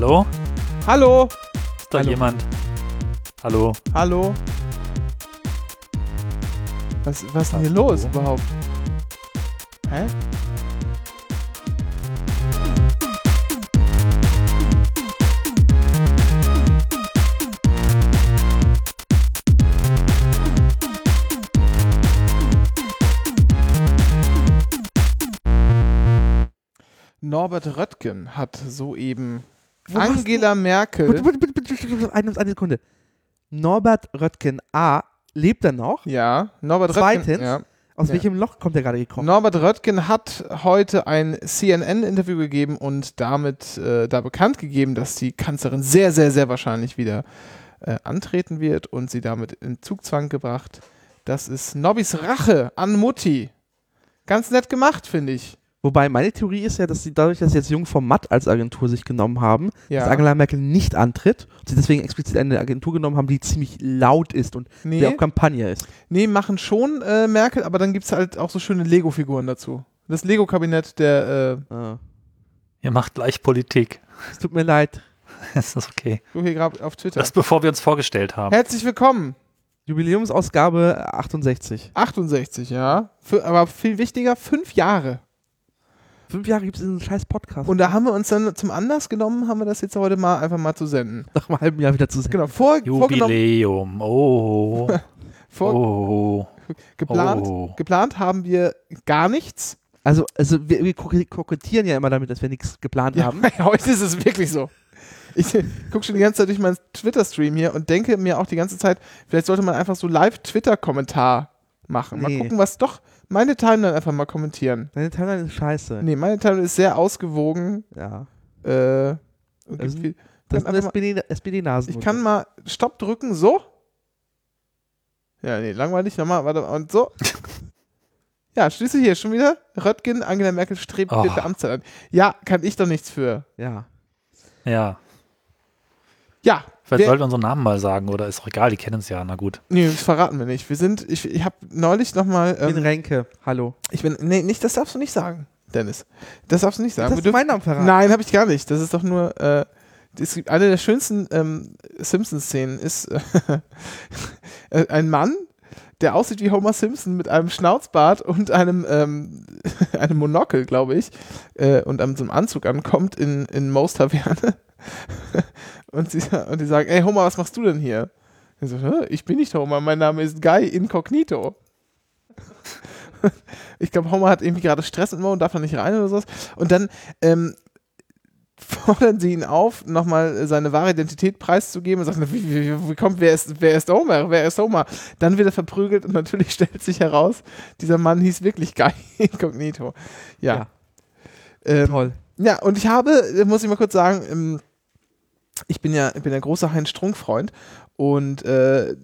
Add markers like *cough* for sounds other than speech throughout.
Hallo? Hallo? Ist da Hallo. jemand? Hallo? Hallo? Was, was ist denn hier los überhaupt? Hä? Norbert Röttgen hat soeben Angela Merkel. Bitte, bitte, bitte, bitte, bitte, eine, eine Sekunde. Norbert Röttgen A. Lebt er noch? Ja, Norbert Zweitens? Röttgen. Ja. Aus Ja. welchem Loch kommt er gerade gekrochen? Norbert Röttgen hat heute ein CNN-Interview gegeben und damit äh, da bekannt gegeben, dass die Kanzlerin sehr, sehr, sehr wahrscheinlich wieder äh, antreten wird und sie damit in Zugzwang gebracht. Das ist Nobbys Rache an Mutti. Ganz nett gemacht, finde ich. Wobei meine Theorie ist ja, dass sie dadurch, dass sie jetzt Jung vom Matt als Agentur sich genommen haben, Ja. dass Angela Merkel nicht antritt und sie deswegen explizit eine Agentur genommen haben, die ziemlich laut ist und die Nee, auf Kampagne ist. nee machen schon äh, Merkel, aber dann gibt es halt auch so schöne Lego-Figuren dazu. Das Lego-Kabinett der, äh, Ah. Ihr macht gleich Politik. Es tut mir leid. *laughs* Ist das okay? so hier gerade auf Twitter. Das bevor wir uns vorgestellt haben. Herzlich willkommen. Jubiläumsausgabe 68. 68, ja. Für, aber viel wichtiger, fünf Jahre. Fünf Jahre gibt es diesen scheiß Podcast. Und da haben wir uns dann zum Anlass genommen, haben wir das jetzt heute mal einfach mal zu senden. nach einem halben Jahr wieder zu sehen. Genau, vor, Jubiläum. Oh. *laughs* vor, Oh. geplant, Oh. geplant haben wir gar nichts. Also, also wir, wir kokett- kokettieren ja immer damit, dass wir nichts geplant Ja, haben. *laughs* heute ist es wirklich so. Ich *laughs* gucke schon die ganze Zeit durch meinen Twitter-Stream hier und denke mir auch die ganze Zeit, vielleicht sollte man einfach so Live-Twitter-Kommentar machen. Mal Nee. gucken, was doch meine Timeline einfach mal kommentieren. Deine Timeline ist scheiße. Nee, meine Timeline ist sehr ausgewogen. Ja. Äh, und Also, viel, Das einfach mal- SPD, SPD-Nasen. Ich kann mal Stopp drücken, so. Ja, nee, langweilig, nochmal, warte, und so. *laughs* Ja, schließe hier schon wieder. Röttgen, Angela Merkel strebt Oh. vierte Amtszeit an. Ja, kann ich doch nichts für. Ja. Ja. Ja, Vielleicht wer, sollten wir unseren Namen mal sagen, oder ist auch egal, die kennen uns ja. Na gut. nee, das verraten wir nicht. Wir sind, ich, ich habe neulich nochmal, Ich bin ähm, Renke. Hallo. ich bin, nee, nicht, das darfst du nicht sagen, Dennis. Das darfst du nicht sagen. Wir du meinen Namen verraten? Nein, habe ich gar nicht. Das ist doch nur, äh, es gibt eine der schönsten ähm, Simpsons-Szenen ist *laughs* äh, ein Mann, der aussieht wie Homer Simpson mit einem Schnauzbart und einem, ähm, *laughs* einem Monokel, glaube ich, äh, und einem so einem Anzug ankommt in, in Mo's Taverne. Und, sie, *laughs* und die sagen, ey Homer, was machst du denn hier? Er so, "Hä? ich bin nicht Homer, mein Name ist Guy Incognito. *laughs* ich glaube, Homer hat irgendwie gerade Stress Mo und darf da nicht rein oder sowas. Und dann ähm, *laughs* fordern sie ihn auf, nochmal seine wahre Identität preiszugeben und sagen, wie, wie, wie kommt, wer ist, wer ist Homer? Wer ist Homer? Dann wird er verprügelt und natürlich stellt sich heraus, dieser Mann hieß wirklich Guy Incognito. Ja. Ja. Ähm, Toll. ja, und ich habe, muss ich mal kurz sagen, ähm, ich bin ja, ich bin ein großer Heinz Strunk-Freund und äh,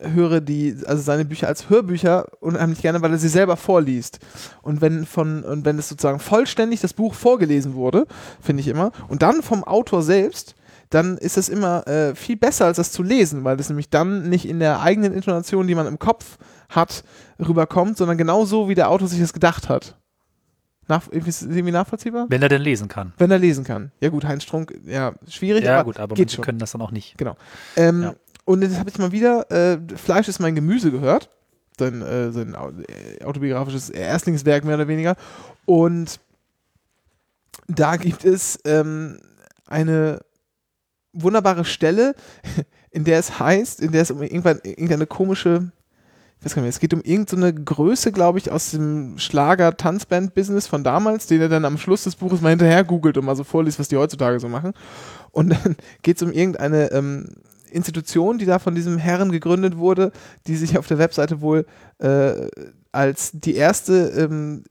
höre die, also seine Bücher als Hörbücher unheimlich gerne, weil er sie selber vorliest. Und wenn von, und wenn es sozusagen vollständig das Buch vorgelesen wurde, finde ich immer, und dann vom Autor selbst, dann ist es immer äh, viel besser, als das zu lesen, weil das nämlich dann nicht in der eigenen Intonation, die man im Kopf hat, rüberkommt, sondern genau so, wie der Autor sich das gedacht hat. Nach, ist irgendwie nachvollziehbar? Wenn er denn lesen kann. Wenn er lesen kann. Ja gut, Heinz Strunk, ja, schwierig, Ja, aber, gut, aber geht schon. können das dann auch nicht. Ähm, Ja. Und jetzt habe ich mal wieder äh, Fleisch ist mein Gemüse gehört. Sein, äh, sein äh, autobiografisches Erstlingswerk mehr oder weniger. Und da gibt es ähm, eine wunderbare Stelle, *laughs* in der es heißt, in der es um irgendwann, irgendeine komische, weiß gar nicht mehr, es geht um irgendeine Größe, glaube ich, aus dem Schlager-Tanzband-Business von damals, den er dann am Schluss des Buches mal hinterher googelt und mal so vorliest, was die heutzutage so machen. Und dann *laughs* geht es um irgendeine ähm, Institution, die da von diesem Herren gegründet wurde, die sich auf der Webseite wohl äh, als die erste ähm,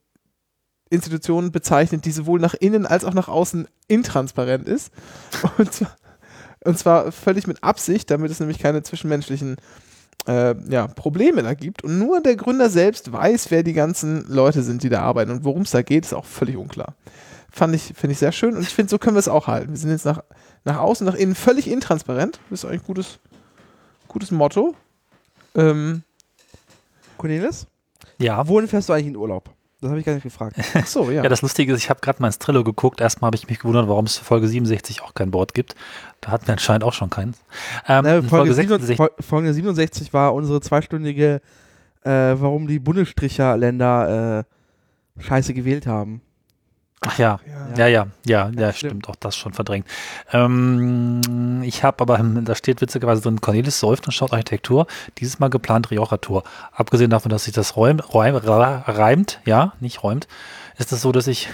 Institution bezeichnet, die sowohl nach innen als auch nach außen intransparent ist. *laughs* Und zwar, und zwar völlig mit Absicht, damit es nämlich keine zwischenmenschlichen äh, ja, Probleme da gibt. Und nur der Gründer selbst weiß, wer die ganzen Leute sind, die da arbeiten. Und worum es da geht, ist auch völlig unklar. Fand ich, finde ich sehr schön. Und ich finde, so können wir es auch halten. Wir sind jetzt nach, nach außen, nach innen völlig intransparent. Das ist eigentlich ein gutes, gutes Motto. Ähm, Cornelis, Ja, wohin fährst du eigentlich in Urlaub? Das habe ich gar nicht gefragt. *laughs* Ach so, ja. Ja, das Lustige ist, ich habe gerade mal ins Trello geguckt. Erstmal habe ich mich gewundert, warum es für Folge 67 auch kein Board gibt. Da hatten wir anscheinend auch schon keins. Ähm, in Folge, Folge 67, 67, Fol- Folge 67 war unsere zweistündige, äh, warum die Bundesstricherländer äh, Scheiße gewählt haben. Ach ja, Ja. ja, ja, ja, ja, Stimmt. auch das schon verdrängt. Ähm, ich habe aber, da steht witzigerweise drin, Cornelis säuft und schaut Architektur. Dieses Mal geplant Rioja-Tour. Abgesehen davon, dass sich das räum, räum, reimt, ja, nicht räumt, ist es so, dass ich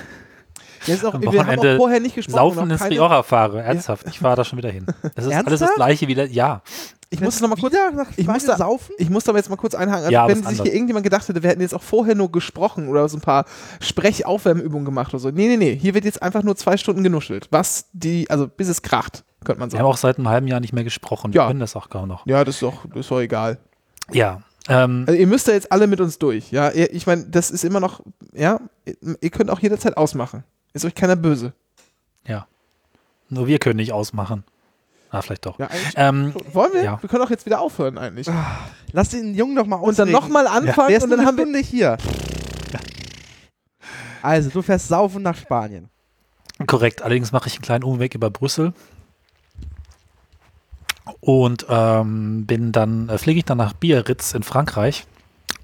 Ja, ist auch, Am wir haben auch vorher nicht gesprochen. saufen noch ins keine- Rioja fahre. Ernsthaft, ich fahre da schon wieder hin. Das ist *laughs* alles das Ernsthaft? gleiche wieder, ja. Ich muss noch mal kurz ich muss da- saufen? Ich muss aber jetzt mal kurz einhaken. Also Ja, wenn sich hier anders. irgendjemand gedacht hätte, wir hätten jetzt auch vorher nur gesprochen oder so ein paar Sprechaufwärmübungen gemacht oder so. Nee, nee, nee. Hier wird jetzt einfach nur zwei Stunden genuschelt. Was die, also bis es kracht, könnte man Wir haben sagen. auch seit einem halben Jahr nicht mehr gesprochen. Wir Ja. können das auch kaum noch. Ja, das ist doch, das ist doch egal. Ja. Ähm, Also ihr müsst da jetzt alle mit uns durch. Ja, ich meine, das ist immer noch, ja, ihr könnt auch jederzeit ausmachen. Ist euch keiner böse. nur wir können nicht ausmachen. Ah, vielleicht doch. Ja, Ähm, wollen wir? ja. Wir können auch jetzt wieder aufhören eigentlich. Lass den Jungen doch mal Und dann ausreden. nochmal anfangen ist und dann haben wir. Stunde hier. Also, du fährst saufen nach Spanien. Korrekt, allerdings mache ich einen kleinen Umweg über Brüssel und ähm, bin dann, äh, fliege ich dann nach Biarritz in Frankreich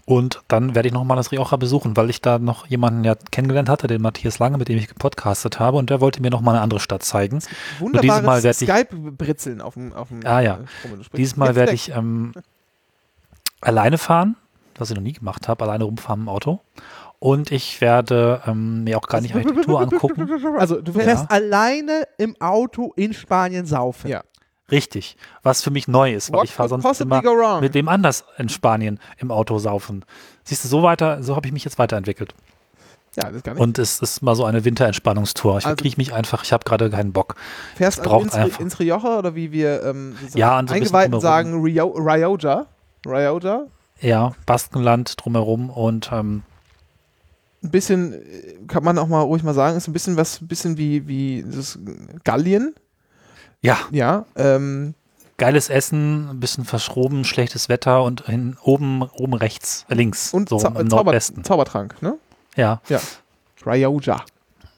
und dann werde ich nochmal das Rioja besuchen, weil ich da noch jemanden ja kennengelernt hatte, den Matthias Lange, mit dem ich gepodcastet habe und der wollte mir nochmal eine andere Stadt zeigen. Wunderbares Skype-Britzeln auf dem, auf dem Ah, ja. äh, Strom- du sprichst. Dieses Mal Jetzt werde ich ähm, alleine fahren, was ich noch nie gemacht habe, alleine rumfahren im Auto. Und ich werde ähm, mir auch gar nicht Architektur angucken. Also du fährst. fährst alleine im Auto in Spanien saufen. Ja. Richtig. Was für mich neu ist, weil What ich fahre sonst immer mit wem anders in Spanien im Auto saufen. Siehst du, so weiter, so habe ich mich jetzt weiterentwickelt. Ja, das gar nicht. Und es ist mal so eine Winterentspannungstour. Ich Also- verkrieche mich einfach, ich habe gerade keinen Bock. fährst es also ins, einfach- ins Rioja oder wie wir ähm, so Ja, so Eingeweihten sagen Rio, Rioja. Rioja. Ja, Baskenland drumherum und ähm, Ein bisschen, äh, kann man auch mal ruhig mal sagen, ist ein bisschen was, ein bisschen wie, wie das Gallien. Ja, Ja. Ähm, geiles Essen, ein bisschen verschroben, schlechtes Wetter und hin, oben, oben rechts, links, und so Zau im Zauber Nordwesten. Zaubertrank, ne? Ja, Rioja.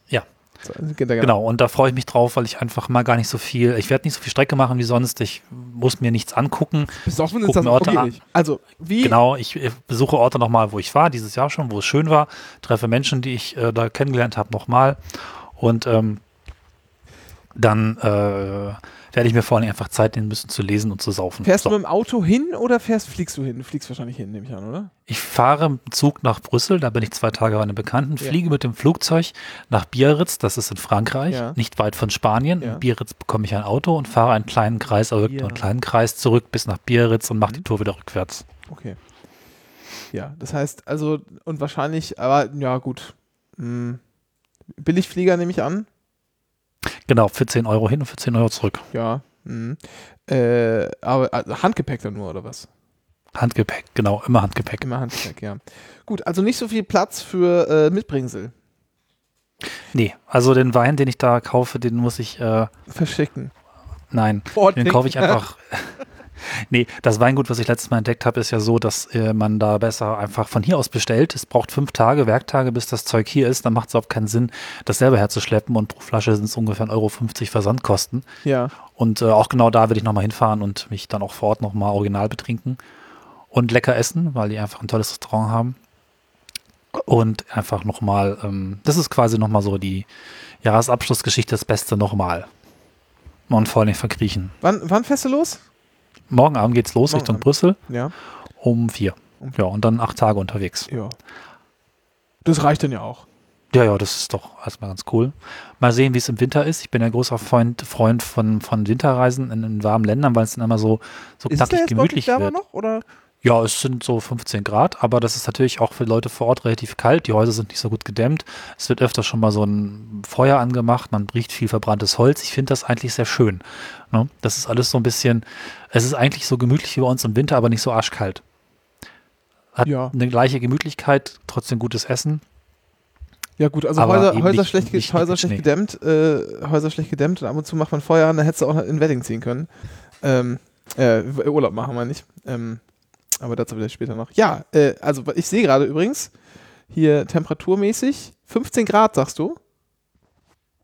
Ja. So, da genau. Und da freue ich mich drauf, weil ich einfach mal gar nicht so viel, ich werde nicht so viel Strecke machen wie sonst. Ich muss mir nichts angucken. Besoffen ist das Orte schwierig. Also, wie, Genau, ich äh, besuche Orte nochmal, wo ich war, dieses Jahr schon, wo es schön war, treffe Menschen, die ich äh, da kennengelernt habe, nochmal. Und ähm, dann äh, werde ich mir vor allem einfach Zeit nehmen müssen zu lesen und zu saufen. fährst So. du mit dem Auto hin oder fährst, fliegst du hin? Du fliegst wahrscheinlich hin, nehme ich an, oder? Ich fahre im Zug nach Brüssel, da bin ich zwei Tage bei einem Bekannten, Ja. fliege mit dem Flugzeug nach Biarritz, das ist in Frankreich, Ja. nicht weit von Spanien. Ja. In Biarritz bekomme ich ein Auto und fahre einen kleinen Kreis, also wirklich nur einen kleinen Kreis zurück bis nach Biarritz und mache Mhm. die Tour wieder rückwärts. Okay. Ja, das heißt, also, und wahrscheinlich, aber ja, gut. Hm. Billigflieger nehme ich an. Genau, für 10 Euro hin und für 10 Euro zurück. Ja. Hm. Äh, aber also Handgepäck dann nur, oder was? Handgepäck, genau, immer Handgepäck. Immer Handgepäck, ja. Gut, also nicht so viel Platz für äh, Mitbringsel. Nee, also den Wein, den ich da kaufe, den muss ich, äh, Verschicken. nein, den kaufe ich einfach. *laughs* nee, das Weingut, was ich letztes Mal entdeckt habe, ist ja so, dass äh, man da besser einfach von hier aus bestellt. Es braucht fünf Tage, Werktage, bis das Zeug hier ist. Dann macht es überhaupt keinen Sinn, das selber herzuschleppen und pro Flasche sind es ungefähr 1,50 Euro Versandkosten. Ja. Und äh, auch genau da will ich nochmal hinfahren und mich dann auch vor Ort nochmal original betrinken und lecker essen, weil die einfach ein tolles Restaurant haben. Und einfach nochmal, ähm, das ist quasi nochmal so die Jahresabschlussgeschichte, das Beste nochmal. Und vor allem verkriechen. Wann, wann fährst du los? Morgen Abend geht's los Morgen Richtung Abend. Brüssel Ja. um vier. Um Ja, und dann acht Tage unterwegs. Ja. Das reicht dann ja auch. Ja, ja, das ist doch erstmal ganz cool. Mal sehen, wie es im Winter ist. Ich bin ein großer Freund, Freund von, von Winterreisen in, in warmen Ländern, weil es dann immer so, so Ist es knackig gemütlich wird. noch? Oder? Ja, es sind so 15 Grad, aber das ist natürlich auch für Leute vor Ort relativ kalt. Die Häuser sind nicht so gut gedämmt. Es wird öfter schon mal so ein Feuer angemacht. Man riecht viel verbranntes Holz. Ich finde das eigentlich sehr schön. Ne? Das ist alles so ein bisschen, es ist eigentlich so gemütlich wie bei uns im Winter, aber nicht so arschkalt. Hat Ja. eine gleiche Gemütlichkeit, trotzdem gutes Essen. Ja gut, also Häuser, Häuser, nicht- schlecht, nicht Häuser schlecht gedämmt, äh, Häuser schlecht gedämmt und ab und zu macht man Feuer an, da hättest du auch in Wedding ziehen können. Ähm, äh, Urlaub machen wir nicht. Ähm, aber dazu vielleicht später noch. Ja, äh, also ich sehe gerade übrigens, hier temperaturmäßig 15 Grad, sagst du?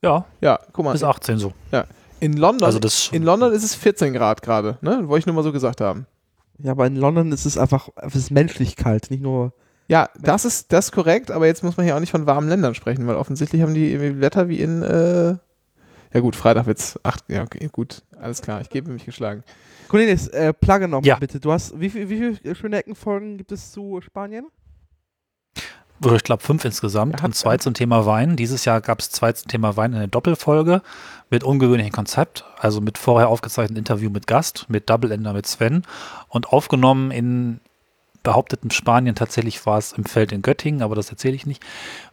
Ja, Ja, guck mal. bis 18 so. In London, Also das in London ist es 14 Grad gerade, ne? Wollte ich nur mal so gesagt haben. Ja, aber in London ist es einfach, es ist menschlich kalt, nicht nur. Ja, das ist das ist korrekt, aber jetzt muss man hier auch nicht von warmen Ländern sprechen, weil offensichtlich haben die irgendwie Wetter wie in äh, ja gut, Freitag wird's acht, ja okay, gut, alles klar, ich gebe mich geschlagen. Cornelis, äh, plage nochmal Ja. bitte. Du hast, wie, viel, wie viele schöne Eckenfolgen gibt es zu Spanien? Oder ich glaube fünf insgesamt hat- und zwei zum Thema Wein. Dieses Jahr gab es zwei zum Thema Wein in der Doppelfolge mit ungewöhnlichem Konzept, also mit vorher aufgezeichnetem Interview mit Gast, mit Double Ender mit Sven und aufgenommen in behaupteten Spanien. Tatsächlich war es im Feld in Göttingen, aber das erzähle ich nicht,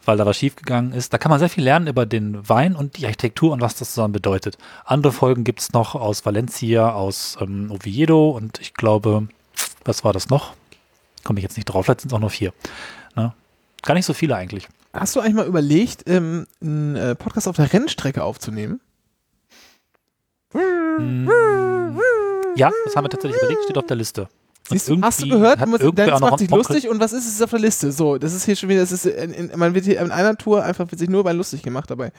weil da was schiefgegangen ist. Da kann man sehr viel lernen über den Wein und die Architektur und was das zusammen bedeutet. Andere Folgen gibt es noch aus Valencia, aus ähm, Oviedo und ich glaube, was war das noch? Komme ich jetzt nicht drauf, vielleicht sind es auch noch vier. Ne? Gar nicht so viele eigentlich. Hast du eigentlich mal überlegt, ähm, einen äh, Podcast auf der Rennstrecke aufzunehmen? Mm, Ja, das haben wir tatsächlich überlegt, steht auf der Liste. Siehst du, hast du gehört? Dennis noch macht sich lustig und was ist es auf der Liste? So, das ist hier schon wieder, das ist, in, in, man wird hier in einer Tour einfach wird sich nur bei lustig gemacht dabei.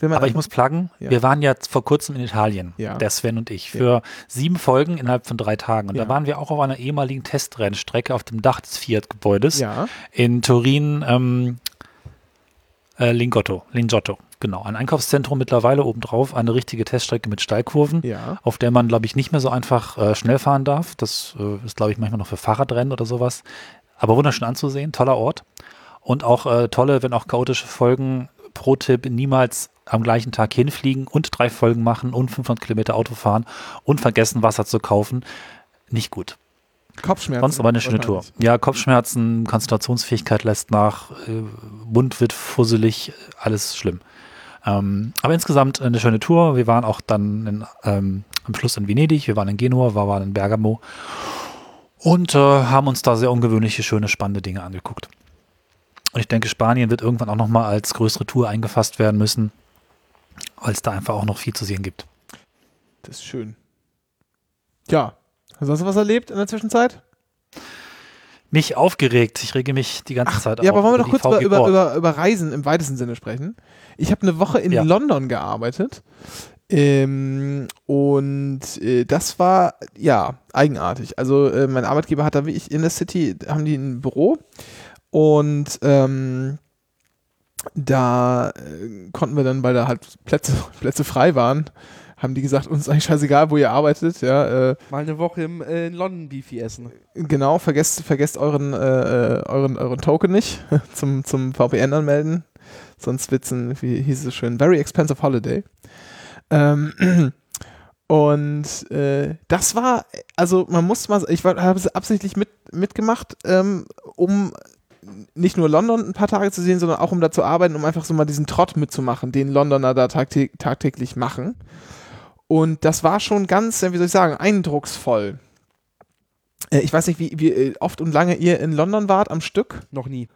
Man Aber ich muss pluggen, Ja. wir waren ja vor kurzem in Italien, Ja. der Sven und ich, für sieben Folgen innerhalb von drei Tagen. Und Ja. da waren wir auch auf einer ehemaligen Testrennstrecke auf dem Dach des Fiat-Gebäudes ja, in Turin, ähm, äh, Lingotto, Lingotto, genau. Ein Einkaufszentrum mittlerweile obendrauf, eine richtige Teststrecke mit Steilkurven. ja. auf der man, glaube ich, nicht mehr so einfach äh, schnell fahren darf. Das äh, ist, glaube ich, manchmal noch für Fahrradrennen oder sowas. Aber wunderschön anzusehen, toller Ort. Und auch äh, tolle, wenn auch chaotische Folgen. Pro Tipp, niemals am gleichen Tag hinfliegen und drei Folgen machen und 500 Kilometer Auto fahren und vergessen, Wasser zu kaufen. Nicht gut. Kopfschmerzen. Sonst aber eine schöne Tour. Ja, Kopfschmerzen, Konzentrationsfähigkeit lässt nach, äh, Mund wird fusselig, alles schlimm. Ähm, aber insgesamt eine schöne Tour. Wir waren auch dann in, ähm, am Schluss in Venedig, wir waren in Genua, wir waren in Bergamo und äh, haben uns da sehr ungewöhnliche, schöne, spannende Dinge angeguckt. Und ich denke, Spanien wird irgendwann auch nochmal als größere Tour eingefasst werden müssen, weil es da einfach auch noch viel zu sehen gibt. Das ist schön. Ja. Hast du was erlebt in der Zwischenzeit? Mich aufgeregt, ich rege mich die ganze Zeit Ja, auf aber wollen wir doch kurz über, über, über, über Reisen im weitesten Sinne sprechen. Ich habe eine Woche in Ja. London gearbeitet. Ähm, und äh, das war ja eigenartig. Also äh, mein Arbeitgeber hat da wie ich in der City, haben die ein Büro und ähm, da äh, konnten wir dann, weil da halt Plätze, *laughs* Plätze frei waren, haben die gesagt, uns ist eigentlich scheißegal, wo ihr arbeitet, ja, äh, Mal eine Woche im, äh, in London Beefy essen. Genau, vergesst, vergesst euren, äh, äh, euren, euren Token nicht *laughs* zum, zum VPN anmelden. Sonst wird's ein, wie hieß es schön, very expensive holiday. Ähm, *clears throat* und äh, das war, also man muss mal, ich habe es absichtlich mit, mitgemacht, ähm, um nicht nur London ein paar Tage zu sehen, sondern auch um da zu arbeiten, um einfach so mal diesen Trott mitzumachen, den Londoner da tagtä tagtäglich machen. Und das war schon ganz, äh, wie soll ich sagen, eindrucksvoll. Äh, Ich weiß nicht, wie, wie äh, oft und lange ihr in London wart am Stück. Noch nie.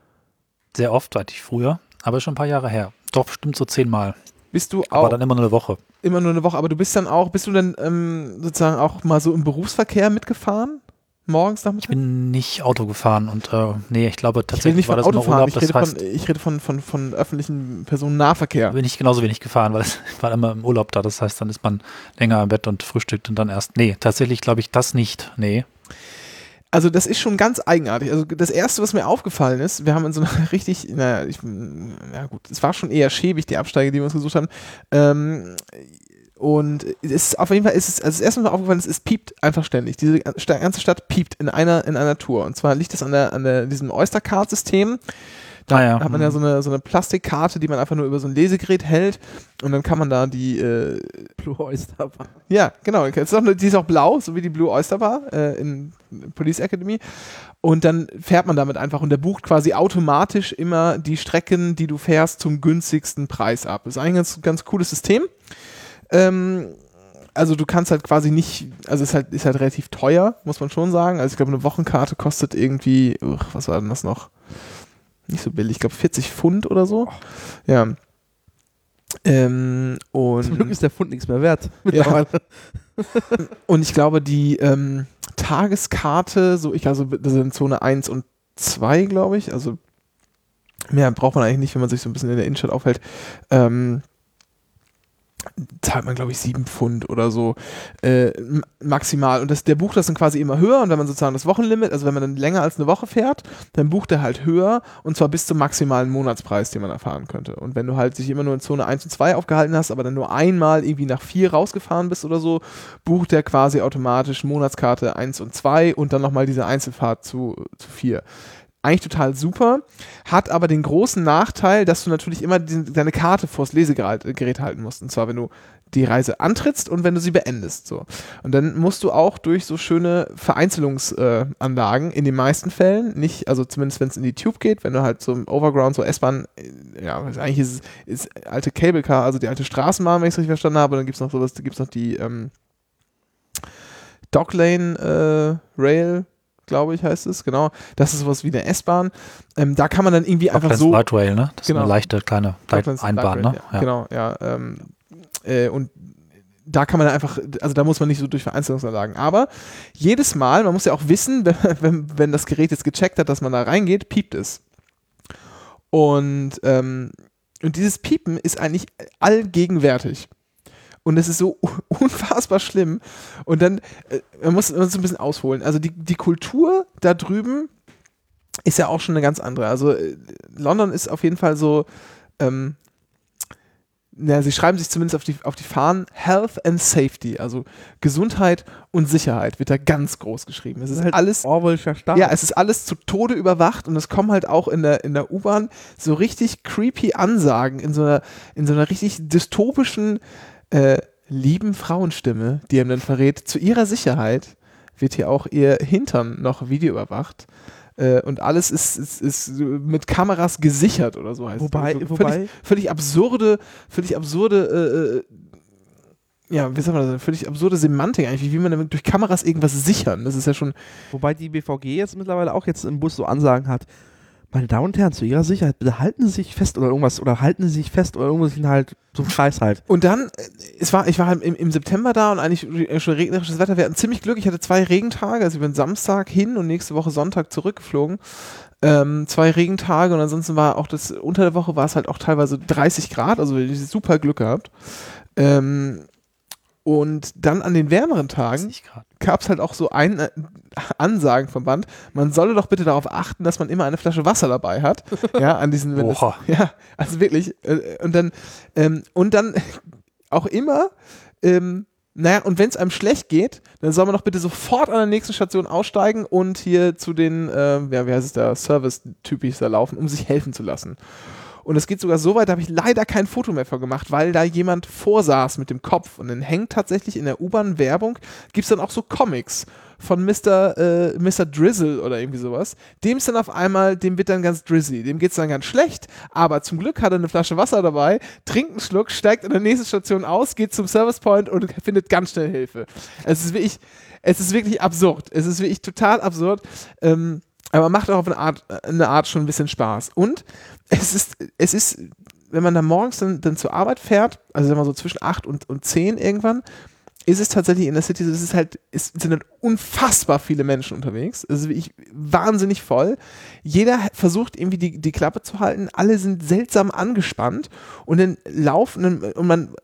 Sehr oft, hatte ich früher, aber schon ein paar Jahre her. Doch bestimmt so zehnmal. Bist du Aber auch dann immer nur eine Woche. immer nur eine Woche, aber du bist dann auch, bist du dann ähm, sozusagen auch mal so im Berufsverkehr mitgefahren? Morgens, Ich nachmittags? bin nicht Auto gefahren und äh, nee, ich glaube Ich tatsächlich nicht war von das immer Autofahren, Urlaub. ich rede, heißt, von, ich rede von, von, von öffentlichen Personennahverkehr. bin ich genauso wenig gefahren, weil ich *laughs* war immer im Urlaub da. Das heißt, dann ist man länger im Bett und frühstückt und dann erst. Nee, tatsächlich glaube ich das nicht. Nee. Also das ist schon ganz eigenartig. Also das Erste, was mir aufgefallen ist, wir haben in so einer *laughs* richtig, naja, ich, na gut, es war schon eher schäbig, die Absteige, die wir uns gesucht haben. Ähm, und es ist auf jeden Fall, ist es, also das erste, mir aufgefallen ist, es piept einfach ständig. Diese ganze Stadt piept in einer, in einer Tour. Und zwar liegt es an, der, an der, diesem Oystercard-System. Da Naja, hat man ja hm. so eine, so eine Plastikkarte, die man einfach nur über so ein Lesegerät hält. Und dann kann man da die, äh, Blue Oyster Bar. ja, genau. Die ist, auch, die ist auch blau, so wie die Blue Oyster Bar äh, in Police Academy. Und dann fährt man damit einfach und der bucht quasi automatisch immer die Strecken, die du fährst, zum günstigsten Preis ab. Das ist eigentlich ein ganz, ganz cooles System. Ähm, also du kannst halt quasi nicht, also es ist halt, ist halt relativ teuer, muss man schon sagen. Also ich glaube, eine Wochenkarte kostet irgendwie, uch, was war denn das noch? Nicht so billig, ich glaube 40 Pfund oder so. Ja. Ähm, und Zum Glück ist der Pfund nichts mehr wert. Ja. *laughs* Und ich glaube, die ähm, Tageskarte, so ich, also das sind Zone 1 und 2, glaube ich, also Mehr braucht man eigentlich nicht, wenn man sich so ein bisschen in der Innenstadt aufhält. Ähm, zahlt man, glaube ich, sieben Pfund oder so äh, maximal. Und das, der bucht das dann quasi immer höher. Und wenn man sozusagen das Wochenlimit, also wenn man dann länger als eine Woche fährt, dann bucht er halt höher und zwar bis zum maximalen Monatspreis, den man erfahren könnte. Und wenn du halt sich immer nur in Zone 1 und 2 aufgehalten hast, aber dann nur einmal irgendwie nach 4 rausgefahren bist oder so, bucht er quasi automatisch Monatskarte 1 und 2 und dann nochmal diese Einzelfahrt zu, zu 4 eigentlich total super, hat aber den großen Nachteil, dass du natürlich immer die, deine Karte vors Lesegerät halten musst. Und zwar, wenn du die Reise antrittst und wenn du sie beendest. So. Und dann musst du auch durch so schöne Vereinzelungsanlagen äh, in den meisten Fällen, nicht, also zumindest wenn es in die Tube geht, wenn du halt so Overground, so S-Bahn, äh, ja, eigentlich ist es alte Cable Car, also die alte Straßenbahn, wenn ich es richtig verstanden habe, dann gibt es noch sowas, da gibt es noch die ähm, Docklane äh, Rail glaube ich, heißt es, genau. Das ist sowas wie eine S-Bahn. Ähm, da kann man dann irgendwie einfach so. Light Rail, ne? Das genau. ist eine leichte kleine Docklands Einbahn, Light ne? Rail, ja. Genau, ja. Ähm, äh, und da kann man einfach, also da muss man nicht so durch Vereinzelungsanlagen. Aber jedes Mal, man muss ja auch wissen, *laughs* wenn, wenn, wenn das Gerät jetzt gecheckt hat, dass man da reingeht, piept es. Und, ähm, und dieses Piepen ist eigentlich allgegenwärtig. Und es ist so *laughs* unfassbar schlimm. Und dann, äh, man muss muss ein bisschen ausholen. Also die, die Kultur da drüben ist ja auch schon eine ganz andere. Also äh, London ist auf jeden Fall so, ähm, na, sie schreiben sich zumindest auf die, auf die Fahnen Health and Safety, also Gesundheit und Sicherheit wird da ganz groß geschrieben. Es ist halt alles Orwellscher Staat. ja, es ist alles zu Tode überwacht und es kommen halt auch in der, in der U-Bahn so richtig creepy Ansagen in so einer, in so einer richtig dystopischen, äh, lieben Frauenstimme, die einem dann verrät, zu ihrer Sicherheit wird hier auch ihr Hintern noch Video überwacht. Äh, und alles ist, ist, ist mit Kameras gesichert oder so heißt Wobei- es. Also wobei- völlig, völlig absurde, völlig absurde, äh, äh, ja, wie sagt man das, völlig absurde Semantik eigentlich, wie man damit durch Kameras irgendwas sichern? Das ist ja schon, Wobei die BVG jetzt mittlerweile auch jetzt im Bus so Ansagen hat. Meine Damen und Herren, zu Ihrer Sicherheit, bitte halten Sie sich fest oder irgendwas, oder halten Sie sich fest oder irgendwas halt, so ein Scheiß halt. Und dann, äh, es war, ich war halt im, im September da und eigentlich äh, schon regnerisches Wetter. Wir hatten ziemlich Glück. Ich hatte zwei Regentage. Also ich bin Samstag hin und nächste Woche Sonntag zurückgeflogen. Ähm, zwei Regentage und ansonsten war auch das, unter der Woche war es halt auch teilweise 30 Grad. Also super Glück gehabt. Ähm, und dann an den wärmeren Tagen gab es halt auch so ein äh, Ansagen vom Band, man solle doch bitte darauf achten, dass man immer eine Flasche Wasser dabei hat. *laughs* Ja, an diesen, wenn es, Oha. ja, also wirklich. Äh, und dann, ähm, und dann *laughs* auch immer, ähm, naja, und wenn es einem schlecht geht, dann soll man doch bitte sofort an der nächsten Station aussteigen und hier zu den, äh, ja, wie heißt es da, Service-Typis da laufen, um sich helfen zu lassen. Und es geht sogar so weit, da habe ich leider kein Foto mehr von gemacht, weil da jemand vorsaß mit dem Kopf. Und dann hängt tatsächlich in der U-Bahn-Werbung, gibt es dann auch so Comics von Mr. Äh, Mr. Drizzle oder irgendwie sowas. Dem ist dann auf einmal, dem wird dann ganz drizzly, dem geht es dann ganz schlecht, aber zum Glück hat er eine Flasche Wasser dabei, trinkt einen Schluck, steigt an der nächsten Station aus, geht zum Service Point und findet ganz schnell Hilfe. Es ist wirklich, es ist wirklich absurd. Es ist wirklich total absurd. Ähm, aber macht auch auf eine Art, eine Art schon ein bisschen Spaß. Und es ist, es ist, wenn man da morgens dann, dann zur Arbeit fährt, also sagen wir so zwischen 8 und, und 10 irgendwann, ist es tatsächlich in der City, so, es ist halt, es sind halt unfassbar viele Menschen unterwegs. Es ist wirklich wahnsinnig voll. Jeder versucht irgendwie die, die Klappe zu halten. Alle sind seltsam angespannt und dann laufen und man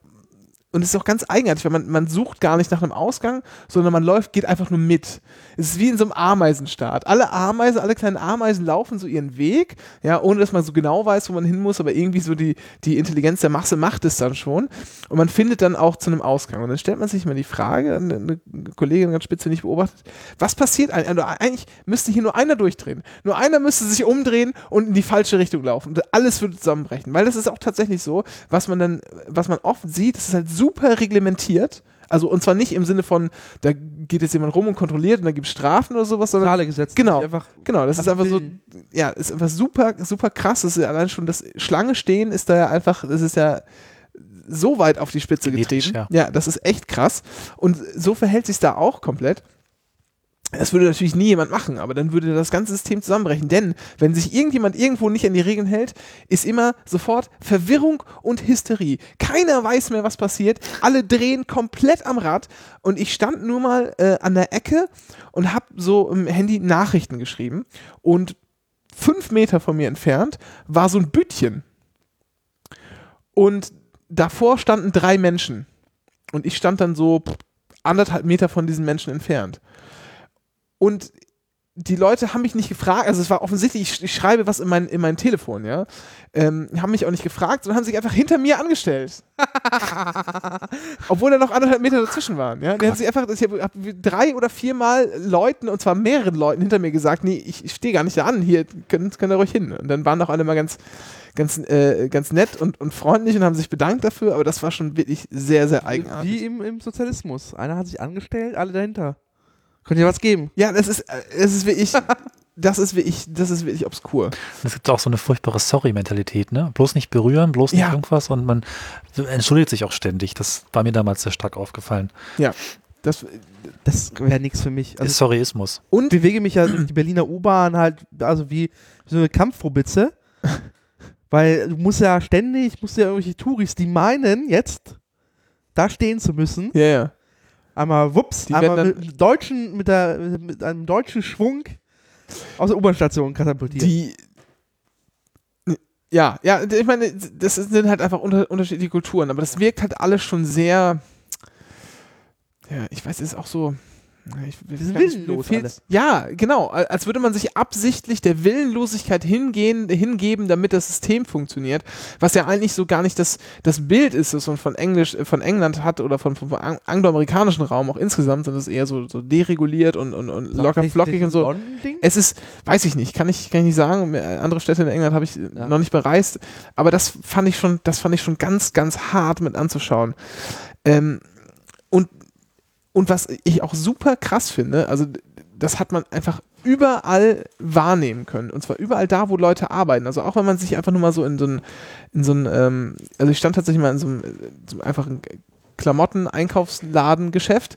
und es ist auch ganz eigenartig, weil man, man sucht gar nicht nach einem Ausgang, sondern man läuft, geht einfach nur mit. Es ist wie in so einem Ameisenstaat. Alle Ameisen, alle kleinen Ameisen laufen so ihren Weg, ja, ohne dass man so genau weiß, wo man hin muss, aber irgendwie so die, die Intelligenz der Masse macht es dann schon. Und man findet dann auch zu einem Ausgang. Und dann stellt man sich mal die Frage, eine, Kollegin ganz spitze nicht beobachtet, was passiert eigentlich? Also eigentlich müsste hier nur einer durchdrehen. Nur einer müsste sich umdrehen und in die falsche Richtung laufen. Und alles würde zusammenbrechen. Weil das ist auch tatsächlich so, was man dann, was man oft sieht, das ist halt super reglementiert. Also und zwar nicht im Sinne von, da geht jetzt jemand rum und kontrolliert und da gibt es Strafen oder sowas, sondern Totale Gesetze. Genau. Einfach Genau, das ist einfach so, ja, ist einfach super, super krass. Das ist ja allein schon das Schlange stehen ist da ja einfach, das ist ja so weit auf die Spitze Genetisch, getrieben. Ja. das ist echt krass. Und so verhält sich da auch komplett. Das würde natürlich nie jemand machen, aber dann würde das ganze System zusammenbrechen. Denn wenn sich irgendjemand irgendwo nicht an die Regeln hält, ist immer sofort Verwirrung und Hysterie. Keiner weiß mehr, was passiert. Alle drehen komplett am Rad. Und ich stand nur mal äh, an der Ecke und habe so im Handy Nachrichten geschrieben. Und fünf Meter von mir entfernt war so ein Bütchen. Und davor standen drei Menschen. Und ich stand dann so anderthalb Meter von diesen Menschen entfernt. Und die Leute haben mich nicht gefragt, also es war offensichtlich, ich, ich schreibe was in mein, in mein Telefon, ja. Ähm, haben mich auch nicht gefragt, sondern haben sich einfach hinter mir angestellt. *laughs* Obwohl da noch anderthalb Meter dazwischen waren, ja. Die haben sich einfach, ich habe hab drei oder viermal Leuten, und zwar mehreren Leuten hinter mir gesagt, nee, ich, ich stehe gar nicht da an, hier können, können da ruhig hin. Und dann waren doch alle mal ganz, ganz, äh, ganz nett und, und freundlich und haben sich bedankt dafür, aber das war schon wirklich sehr, sehr eigenartig. Wie im, im Sozialismus. Einer hat sich angestellt, alle dahinter. Könnte ja was geben. Ja, das ist, äh, es ist wirklich, das ist wirklich, *laughs* das ist wirklich obskur. Es gibt auch so eine furchtbare Sorry-Mentalität, ne? Bloß nicht berühren, bloß nicht Ja. irgendwas und man entschuldigt sich auch ständig. Das war mir damals sehr stark aufgefallen. Das, Das wäre nichts für mich. Also Sorryismus. ich bewege mich ja durch *clears throat* die Berliner U-Bahn halt, also wie so eine Kampfrobitze. *laughs* Weil du musst ja ständig, musst ja irgendwelche Touris, die meinen, jetzt da stehen zu müssen, ja, ja. Einmal wups, Die einmal mit, einem deutschen, mit, der, mit einem deutschen Schwung aus der U-Bahn-Station katapultiert. Die, ja, ja, ich meine, das sind halt einfach unter, unterschiedliche Kulturen, aber das wirkt halt alles schon sehr, ja, ich weiß, es ist auch so, ich, Die sind willenlos alle. Ja, genau, als würde man sich absichtlich der Willenlosigkeit hingehen, hingeben, damit das System funktioniert, was ja eigentlich so gar nicht das, das Bild ist, das man von Englisch, von England hat oder von, vom ang- angloamerikanischen Raum auch insgesamt, sondern es ist eher so, so dereguliert und, und, und locker flockig und so. Es ist, weiß ich nicht, kann ich, kann ich nicht sagen. Andere Städte in England habe ich Ja. noch nicht bereist, aber das fand ich schon, das fand ich schon ganz, ganz hart mit anzuschauen. Ähm, und was ich auch super krass finde, also das hat man einfach überall wahrnehmen können. Und zwar überall da, wo Leute arbeiten. Also auch wenn man sich einfach nur mal so in so ein, in so ein, ähm, also ich stand tatsächlich mal in so einem, äh, so einem einfachen Klamotten-Einkaufsladengeschäft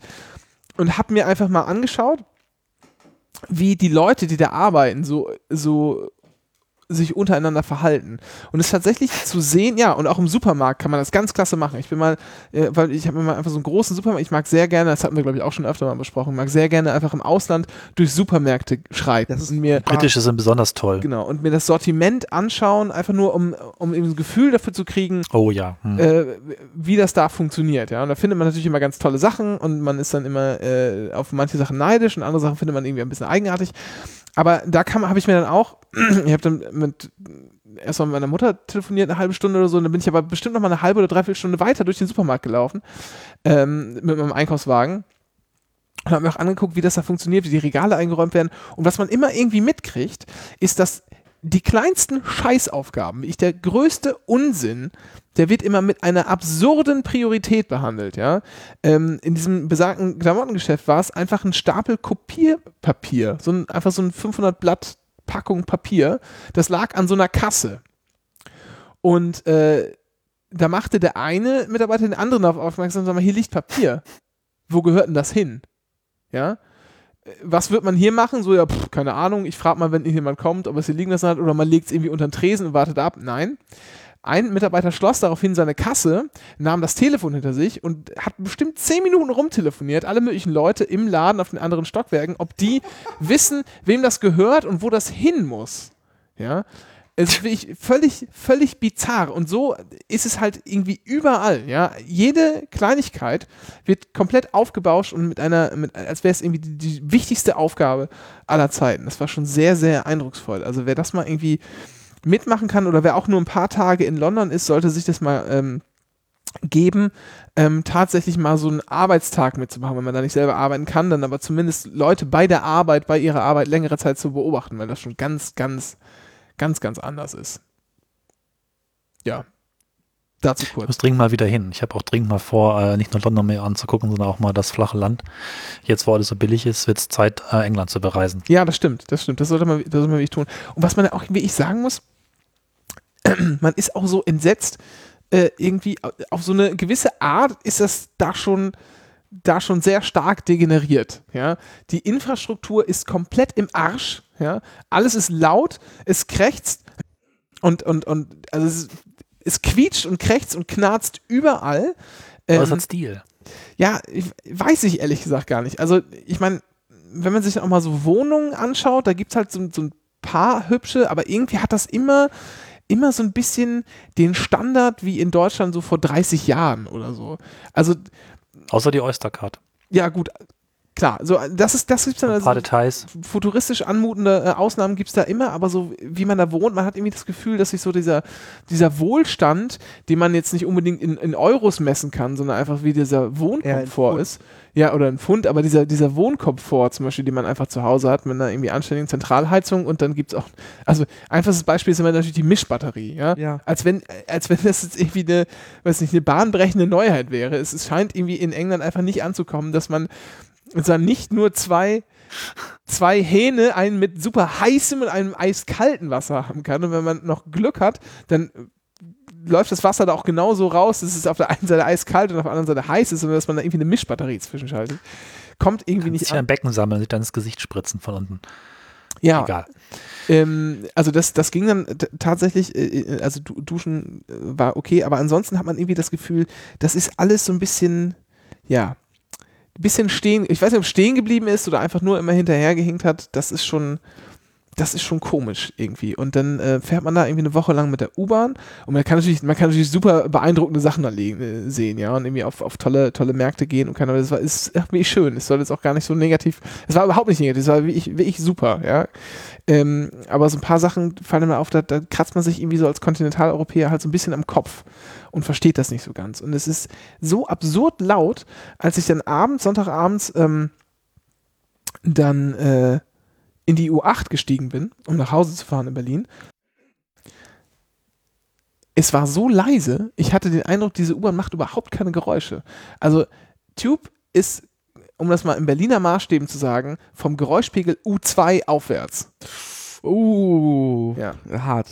und habe mir einfach mal angeschaut, wie die Leute, die da arbeiten, so, so sich untereinander verhalten. Und es tatsächlich zu sehen, ja, und auch im Supermarkt kann man das ganz klasse machen. Ich bin mal, äh, weil ich habe mir mal einfach so einen großen Supermarkt, ich mag sehr gerne, das hatten wir glaube ich auch schon öfter mal besprochen, mag sehr gerne einfach im Ausland durch Supermärkte schreiten Das ist mir Britische sind besonders toll. genau und mir das Sortiment anschauen, einfach nur um um eben ein Gefühl dafür zu kriegen, Oh ja. Hm. äh, wie das da funktioniert. Ja, und da findet man natürlich immer ganz tolle Sachen und man ist dann immer äh, auf manche Sachen neidisch und andere Sachen findet man irgendwie ein bisschen eigenartig. Aber da kam, habe ich mir dann auch, *clears throat* ich habe dann mit erst mal mit meiner Mutter telefoniert, eine halbe Stunde oder so, und dann bin ich aber bestimmt noch mal eine halbe oder dreiviertel Stunde weiter durch den Supermarkt gelaufen ähm, mit meinem Einkaufswagen und habe mir auch angeguckt, wie das da funktioniert, wie die Regale eingeräumt werden. Und was man immer irgendwie mitkriegt, ist, dass die kleinsten Scheißaufgaben, ich der größte Unsinn, der wird immer mit einer absurden Priorität behandelt, ja. Ähm, in diesem besagten Klamottengeschäft war es einfach ein Stapel Kopierpapier, so ein, einfach so ein 500 Blatt Packung Papier, das lag an so einer Kasse. Und äh, da machte der eine Mitarbeiter den anderen darauf aufmerksam, sag mal, hier liegt Papier. Wo gehört denn das hin? Ja. Was wird man hier machen? So, ja, pff, keine Ahnung. Ich frage mal, wenn jemand kommt, ob es hier liegen lassen hat oder man legt es irgendwie unter den Tresen und wartet ab. Nein. Ein Mitarbeiter schloss daraufhin seine Kasse, nahm das Telefon hinter sich und hat bestimmt zehn Minuten rumtelefoniert, alle möglichen Leute im Laden auf den anderen Stockwerken, ob die *laughs* wissen, wem das gehört und wo das hin muss. Ja. Es ist völlig, völlig bizarr. Und so ist es halt irgendwie überall, ja. Jede Kleinigkeit wird komplett aufgebauscht und mit einer, mit, als wäre es irgendwie die, die wichtigste Aufgabe aller Zeiten. Das war schon sehr, sehr eindrucksvoll. Also wer das mal irgendwie mitmachen kann oder wer auch nur ein paar Tage in London ist, sollte sich das mal ähm, geben, ähm, tatsächlich mal so einen Arbeitstag mitzumachen, wenn man da nicht selber arbeiten kann, dann aber zumindest Leute bei der Arbeit, bei ihrer Arbeit längere Zeit zu beobachten, weil das schon ganz, ganz, ganz, ganz anders ist. Ja. Dazu Ich kurz. muss dringend mal wieder hin. Ich habe auch dringend mal vor, äh, nicht nur London mehr anzugucken, sondern auch mal das flache Land. Jetzt, wo alles so billig ist, wird es Zeit, äh, England zu bereisen. Ja, das stimmt, das stimmt. Das sollte man, das sollte man wirklich tun. Und was man auch wirklich sagen muss, *clears throat* man ist auch so entsetzt, äh, irgendwie auf so eine gewisse Art ist das da schon da schon sehr stark degeneriert. Ja? Die Infrastruktur ist komplett im Arsch. Ja? Alles ist laut, es krächzt und, und, und also es, es quietscht und krächzt und knarzt überall. Aber es Ähm, hat Stil. ja, ich, weiß ich ehrlich gesagt gar nicht. Also, ich meine, wenn man sich auch mal so Wohnungen anschaut, da gibt es halt so, so ein paar hübsche, aber irgendwie hat das immer, immer so ein bisschen den Standard wie in Deutschland so vor 30 Jahren oder so. Also, Außer die Oystercard. ja, gut. Klar, so das ist das gibt's dann Ein paar also, Details. futuristisch anmutende äh, Ausnahmen gibt es da immer, aber so wie man da wohnt, man hat irgendwie das Gefühl, dass sich so dieser, dieser Wohlstand, den man jetzt nicht unbedingt in, in Euros messen kann, sondern einfach wie dieser Wohnkomfort Pfund. ist. Ja, oder ein Pfund, aber dieser, dieser Wohnkomfort zum Beispiel, den man einfach zu Hause hat, mit einer irgendwie anständigen Zentralheizung und dann gibt es auch, also einfaches Beispiel ist immer natürlich die Mischbatterie, ja. Ja. Als wenn, als wenn das jetzt irgendwie eine, weiß nicht, eine bahnbrechende Neuheit wäre. Es, es scheint irgendwie in England einfach nicht anzukommen, dass man sondern nicht nur zwei, zwei Hähne, einen mit super heißem und einem eiskalten Wasser haben kann. Und wenn man noch Glück hat, dann läuft das Wasser da auch genauso raus, dass es auf der einen Seite eiskalt und auf der anderen Seite heiß ist, und dass man da irgendwie eine Mischbatterie zwischenschaltet. Kommt irgendwie Nicht nicht sich an. ein Becken sammeln, sich dann ins Gesicht spritzen von unten. Ja, Egal. Ähm, also das, das ging dann tatsächlich, äh, äh, also du, Duschen äh, war okay, aber ansonsten hat man irgendwie das Gefühl, das ist alles so ein bisschen, ja, bisschen stehen, ich weiß nicht, ob stehen geblieben ist oder einfach nur immer hinterhergehinkt hat, das ist schon, das ist schon komisch irgendwie. Und dann äh, fährt man da irgendwie eine Woche lang mit der U-Bahn und man kann natürlich, man kann natürlich super beeindruckende Sachen da legen, äh, sehen, ja, und irgendwie auf, auf tolle, tolle Märkte gehen und kann, aber das war, ist *laughs* irgendwie schön. Es soll jetzt auch gar nicht so negativ, es war überhaupt nicht negativ, es war wirklich, wirklich super, ja. Ähm, aber so ein paar Sachen fallen mir auf, da, da kratzt man sich irgendwie so als Kontinentaleuropäer halt so ein bisschen am Kopf und versteht das nicht so ganz. Und es ist so absurd laut, als ich dann abends, Sonntagabends, ähm, dann äh, in die U8 gestiegen bin, um nach Hause zu fahren in Berlin. Es war so leise, ich hatte den Eindruck, diese U-Bahn macht überhaupt keine Geräusche. Also Tube ist, um das mal in Berliner Maßstäben zu sagen, vom Geräuschpegel U2 aufwärts. Uh, Ja. hart.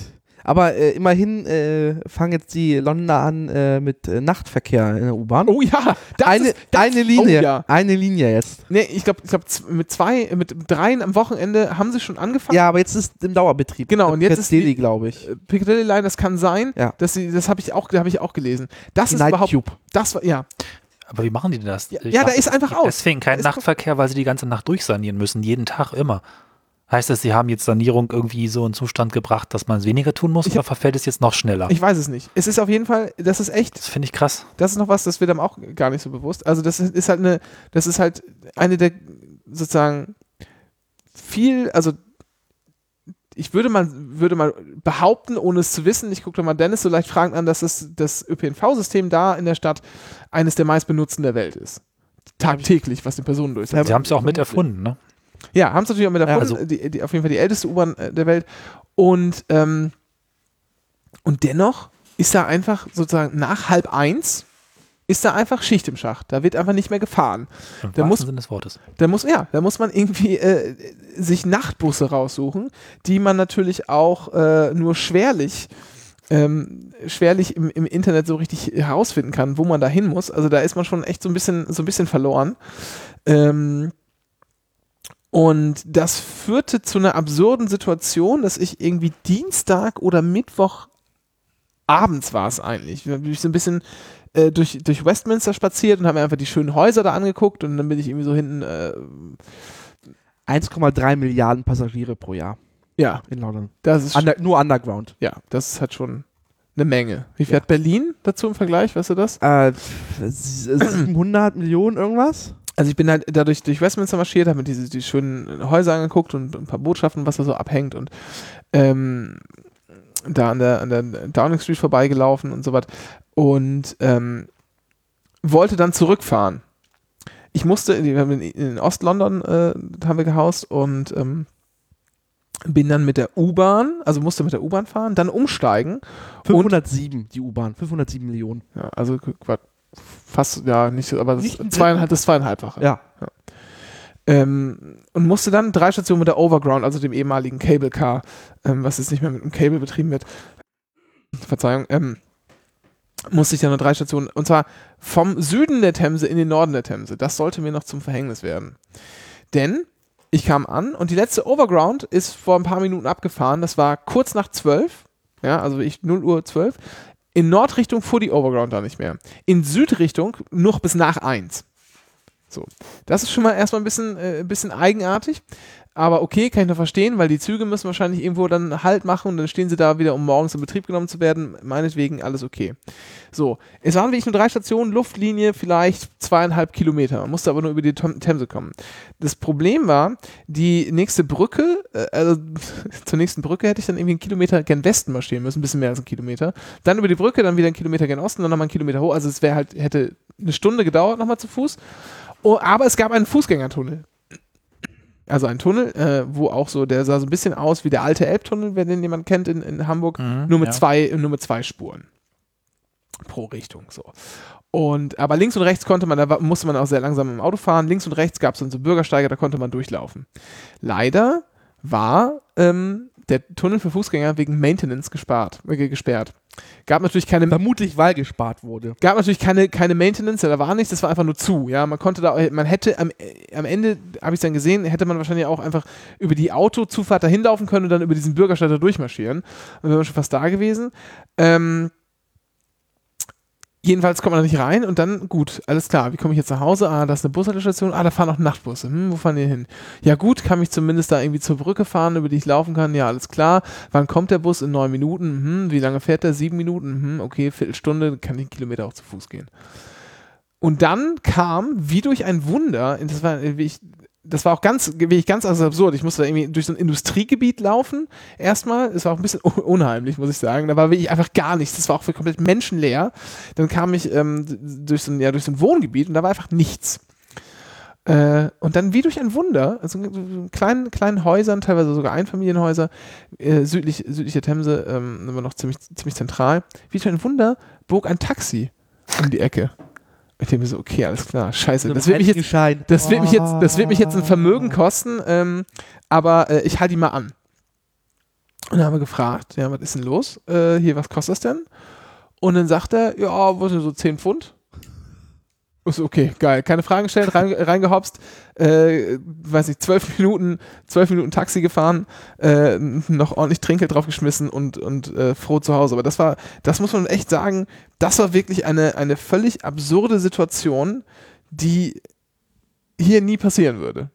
Aber äh, immerhin äh, fangen jetzt die Londoner an äh, mit äh, Nachtverkehr in der U-Bahn. Oh ja, das eine, ist, das, eine Linie. Oh ja. Eine Linie jetzt. Nee, ich glaube, ich glaub, mit zwei, mit dreien am Wochenende haben sie schon angefangen. Ja, aber jetzt ist im Dauerbetrieb. Genau, und jetzt ist die- Daily, glaube ich. Piccadilly Line, das kann sein, Ja. dass sie, das habe ich auch, habe ich auch gelesen. Das ist Night überhaupt, Tube. das war, ja, Aber wie machen die denn das? ja, Ich ja da dachte, ist einfach aus. Deswegen kein ist- Nachtverkehr, weil sie die ganze Nacht durchsanieren müssen, jeden Tag immer. Heißt das, sie haben jetzt Sanierung irgendwie so in Zustand gebracht, dass man es weniger tun muss Ich oder verfällt es jetzt noch schneller? Ich weiß es nicht. Es ist auf jeden Fall, das ist echt, das finde ich krass. das ist noch was, das wird einem auch gar nicht so bewusst. Also das ist halt eine, das ist halt eine der sozusagen viel, also ich würde mal, würde mal behaupten, ohne es zu wissen, ich gucke da mal Dennis so leicht fragend an, dass es, das ÖPNV-System da in der Stadt eines der meistbenutzten der Welt ist. Tagtäglich, was den Personen durchsetzt. Sie haben es ja auch mit erfunden, ne? Ja, haben es natürlich auch mit erfunden. also- die, die, auf jeden Fall die älteste U-Bahn äh, der Welt. Und, ähm, und dennoch ist da einfach sozusagen nach halb eins ist da einfach Schicht im Schacht. Da wird einfach nicht mehr gefahren. Im Da muss- Sinne des Wortes. Da muss, ja, da muss man irgendwie äh, sich Nachtbusse raussuchen, die man natürlich auch äh, nur schwerlich ähm, schwerlich im, im Internet so richtig herausfinden kann, wo man da hin muss. Also da ist man schon echt so ein bisschen, so ein bisschen verloren. Ähm, und das führte zu einer absurden Situation, dass ich irgendwie Dienstag oder Mittwoch abends war es eigentlich. Bin ich so ein bisschen äh, durch, durch Westminster spaziert und habe mir einfach die schönen Häuser da angeguckt und dann bin ich irgendwie so hinten, äh, 1,3 Milliarden Passagiere pro Jahr ja, in London. das ist, Under, nur Underground. ja, das ist halt schon eine Menge. Wie viel hat Berlin dazu im Vergleich, weißt du das? Äh, 700 Millionen irgendwas? Also ich bin halt dadurch durch Westminster marschiert, habe mir diese die schönen Häuser angeguckt und ein paar Botschaften, was da so abhängt und ähm, da an der, an der Downing Street vorbeigelaufen und so was und ähm, wollte dann zurückfahren. Ich musste, in, wir haben in, Ost-London äh, haben wir gehaust und ähm, bin dann mit der U-Bahn, also musste mit der U-Bahn fahren, dann umsteigen 507, die U-Bahn. 507 Millionen. Ja, also Quatsch, fast, ja, nicht aber das, Nicht ein zweieinhalb, das zweieinhalbfache. Ja. Ähm, und musste dann drei Stationen mit der Overground, also dem ehemaligen Cable Car, ähm, was jetzt nicht mehr mit dem Cable betrieben wird, Verzeihung, ähm, musste ich dann nur drei Stationen, und zwar vom Süden der Themse in den Norden der Themse. Das sollte mir noch zum Verhängnis werden. Denn ich kam an und die letzte Overground ist vor ein paar Minuten abgefahren. Das war kurz nach zwölf, ja, also ich 0 Uhr 12. In Nordrichtung fuhr die Overground da nicht mehr. In Südrichtung noch bis nach eins. So. Das ist schon mal erstmal ein bisschen, äh, ein bisschen eigenartig. Aber okay, kann ich noch verstehen, weil die Züge müssen wahrscheinlich irgendwo dann Halt machen und dann stehen sie da wieder, um morgens in Betrieb genommen zu werden. Meinetwegen alles okay. So, es waren wirklich nur drei Stationen, Luftlinie vielleicht zweieinhalb Kilometer. Man musste aber nur über die Themse kommen. Das Problem war, die nächste Brücke, äh, also *laughs* zur nächsten Brücke hätte ich dann irgendwie einen Kilometer gen Westen marschieren müssen, ein bisschen mehr als einen Kilometer. Dann über die Brücke, dann wieder einen Kilometer gen Osten, dann nochmal einen Kilometer hoch. Also es wäre halt, hätte eine Stunde gedauert nochmal zu Fuß. Oh, aber es gab einen Fußgängertunnel. Also ein Tunnel, äh, wo auch so, der sah so ein bisschen aus wie der alte Elbtunnel, wenn den jemand kennt in, in Hamburg, Mhm, nur mit ja. zwei, nur mit zwei Spuren pro Richtung so. Und aber links und rechts konnte man, da musste man auch sehr langsam im Auto fahren. Links und rechts gab es dann so Bürgersteige, da konnte man durchlaufen. Leider war ähm, der Tunnel für Fußgänger wegen Maintenance gespart, äh, gesperrt. Gab natürlich keine Vermutlich, weil gespart wurde. gab natürlich keine, keine Maintenance, ja, da war nichts, das war einfach nur zu. Ja, man konnte da, man hätte am, äh, am Ende, habe ich dann gesehen, hätte man wahrscheinlich auch einfach über die Autozufahrt dahin laufen können und dann über diesen Bürgersteig da durchmarschieren. Dann wäre man schon fast da gewesen. Ähm, jedenfalls kommt man da nicht rein und dann, gut, alles klar, wie komme ich jetzt nach Hause? Ah, da ist eine Bushaltestation, ah, da fahren auch Nachtbusse. Hm, wo fahren die hin? Ja gut, kann ich zumindest da irgendwie zur Brücke fahren, über die ich laufen kann? Ja, alles klar. Wann kommt der Bus? In neun Minuten. Hm, wie lange fährt der? Sieben Minuten. Hm, okay, Viertelstunde, kann ich einen Kilometer auch zu Fuß gehen. Und dann kam, wie durch ein Wunder, das war, ich, das war auch ganz, wie ich ganz also absurd. Ich musste da irgendwie durch so ein Industriegebiet laufen. Erstmal, es war auch ein bisschen un- unheimlich, muss ich sagen. Da war wirklich einfach gar nichts. Das war auch komplett menschenleer. Dann kam ich ähm, durch, so ein, ja, durch so ein Wohngebiet und da war einfach nichts. Äh, und dann wie durch ein Wunder, also in kleinen, kleinen Häusern, teilweise sogar Einfamilienhäuser, äh, südlich, südlich der Themse, ähm, immer noch ziemlich, ziemlich zentral, wie durch ein Wunder bog ein Taxi um die Ecke. Ich denke mir so, okay, alles klar, scheiße. Das wird mich jetzt, das wird mich jetzt, das wird mich jetzt ein Vermögen kosten, ähm, aber äh, ich halte die mal an. Und dann haben wir gefragt, ja, was ist denn los? Äh, hier, was kostet das denn? Und dann sagt er, ja, was sind so 10 Pfund? Ist okay, geil. Keine Fragen gestellt, rein, *laughs* reingehopst, äh, weiß nicht, zwölf Minuten, zwölf Minuten Taxi gefahren, äh, noch ordentlich Trinkgeld draufgeschmissen und, und äh, froh zu Hause. Aber das war, das muss man echt sagen, das war wirklich eine, eine völlig absurde Situation, die hier nie passieren würde.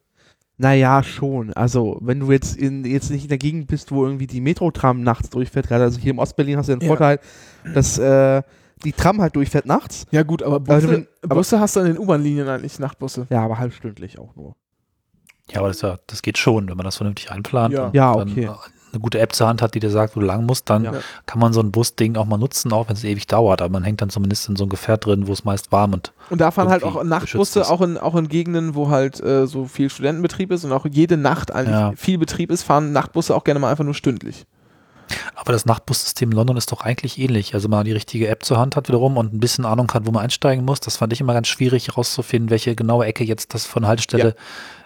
Naja, schon. Also, wenn du jetzt, in, jetzt nicht in der Gegend bist, wo irgendwie die Metro-Tram nachts durchfährt, gerade also hier im Ostberlin hast du den Ja. Vorteil, dass äh, die Tram halt durchfährt nachts. Ja gut, aber Also Busse, wenn- aber- Busse hast du an den U-Bahn-Linien eigentlich, Nachtbusse. Ja, aber halbstündlich auch nur. Ja, aber das, ja, das geht schon, wenn man das vernünftig einplant. Ja. und Ja, dann okay. eine gute App zur Hand hat, die dir sagt, wo du lang musst, dann Ja. kann man so ein Busding auch mal nutzen, auch wenn es ewig dauert. Aber man hängt dann zumindest in so einem Gefährt drin, wo es meist warm und Und da fahren halt auch Nachtbusse, auch in, auch in Gegenden, wo halt äh, so viel Studentenbetrieb ist und auch jede Nacht eigentlich Ja. viel Betrieb ist, fahren Nachtbusse auch gerne mal einfach nur stündlich. Aber das Nachtbussystem in London ist doch eigentlich ähnlich. Also man die richtige App zur Hand hat wiederum und ein bisschen Ahnung hat, wo man einsteigen muss. Das fand ich immer ganz schwierig herauszufinden, welche genaue Ecke jetzt das von Haltestelle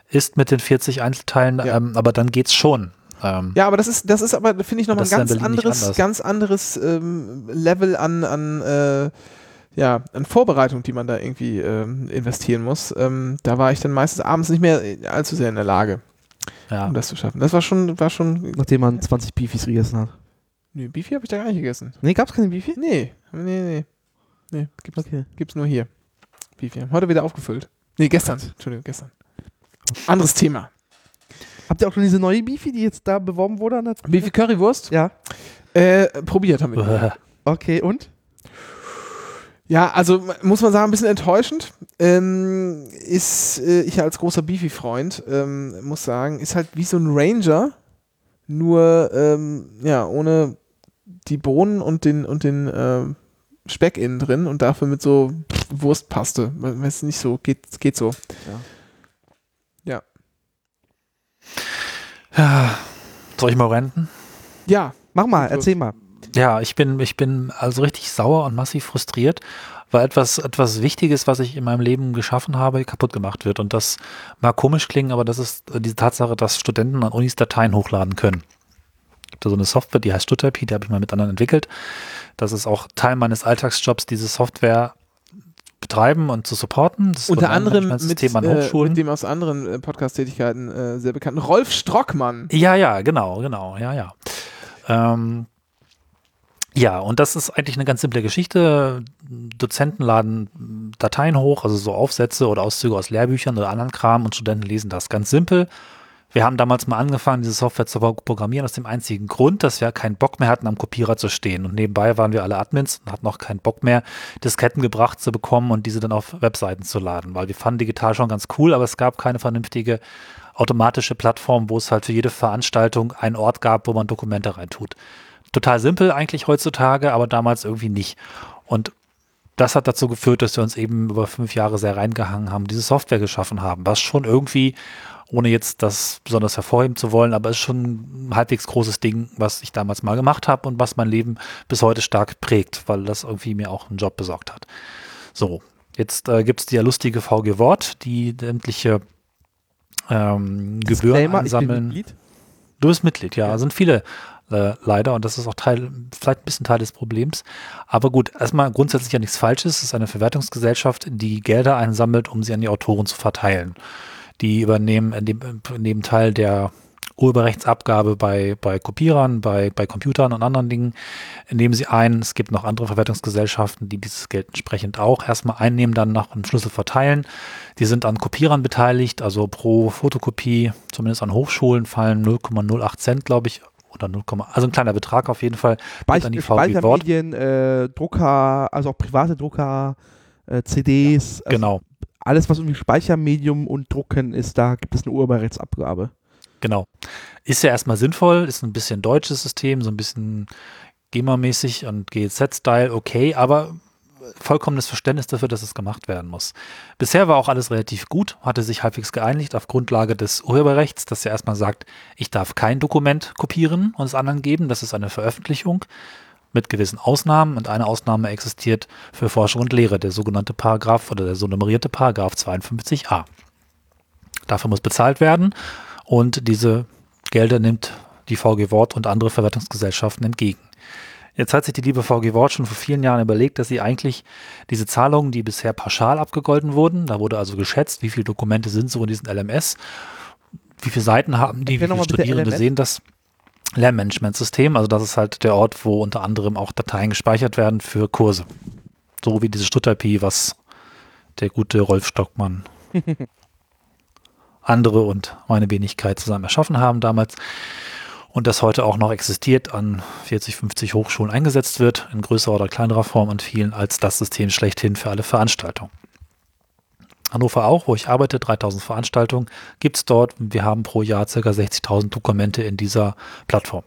ist mit den 40 Einzelteilen. Ja. Ähm, aber dann geht's schon. Ähm, Ja, aber das ist, das ist aber, finde ich, nochmal ein ganz anderes, ganz anderes ähm, Level an, an, äh, ja, an Vorbereitung, die man da irgendwie ähm, investieren muss. Ähm, da war ich dann meistens abends nicht mehr allzu sehr in der Lage, ja. um das zu schaffen. Das war schon, war schon. Nachdem man 20 Beefies gegessen hat. Nee, Beefy habe ich da gar nicht gegessen. Nee, gab's keine Beefy? Nee, nee, nee. Nee, gibt's, Okay. gibt's nur hier. Beefy. Heute wieder aufgefüllt. Nee, gestern. Entschuldigung, gestern. Anderes Thema. Habt ihr auch schon diese neue Beefy, die jetzt da beworben wurde? An der Beefy Currywurst? Ja. Äh, probiert haben wir. Okay, und? Ja, also muss man sagen, ein bisschen enttäuschend. Ähm, ist, äh, ich als großer Beefy-Freund, ähm, muss sagen, ist halt wie so ein Ranger, nur ähm, ja, ohne die Bohnen und den, und den ähm, Speck innen drin und dafür mit so Wurstpaste. Weiß nicht so, geht, geht so. Ja. Soll ich mal renten? Ja, Mach mal, erzähl mal. Ja, ich bin, ich bin also richtig sauer und massiv frustriert, weil etwas, etwas Wichtiges, was ich in meinem Leben geschaffen habe, kaputt gemacht wird. Und das mag komisch klingen, aber das ist diese Tatsache, dass Studenten an Unis Dateien hochladen können. Es gibt da so eine Software, die heißt Stutterpi, die habe ich mal mit anderen entwickelt. Das ist auch Teil meines Alltagsjobs, diese Software betreiben und zu supporten. Das unter anderem mit, äh, Hochschulen. mit dem aus anderen äh, Podcast-Tätigkeiten äh, sehr bekannten Rolf Strockmann. Ja, ja, genau, genau, ja, ja. Ähm, Ja, und das ist eigentlich eine ganz simple Geschichte. Dozenten laden Dateien hoch, also so Aufsätze oder Auszüge aus Lehrbüchern oder anderen Kram und Studenten lesen das ganz simpel. Wir haben damals mal angefangen, diese Software zu programmieren aus dem einzigen Grund, dass wir keinen Bock mehr hatten, am Kopierer zu stehen. Und nebenbei waren wir alle Admins und hatten auch keinen Bock mehr, Disketten gebracht zu bekommen und diese dann auf Webseiten zu laden, weil wir fanden digital schon ganz cool, aber es gab keine vernünftige automatische Plattform, wo es halt für jede Veranstaltung einen Ort gab, wo man Dokumente reintut. Total simpel eigentlich heutzutage, aber damals irgendwie nicht. Und das hat dazu geführt, dass wir uns eben über fünf Jahre sehr reingehangen haben, diese Software geschaffen haben, was schon irgendwie, ohne jetzt das besonders hervorheben zu wollen, aber ist schon ein halbwegs großes Ding, was ich damals mal gemacht habe und was mein Leben bis heute stark prägt, weil das irgendwie mir auch einen Job besorgt hat. So, jetzt äh, gibt es die ja lustige VG Wort, die sämtliche ähm, Gebühren einsammeln. Du bist Mitglied, ja. ja. Sind viele äh, leider und das ist auch Teil, vielleicht ein bisschen Teil des Problems. Aber gut, erstmal grundsätzlich ja nichts Falsches. Es ist eine Verwertungsgesellschaft, die Gelder einsammelt, um sie an die Autoren zu verteilen. Die übernehmen dem Teil der Urheberrechtsabgabe bei, bei Kopierern, bei, bei Computern und anderen Dingen nehmen sie ein. Es gibt noch andere Verwertungsgesellschaften, die dieses Geld entsprechend auch erstmal einnehmen, dann nach einem Schlüssel verteilen. Die sind an Kopierern beteiligt, also pro Fotokopie, zumindest an Hochschulen, fallen 0,08 Cent, glaube ich, oder 0, also ein kleiner Betrag auf jeden Fall. Speich die Speichermedien, äh, Drucker, also auch private Drucker, äh, CDs. Ja, genau. Also alles, was irgendwie Speichermedium und Drucken ist, da gibt es eine Urheberrechtsabgabe. Genau. Ist ja erstmal sinnvoll, ist ein bisschen deutsches System, so ein bisschen GEMA-mäßig und GEZ-Style, okay, aber vollkommenes Verständnis dafür, dass es gemacht werden muss. Bisher war auch alles relativ gut, hatte sich halbwegs geeinigt auf Grundlage des Urheberrechts, das ja erstmal sagt, ich darf kein Dokument kopieren und es anderen geben, das ist eine Veröffentlichung mit gewissen Ausnahmen und eine Ausnahme existiert für Forschung und Lehre, der sogenannte Paragraph oder der so nummerierte Paragraph 52a. Dafür muss bezahlt werden und diese Gelder nimmt die VG Wort und andere Verwertungsgesellschaften entgegen. Jetzt hat sich die liebe VG Wort schon vor vielen Jahren überlegt, dass sie eigentlich diese Zahlungen, die bisher pauschal abgegolten wurden, da wurde also geschätzt, wie viele Dokumente sind so in diesen LMS, wie viele Seiten haben die, wie viele Studierende sehen das. Lernmanagementsystem, also das ist halt der Ort, wo unter anderem auch Dateien gespeichert werden für Kurse. So wie diese Stutterpie, was der gute Rolf Stockmann *laughs* andere und meine Wenigkeit zusammen erschaffen haben damals und das heute auch noch existiert, an 40, 50 Hochschulen eingesetzt wird, in größerer oder kleinerer Form an vielen als das System schlechthin für alle Veranstaltungen. Hannover auch, wo ich arbeite, 3000 Veranstaltungen gibt es dort. Wir haben pro Jahr ca. 60.000 Dokumente in dieser Plattform.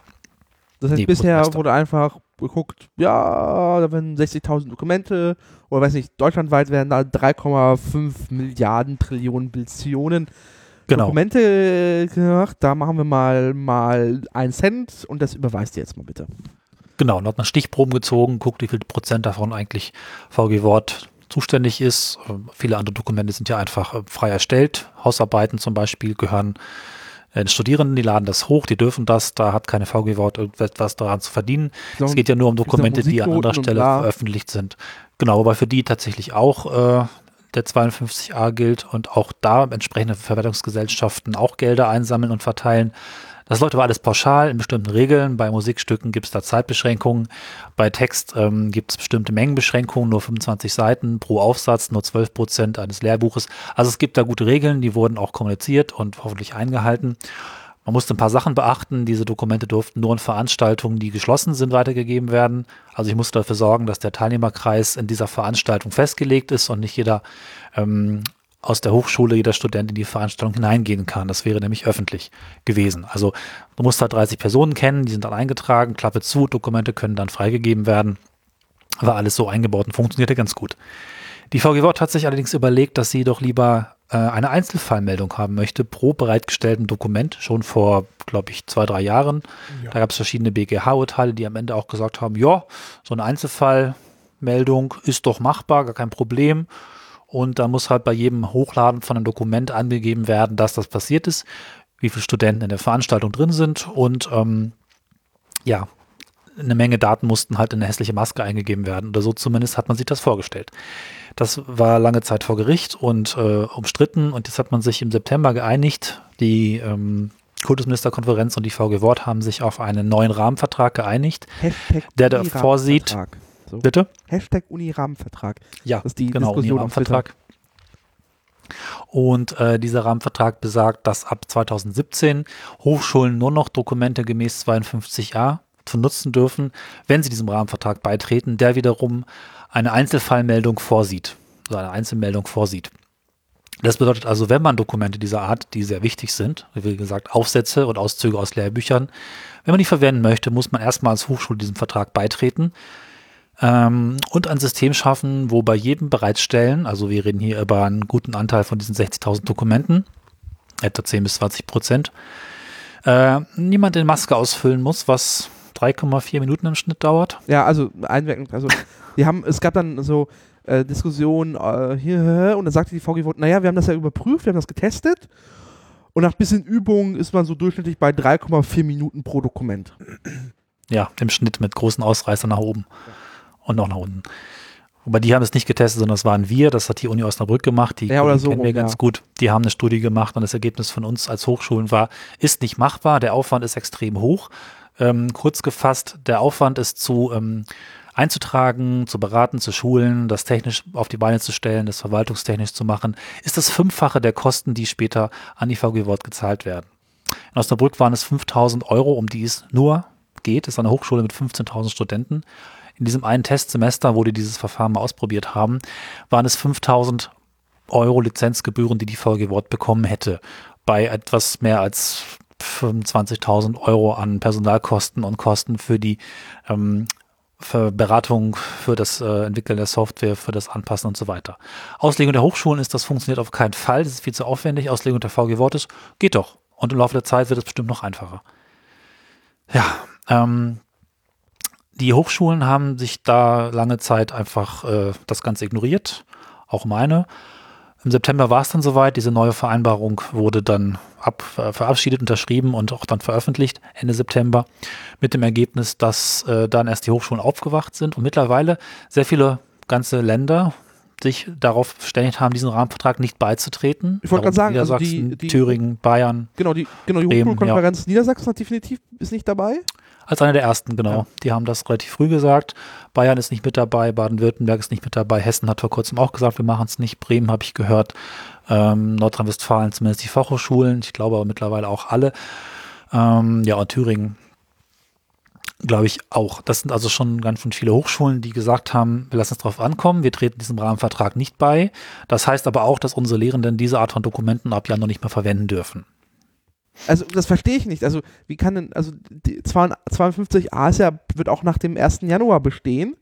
Das heißt, nee, bisher wurde einfach geguckt, ja, da werden 60.000 Dokumente oder weiß nicht, deutschlandweit werden da 3,5 Milliarden Trillionen Billionen genau. Dokumente gemacht. Da machen wir mal, mal einen Cent und das überweist ihr jetzt mal bitte. Genau, und hat man Stichproben gezogen, guckt, wie viel Prozent davon eigentlich VG Wort zuständig ist. Äh, viele andere Dokumente sind ja einfach äh, frei erstellt. Hausarbeiten zum Beispiel gehören äh, den Studierenden, die laden das hoch, die dürfen das, da hat keine VG Wort irgendetwas daran zu verdienen. So, es geht ja nur um Dokumente, die an anderer Stelle veröffentlicht sind. Genau, aber für die tatsächlich auch äh, der 52a gilt und auch da entsprechende Verwertungsgesellschaften auch Gelder einsammeln und verteilen. Das läuft aber alles pauschal in bestimmten Regeln. Bei Musikstücken gibt es da Zeitbeschränkungen. Bei Text ähm, gibt es bestimmte Mengenbeschränkungen, nur 25 Seiten pro Aufsatz, nur 12 Prozent eines Lehrbuches. Also es gibt da gute Regeln, die wurden auch kommuniziert und hoffentlich eingehalten. Man musste ein paar Sachen beachten. Diese Dokumente durften nur in Veranstaltungen, die geschlossen sind, weitergegeben werden. Also ich musste dafür sorgen, dass der Teilnehmerkreis in dieser Veranstaltung festgelegt ist und nicht jeder ähm, aus der Hochschule, jeder Student in die Veranstaltung hineingehen kann. Das wäre nämlich öffentlich gewesen. Also du musst halt 30 Personen kennen, die sind dann eingetragen, Klappe zu, Dokumente können dann freigegeben werden. War alles so eingebaut und funktionierte ganz gut. Die VG Wort hat sich allerdings überlegt, dass sie doch lieber eine Einzelfallmeldung haben möchte pro bereitgestellten Dokument, schon vor, glaube ich, zwei, drei Jahren. Ja. Da gab es verschiedene BGH-Urteile, die am Ende auch gesagt haben, ja, so eine Einzelfallmeldung ist doch machbar, gar kein Problem. Und da muss halt bei jedem Hochladen von einem Dokument angegeben werden, dass das passiert ist, wie viele Studenten in der Veranstaltung drin sind und ähm, ja, eine Menge Daten mussten halt in eine hässliche Maske eingegeben werden. Oder so zumindest hat man sich das vorgestellt. Das war lange Zeit vor Gericht und äh, umstritten und jetzt hat man sich im September geeinigt. Die ähm, Kultusministerkonferenz und die VG Wort haben sich auf einen neuen Rahmenvertrag geeinigt, Hashtag der da vorsieht. So. Bitte? Hashtag Uni-Rahmenvertrag. Ja, das ist die genau, Uni-Rahmenvertrag. Und äh, dieser Rahmenvertrag besagt, dass ab 2017 Hochschulen nur noch Dokumente gemäß 52a zu nutzen dürfen, wenn sie diesem Rahmenvertrag beitreten, der wiederum eine Einzelfallmeldung vorsieht, also eine Einzelmeldung vorsieht. Das bedeutet also, wenn man Dokumente dieser Art, die sehr wichtig sind, wie gesagt, Aufsätze und Auszüge aus Lehrbüchern, wenn man die verwenden möchte, muss man erstmal als Hochschule diesem Vertrag beitreten ähm, und ein System schaffen, wo bei jedem Bereitstellen, also wir reden hier über einen guten Anteil von diesen 60.000 Dokumenten, etwa 10 bis 20 Prozent, äh, niemand den Maske ausfüllen muss, was 3,4 Minuten im Schnitt dauert. Ja, also einwirkend, also die haben, es gab dann so äh, Diskussionen äh, hier und dann sagte die VG, naja, wir haben das ja überprüft, wir haben das getestet und nach bisschen Übung ist man so durchschnittlich bei 3,4 Minuten pro Dokument. Ja, im Schnitt mit großen Ausreißern nach oben ja. und auch nach unten. Wobei die haben es nicht getestet, sondern das waren wir, das hat die Uni Osnabrück gemacht, die ja, oder so, kennen wir ganz ja. gut. Die haben eine Studie gemacht und das Ergebnis von uns als Hochschulen war, ist nicht machbar, der Aufwand ist extrem hoch. Ähm, kurz gefasst, der Aufwand ist zu ähm, einzutragen, zu beraten, zu schulen, das technisch auf die Beine zu stellen, das verwaltungstechnisch zu machen, ist das Fünffache der Kosten, die später an die VG Wort gezahlt werden. In Osnabrück waren es 5000 Euro, um die es nur geht. Es ist eine Hochschule mit 15.000 Studenten. In diesem einen Testsemester, wo die dieses Verfahren mal ausprobiert haben, waren es 5000 Euro Lizenzgebühren, die die VG Wort bekommen hätte. Bei etwas mehr als 25.000 Euro an Personalkosten und Kosten für die ähm, für Beratung, für das äh, Entwickeln der Software, für das Anpassen und so weiter. Auslegung der Hochschulen ist, das funktioniert auf keinen Fall, das ist viel zu aufwendig. Auslegung der VG Wort ist, geht doch. Und im Laufe der Zeit wird es bestimmt noch einfacher. Ja, ähm, die Hochschulen haben sich da lange Zeit einfach äh, das Ganze ignoriert, auch meine. Im September war es dann soweit. Diese neue Vereinbarung wurde dann ab, äh, verabschiedet, unterschrieben und auch dann veröffentlicht Ende September mit dem Ergebnis, dass äh, dann erst die Hochschulen aufgewacht sind und mittlerweile sehr viele ganze Länder sich darauf verständigt haben, diesen Rahmenvertrag nicht beizutreten. Ich wollte gerade sagen, also die, die, Thüringen, Bayern. Genau, die, genau, die Hochschulkonferenz ja. Niedersachsen hat definitiv ist nicht dabei. Als einer der ersten, genau. Ja. Die haben das relativ früh gesagt. Bayern ist nicht mit dabei, Baden-Württemberg ist nicht mit dabei, Hessen hat vor kurzem auch gesagt, wir machen es nicht. Bremen habe ich gehört, ähm, Nordrhein-Westfalen zumindest die Fachhochschulen, ich glaube aber mittlerweile auch alle. Ähm, ja, und Thüringen glaube ich auch. Das sind also schon ganz schön viele Hochschulen, die gesagt haben, wir lassen es drauf ankommen, wir treten diesem Rahmenvertrag nicht bei. Das heißt aber auch, dass unsere Lehrenden diese Art von Dokumenten ab Januar nicht mehr verwenden dürfen. Also das verstehe ich nicht. Also wie kann denn, also die 52a ist ja, wird auch nach dem 1. Januar bestehen.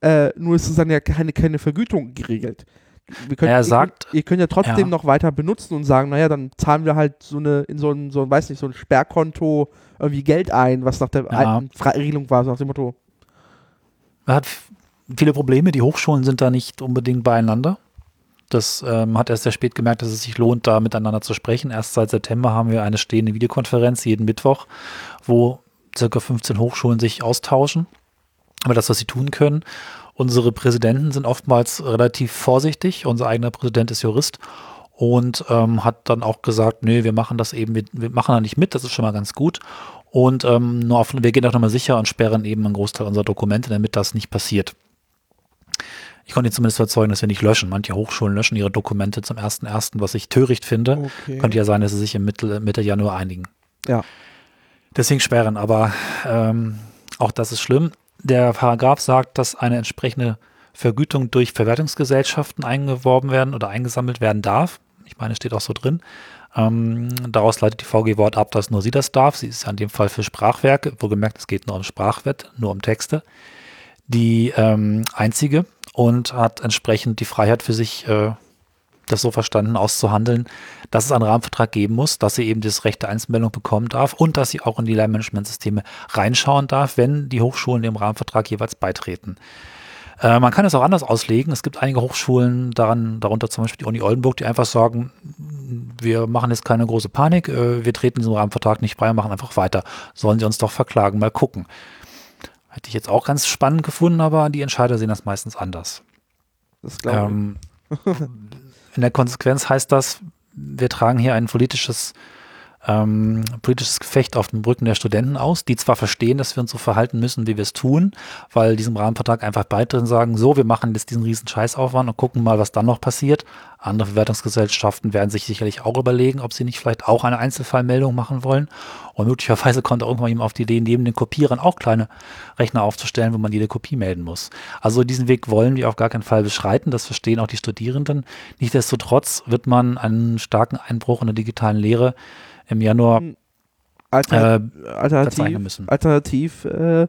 Äh, nur ist es dann ja keine, keine Vergütung geregelt. Können, er sagt, ihr, ihr, könnt ja trotzdem ja. noch weiter benutzen und sagen, naja, dann zahlen wir halt so eine, in so ein, so ein, weiß nicht, so ein Sperrkonto irgendwie Geld ein, was nach der ja. alten Regelung war, so nach dem Motto. Er hat viele Probleme, die Hochschulen sind da nicht unbedingt beieinander. Das ähm, hat erst sehr spät gemerkt, dass es sich lohnt, da miteinander zu sprechen. Erst seit September haben wir eine stehende Videokonferenz jeden Mittwoch, wo circa 15 Hochschulen sich austauschen über das, was sie tun können. Unsere Präsidenten sind oftmals relativ vorsichtig. Unser eigener Präsident ist Jurist und ähm, hat dann auch gesagt, nee, wir machen das eben, wir, wir, machen da nicht mit, das ist schon mal ganz gut. Und ähm, nur auf, wir gehen auch nochmal sicher und sperren eben einen Großteil unserer Dokumente, damit das nicht passiert. Ich konnte ihn zumindest überzeugen, dass wir nicht löschen. Manche Hochschulen löschen ihre Dokumente zum 1.1., was ich töricht finde. Okay. Könnte ja sein, dass sie sich im Mitte, Mitte Januar einigen. Ja. Deswegen sperren, aber ähm, auch das ist schlimm. Der Paragraph sagt, dass eine entsprechende Vergütung durch Verwertungsgesellschaften eingeworben werden oder eingesammelt werden darf. Ich meine, steht auch so drin. Ähm, daraus leitet die VG Wort ab, dass nur sie das darf. Sie ist ja in dem Fall für Sprachwerke, wo gemerkt, es geht nur um Sprachwert, nur um Texte. Die ähm, einzige und hat entsprechend die Freiheit für sich, äh, das so verstanden auszuhandeln, dass es einen Rahmenvertrag geben muss, dass sie eben das Recht der Einzelmeldung bekommen darf und dass sie auch in die Lernmanagementsysteme reinschauen darf, wenn die Hochschulen dem Rahmenvertrag jeweils beitreten. Äh, man kann es auch anders auslegen. Es gibt einige Hochschulen, daran, darunter zum Beispiel die Uni Oldenburg, die einfach sagen, wir machen jetzt keine große Panik, äh, wir treten diesen Rahmenvertrag nicht bei, machen einfach weiter. Sollen sie uns doch verklagen, mal gucken. Hätte ich jetzt auch ganz spannend gefunden, aber die Entscheider sehen das meistens anders. Das glaube ähm, *laughs* in der Konsequenz heißt das, wir tragen hier ein politisches ähm, politisches Gefecht auf den Brücken der Studenten aus, die zwar verstehen, dass wir uns so verhalten müssen, wie wir es tun, weil diesem Rahmenvertrag einfach beitreten sagen, so, wir machen jetzt diesen riesen Scheißaufwand und gucken mal, was dann noch passiert. Andere Verwertungsgesellschaften werden sich sicherlich auch überlegen, ob sie nicht vielleicht auch eine Einzelfallmeldung machen wollen. Und möglicherweise kommt irgendwann jemand auf die Idee, neben den Kopierern auch kleine Rechner aufzustellen, wo man jede Kopie melden muss. Also diesen Weg wollen wir auf gar keinen Fall beschreiten. Das verstehen auch die Studierenden. Nichtsdestotrotz wird man einen starken Einbruch in der digitalen Lehre im Januar hm. Alter, äh, alternativ, müssen. Alternativ äh,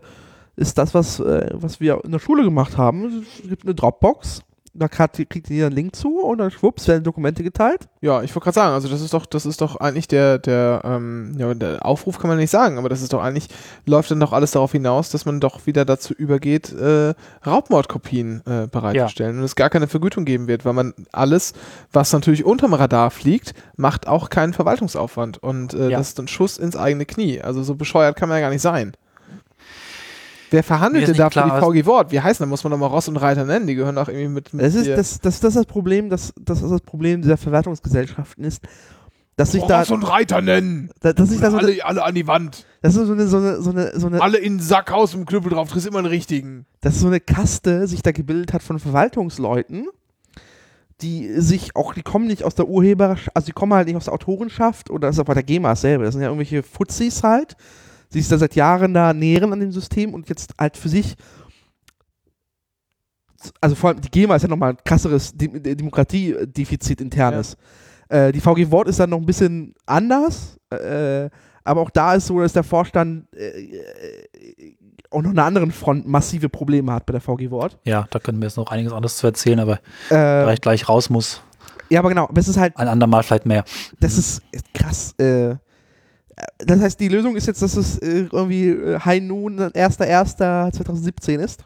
ist das, was, äh, was wir in der Schule gemacht haben. Es gibt eine Dropbox da kriegt ihr einen Link zu und dann schwupps werden Dokumente geteilt. Ja, ich wollte gerade sagen, also das ist doch, das ist doch eigentlich der, der, ähm, ja, der Aufruf kann man nicht sagen, aber das ist doch eigentlich, läuft dann doch alles darauf hinaus, dass man doch wieder dazu übergeht, äh, Raubmordkopien äh, bereitzustellen ja. und es gar keine Vergütung geben wird, weil man alles, was natürlich unterm Radar fliegt, macht auch keinen Verwaltungsaufwand und äh, ja. das ist ein Schuss ins eigene Knie. Also so bescheuert kann man ja gar nicht sein. Wer verhandelt denn da für die VG Wort? Wie heißen, da muss man doch mal Ross und Reiter nennen, die gehören auch irgendwie mit. mit das, ist, das, das, das ist das Problem, das, das ist das Problem dieser Verwertungsgesellschaften ist, dass sich da. Ross und Reiter nennen! Da, dass sich da so alle, alle an die Wand. Das ist so eine, so eine, so eine, so eine Alle in den Sack aus dem Knüppel drauf, triffst immer einen richtigen. Dass so eine Kaste sich da gebildet hat von Verwaltungsleuten, die sich auch, die kommen nicht aus der Urheberschaft, also die kommen halt nicht aus der Autorenschaft oder das ist auch bei der GEMA selber. Das sind ja irgendwelche Fuzis halt sich da seit Jahren da nähren an dem System und jetzt halt für sich also vor allem die GEMA ist ja nochmal ein krasseres Dem Demokratiedefizit internes. Ja. Äh, die VG Wort ist dann noch ein bisschen anders, äh, aber auch da ist so, dass der Vorstand äh, auch noch einer anderen Front massive Probleme hat bei der VG Wort. Ja, da können wir jetzt noch einiges anderes zu erzählen, aber äh, ich gleich raus muss. Ja, aber genau, aber es ist halt. Ein andermal vielleicht mehr. Das ist krass. Äh, das heißt, die Lösung ist jetzt, dass es äh, irgendwie äh, High Noon 1.1.2017 ist?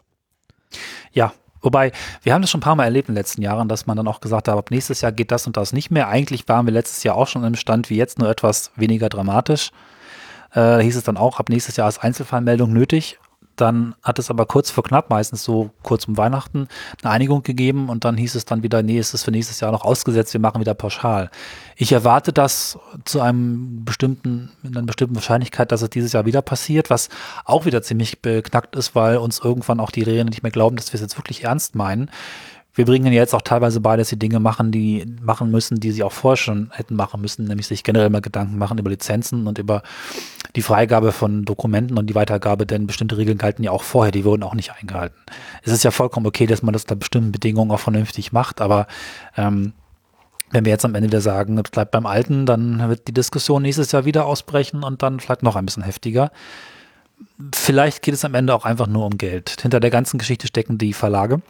Ja, Wobei, wir haben das schon ein paar Mal erlebt in den letzten Jahren, dass man dann auch gesagt hat, ab nächstes Jahr geht das und das nicht mehr. Eigentlich waren wir letztes Jahr auch schon im Stand wie jetzt, nur etwas weniger dramatisch. Äh, hieß es dann auch, ab nächstes Jahr ist Einzelfallmeldung nötig. Dann hat es aber kurz vor knapp, meistens so kurz um Weihnachten, eine Einigung gegeben und dann hieß es dann wieder, nee, es ist für nächstes Jahr noch ausgesetzt, wir machen wieder pauschal. Ich erwarte das zu einem bestimmten, in einer bestimmten Wahrscheinlichkeit, dass es dieses Jahr wieder passiert, was auch wieder ziemlich beknackt ist, weil uns irgendwann auch die Räder nicht mehr glauben, dass wir es jetzt wirklich ernst meinen wir bringen jetzt auch teilweise bei, dass sie Dinge machen, die machen müssen, die sie auch vorher schon hätten machen müssen, nämlich sich generell mal Gedanken machen über Lizenzen und über die Freigabe von Dokumenten und die Weitergabe, denn bestimmte Regeln galten ja auch vorher, die wurden auch nicht eingehalten. Es ist ja vollkommen okay, dass man das unter bestimmten Bedingungen auch vernünftig macht, aber ähm, wenn wir jetzt am Ende wieder sagen, es bleibt beim Alten, dann wird die Diskussion nächstes Jahr wieder ausbrechen und dann vielleicht noch ein bisschen heftiger. Vielleicht geht es am Ende auch einfach nur um Geld. Hinter der ganzen Geschichte stecken die Verlage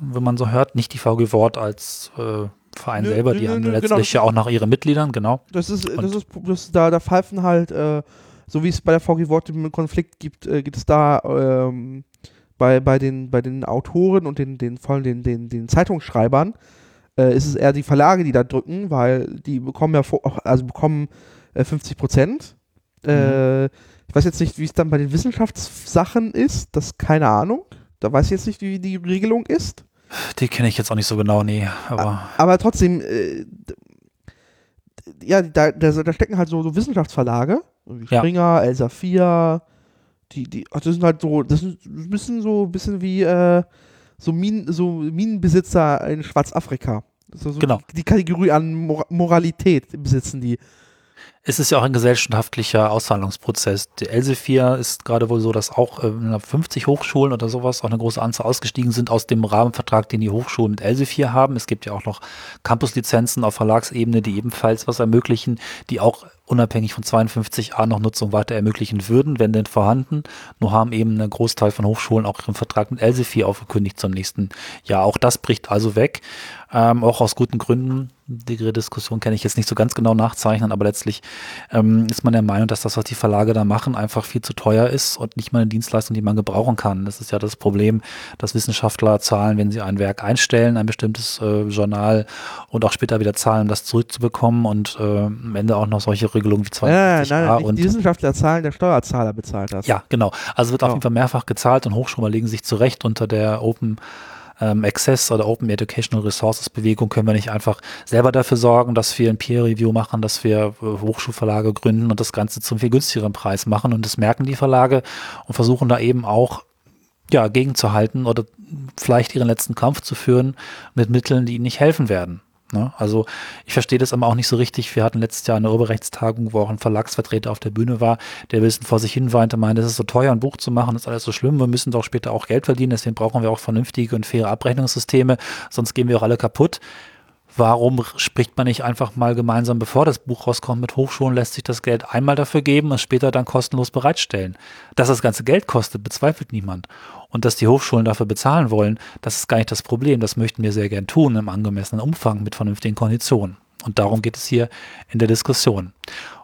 wenn man so hört, nicht die VG Wort als äh, Verein nö, selber, die nö, haben nö, letztlich genau. ja auch nach ihren Mitgliedern, genau. Das ist, das ist, das da, da pfeifen halt, äh, so wie es bei der VG Wort einen Konflikt gibt, äh, gibt es da ähm, bei, bei, den, bei den Autoren und den, den, vor allem den, den, den Zeitungsschreibern, äh, ist es eher die Verlage, die da drücken, weil die bekommen ja, also bekommen 50 äh, Prozent. Äh, mhm. ich weiß jetzt nicht, wie es dann bei den Wissenschaftssachen ist, das keine Ahnung. Da weiß ich jetzt nicht, wie die Regelung ist. Die kenne ich jetzt auch nicht so genau, nee. Aber, aber trotzdem, äh, ja, da, da, da, stecken halt so, so Wissenschaftsverlage, wie Springer, ja. Elsevier, die, die, ach, das sind halt so, das ist ein bisschen so, ein bisschen wie äh, so, Minen, so Minenbesitzer in Schwarzafrika. So, so genau. Die, die Kategorie an Mor Moralität besitzen die es ist ja auch ein gesellschaftlicher Auszahlungsprozess. Die Elsevier ist gerade wohl so, dass auch äh, 50 Hochschulen oder sowas, auch eine große Anzahl ausgestiegen sind aus dem Rahmenvertrag, den die Hochschulen mit Elsevier haben. Es gibt ja auch noch Campuslizenzen auf Verlagsebene, die ebenfalls was ermöglichen, die auch unabhängig von 52a noch Nutzung weiter ermöglichen würden, wenn denn vorhanden. Nur haben eben ein Großteil von Hochschulen auch ihren Vertrag mit Elsevier aufgekündigt zum nächsten Jahr. Auch das bricht also weg, ähm, auch aus guten Gründen die Diskussion kann ich jetzt nicht so ganz genau nachzeichnen, aber letztlich ähm, ist man der Meinung, dass das, was die Verlage da machen, einfach viel zu teuer ist und nicht mal eine Dienstleistung, die man gebrauchen kann. Das ist ja das Problem, dass Wissenschaftler zahlen, wenn sie ein Werk einstellen, ein bestimmtes äh, Journal und auch später wieder zahlen, um das zurückzubekommen und äh, am Ende auch noch solche Regelungen wie 52 ja, nein, nein, Die Wissenschaftler zahlen, der Steuerzahler bezahlt das. Ja, genau. Also wird oh. auf jeden Fall mehrfach gezahlt und Hochschulen legen sich zurecht unter der Open ähm, Access oder Open Educational Resources Bewegung können wir nicht einfach selber dafür sorgen, dass wir ein Peer Review machen, dass wir äh, Hochschulverlage gründen und das Ganze zum viel günstigeren Preis machen. Und das merken die Verlage und versuchen da eben auch ja, gegenzuhalten oder vielleicht ihren letzten Kampf zu führen mit Mitteln, die ihnen nicht helfen werden. Ne? Also ich verstehe das aber auch nicht so richtig. Wir hatten letztes Jahr eine Urheberrechtstagung, wo auch ein Verlagsvertreter auf der Bühne war, der ein vor sich hin weinte, meinte, es ist so teuer, ein Buch zu machen, das ist alles so schlimm, wir müssen doch später auch Geld verdienen, deswegen brauchen wir auch vernünftige und faire Abrechnungssysteme, sonst gehen wir auch alle kaputt. Warum spricht man nicht einfach mal gemeinsam, bevor das Buch rauskommt, mit Hochschulen, lässt sich das Geld einmal dafür geben und später dann kostenlos bereitstellen? Dass das ganze Geld kostet, bezweifelt niemand. Und dass die Hochschulen dafür bezahlen wollen, das ist gar nicht das Problem. Das möchten wir sehr gern tun im angemessenen Umfang mit vernünftigen Konditionen. Und darum geht es hier in der Diskussion.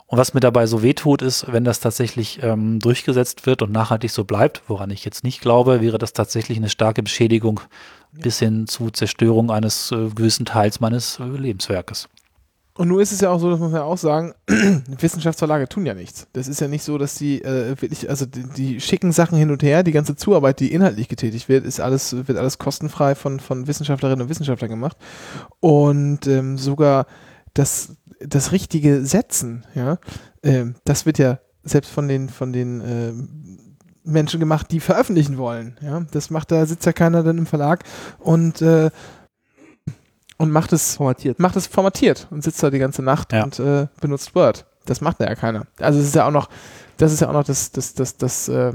Und was mir dabei so wehtut, ist, wenn das tatsächlich ähm, durchgesetzt wird und nachhaltig so bleibt, woran ich jetzt nicht glaube, wäre das tatsächlich eine starke Beschädigung bis hin zu Zerstörung eines äh, gewissen Teils meines äh, Lebenswerkes. Und nun ist es ja auch so, dass man ja auch sagen, *clears throat* Wissenschaftsverlage tun ja nichts. Das ist ja nicht so, dass die äh, wirklich, also die, die, schicken Sachen hin und her, die ganze Zuarbeit, die inhaltlich getätigt wird, ist alles, wird alles kostenfrei von, von Wissenschaftlerinnen und Wissenschaftlern gemacht. Und ähm, sogar das, das richtige Setzen, ja, äh, das wird ja selbst von den, von den äh, Menschen gemacht, die veröffentlichen wollen. Ja, das macht, da sitzt ja keiner dann im Verlag und äh, und macht es formatiert, macht es formatiert und sitzt da die ganze Nacht ja. und äh, benutzt Word. Das macht ja keiner. Also es ist ja auch noch, das ist ja auch noch das, das, das, das äh,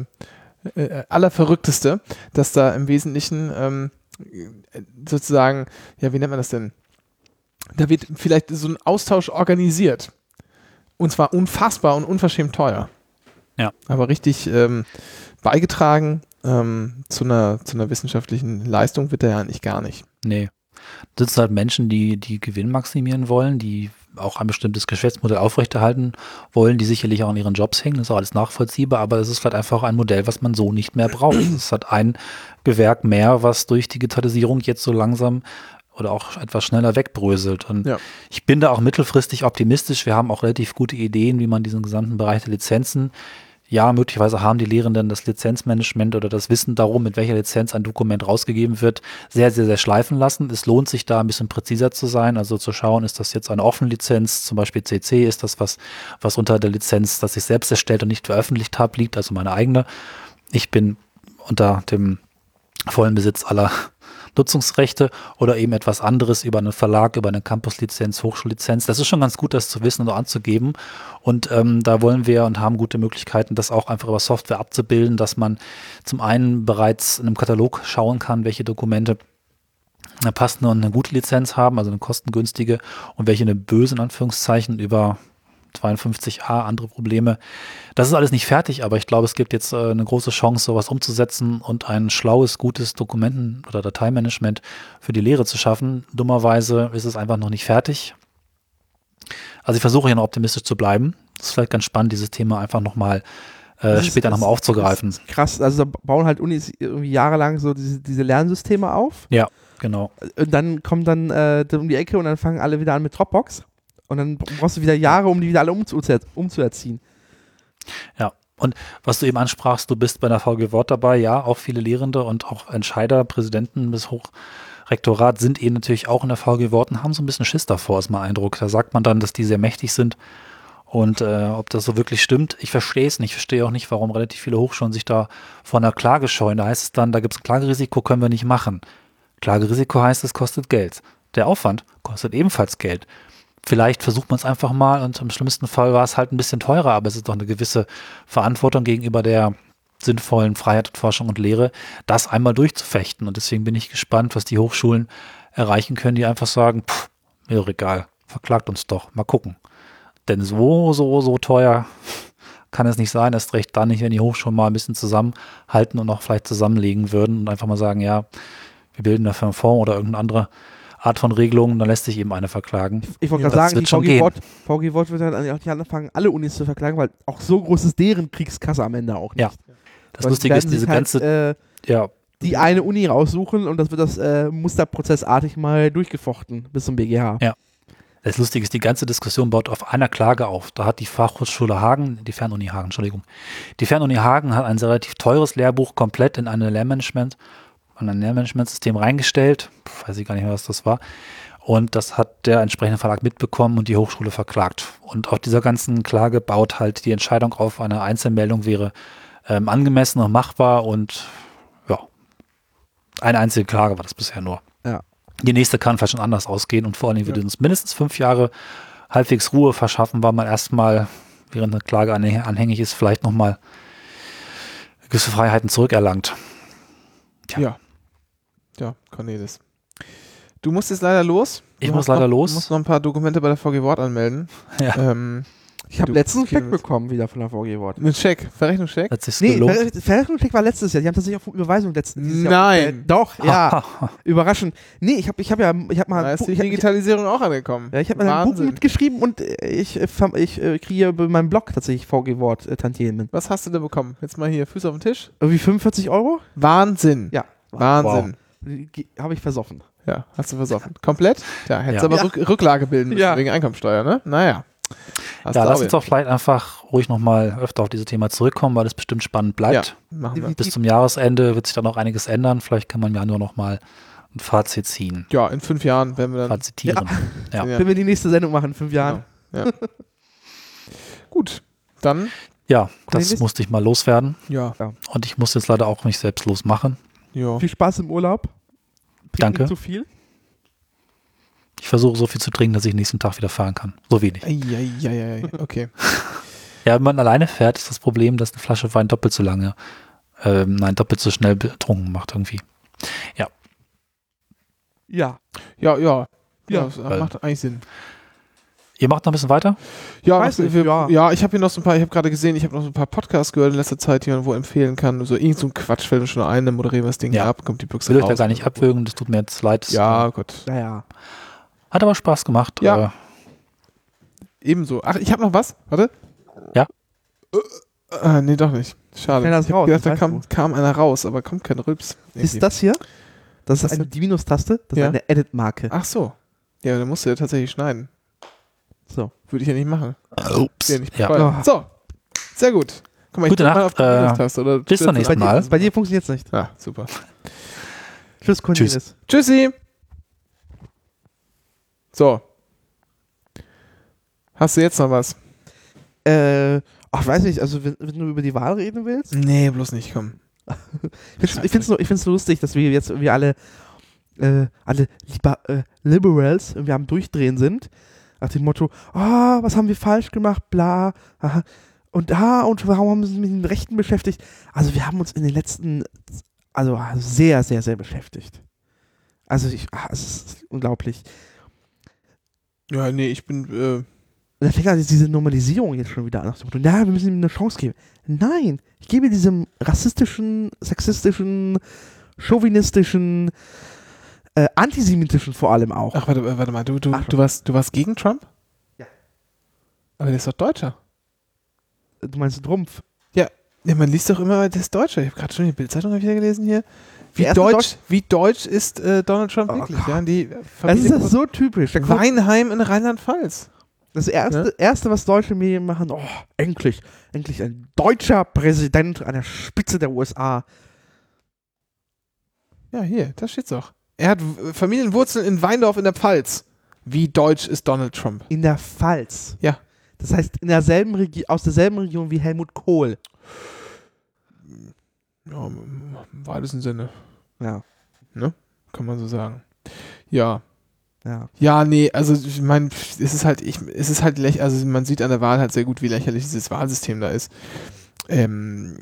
äh, allerverrückteste, dass da im Wesentlichen ähm, sozusagen, ja, wie nennt man das denn? Da wird vielleicht so ein Austausch organisiert. Und zwar unfassbar und unverschämt teuer. Ja. Aber richtig ähm, beigetragen ähm, zu, einer, zu einer wissenschaftlichen Leistung wird er ja eigentlich gar nicht. Nee. Das sind halt Menschen, die, die Gewinn maximieren wollen, die auch ein bestimmtes Geschäftsmodell aufrechterhalten wollen, die sicherlich auch an ihren Jobs hängen, das ist auch alles nachvollziehbar, aber es ist vielleicht einfach ein Modell, was man so nicht mehr braucht. *clears throat* Es hat ein Gewerk mehr, was durch Digitalisierung jetzt so langsam oder auch etwas schneller wegbröselt. Und ja. ich bin da auch mittelfristig optimistisch. Wir haben auch relativ gute Ideen, wie man diesen gesamten Bereich der Lizenzen ja, möglicherweise haben die Lehrenden das Lizenzmanagement oder das Wissen darum, mit welcher Lizenz ein Dokument rausgegeben wird, sehr, sehr, sehr schleifen lassen. Es lohnt sich da ein bisschen präziser zu sein, also zu schauen, ist das jetzt eine offene Lizenz, zum Beispiel CC, ist das was, was unter der Lizenz, das ich selbst erstellt und nicht veröffentlicht habe, liegt, also meine eigene. Ich bin unter dem vollen Besitz aller Nutzungsrechte oder eben etwas anderes über einen Verlag, über eine Campuslizenz, Hochschullizenz. Das ist schon ganz gut, das zu wissen und anzugeben. Und ähm, da wollen wir und haben gute Möglichkeiten, das auch einfach über Software abzubilden, dass man zum einen bereits in einem Katalog schauen kann, welche Dokumente eine passende und eine gute Lizenz haben, also eine kostengünstige und welche eine böse in Anführungszeichen über 52a, andere Probleme. Das ist alles nicht fertig, aber ich glaube, es gibt jetzt äh, eine große Chance, sowas umzusetzen und ein schlaues, gutes Dokumenten- oder Dateimanagement für die Lehre zu schaffen. Dummerweise ist es einfach noch nicht fertig. Also ich versuche hier noch optimistisch zu bleiben. Das ist vielleicht ganz spannend, dieses Thema einfach nochmal äh, später nochmal aufzugreifen. krass, also da bauen halt Unis irgendwie jahrelang so diese, diese Lernsysteme auf. Ja, genau. Und dann kommt dann äh, um die Ecke und dann fangen alle wieder an mit Dropbox. Und dann brauchst du wieder Jahre, um die wieder alle umzuerziehen. Ja, und was du eben ansprachst, du bist bei der VG Wort dabei, ja, auch viele Lehrende und auch Entscheider, Präsidenten bis Hochrektorat sind eben natürlich auch in der VG Wort und haben so ein bisschen Schiss davor, ist mein Eindruck. Da sagt man dann, dass die sehr mächtig sind. Und äh, ob das so wirklich stimmt, ich verstehe es nicht. Ich verstehe auch nicht, warum relativ viele Hochschulen sich da vor einer Klage scheuen. Da heißt es dann, da gibt es ein Klagerisiko, können wir nicht machen. Klagerisiko heißt, es kostet Geld. Der Aufwand kostet ebenfalls Geld vielleicht versucht man es einfach mal und im schlimmsten Fall war es halt ein bisschen teurer, aber es ist doch eine gewisse Verantwortung gegenüber der sinnvollen Freiheit Forschung und Lehre, das einmal durchzufechten. Und deswegen bin ich gespannt, was die Hochschulen erreichen können, die einfach sagen, pff, mir doch egal, verklagt uns doch, mal gucken. Denn so, so, so teuer kann es nicht sein, erst recht dann nicht, wenn die Hochschulen mal ein bisschen zusammenhalten und auch vielleicht zusammenlegen würden und einfach mal sagen, ja, wir bilden dafür einen Fonds oder irgendeine andere Art von Regelungen, dann lässt sich eben eine verklagen. Ich, ich wollte gerade sagen, die VG Wort, VG Wort wird dann auch nicht anfangen, alle Unis zu verklagen, weil auch so groß ist deren Kriegskasse am Ende auch nicht. Ja. Das Lustige ist, diese halt, ganze. Äh, ja. Die eine Uni raussuchen und das wird das äh, musterprozessartig mal durchgefochten bis zum BGH. Ja. Das Lustige ist, die ganze Diskussion baut auf einer Klage auf. Da hat die Fachhochschule Hagen, die Fernuni Hagen, Entschuldigung. Die Fernuni Hagen hat ein relativ teures Lehrbuch komplett in eine Lehrmanagement an ein Lehrmanagementsystem reingestellt. Weiß ich gar nicht mehr, was das war. Und das hat der entsprechende Verlag mitbekommen und die Hochschule verklagt. Und auf dieser ganzen Klage baut halt die Entscheidung auf, eine Einzelmeldung wäre ähm, angemessen und machbar und ja, eine einzige Klage war das bisher nur. Ja. Die nächste kann vielleicht schon anders ausgehen und vor allen Dingen würde uns mindestens fünf Jahre halbwegs Ruhe verschaffen, weil man erstmal, während eine Klage anhängig ist, vielleicht nochmal gewisse Freiheiten zurückerlangt. Tja. Ja. Ja, Cornelis. Du musst jetzt leider los. Ich muss leider noch, los. Du musst noch ein paar Dokumente bei der VG Wort anmelden. *laughs* Ja. Ähm, ich habe letztens einen Check bekommen wieder von der VG Wort. Einen Check? Verrechnungscheck? Hat sich Nee? Ver Verrechnungscheck war letztes Jahr. Die haben tatsächlich auf Überweisung letztes Jahr. Nein. Äh, doch, *laughs* ja. Überraschend. Nee, ich habe ich hab ja, ich habe mal, Da ist die ich hab, Digitalisierung auch angekommen. ja, ich habe mal ein Buch mitgeschrieben und äh, ich, äh, fam- ich äh, kriege bei meinem Blog tatsächlich VG Wort äh, Tantiemen. Was hast du denn bekommen? Jetzt mal hier, Füße auf den Tisch. Irgendwie 45 Euro? Wahnsinn. Ja. Wahnsinn. Habe ich versoffen. Ja, hast du versoffen. *laughs* Komplett? Ja, hättest Ja. aber Ja. Rück Rücklage bilden müssen Ja. wegen Einkommensteuer, ne? Naja. Hast Ja, lass auch uns doch vielleicht einfach ruhig nochmal öfter auf dieses Thema zurückkommen, weil es bestimmt spannend bleibt. Ja, machen wir. Bis zum Jahresende wird sich da noch einiges ändern. Vielleicht kann man ja nur noch mal ein Fazit ziehen. Ja, in fünf Jahren werden wir dann. Fazitieren. Ja. Ja. Wenn wir die nächste Sendung machen in fünf Jahren. Ja. *laughs* Gut, dann, Ja, das musste ich mal loswerden. ja, Und ich muss jetzt leider auch mich selbst losmachen. Ja. Viel Spaß im Urlaub. Trink Danke. Nicht zu viel. Ich versuche so viel zu trinken, dass ich nächsten Tag wieder fahren kann. So wenig. Eieieiei. Okay. *laughs* Ja, wenn man alleine fährt, ist das Problem, dass eine Flasche Wein doppelt so lange, ähm, nein, doppelt so schnell betrunken macht irgendwie. Ja. Ja, ja. Ja, Ja. das macht eigentlich Sinn. Ihr macht noch ein bisschen weiter? Ja, Weiß was- nicht, wir, ja. ja. ich habe hier noch so ein paar, ich habe gerade gesehen, ich habe noch so ein paar Podcasts gehört in letzter Zeit, die man wo empfehlen kann. So irgend so ein Quatsch fällt mir schon ein, dann moderieren wir das Ding Ja. ab, kommt die Büchse Will euch da raus. gar nicht abwürgen, das tut mir jetzt leid. Ja, Gott. Naja. Hat aber Spaß gemacht. Ja. Äh, Ebenso. Ach, ich habe noch was. Warte. Ja. Äh, äh, nee, doch nicht. Schade. Ich hab raus, gedacht, da kam, kam einer raus, aber kommt kein Rülps. irgendwie. Ist das hier? Das ist eine, die Minustaste. Das Ja. ist eine Edit-Marke. Ach so. Ja, dann musst du ja tatsächlich schneiden. So. Würde ich ja nicht machen. ups. Ja, nicht Ja. Oh. So. Sehr gut. Guck mal, Gute mal Nacht, auf die äh, Minustaste, oder bis zum nächsten Mal. dir, bei dir funktioniert es nicht. Ah, super. Tschüss, Cornelis. Tschüssi. So. Hast du jetzt noch was? Äh, ach, weiß nicht, also wenn, wenn du über die Wahl reden willst. Nee, bloß nicht, komm. Ich find's- Ich finde es nur, ich find's lustig, dass wir jetzt irgendwie alle, äh, alle Liber äh, Liberals irgendwie am Durchdrehen sind. Nach dem Motto, ah, was haben wir falsch gemacht, bla, aha. Und ah, und warum haben wir uns mit den Rechten beschäftigt? Also wir haben uns in den letzten, also sehr, sehr, sehr beschäftigt. Also ich, ah, es ist unglaublich. Ja, nee, ich bin, äh, Und da fängt also diese Normalisierung jetzt schon wieder an. Nach dem Motto, na, wir müssen ihm eine Chance geben. Nein, ich gebe diesem rassistischen, sexistischen, chauvinistischen, äh, antisemitischen vor allem auch. ach, warte, warte mal, du, du, Ach. du, warst, du warst gegen Trump? Ja. Aber der ist doch Deutscher. Du meinst Trumpf? Ja, man liest doch immer, der ist Deutscher. Ich habe gerade schon die Bildzeitung wieder gelesen hier. Wie deutsch, Deutsch- wie deutsch ist äh, Donald Trump Oh wirklich? Ja, die Das ist das so typisch. Weinheim in Rheinland-Pfalz. das erste, erste, was deutsche Medien machen, oh, endlich, endlich ein deutscher Präsident an der Spitze der USA. Ja, hier, da steht's doch. Er hat Familienwurzeln in Weindorf in der Pfalz. Wie deutsch ist Donald Trump? In der Pfalz. Ja. Das heißt, in derselben Regi aus derselben Region wie Helmut Kohl. Ja, im weitesten Sinne, Ja. kann man so sagen. Ja. Ja. Ja, nee, also ich meine, es ist halt, ich, es ist halt lächerlich, also man sieht an der Wahl halt sehr gut, wie lächerlich dieses Wahlsystem da ist. Ähm,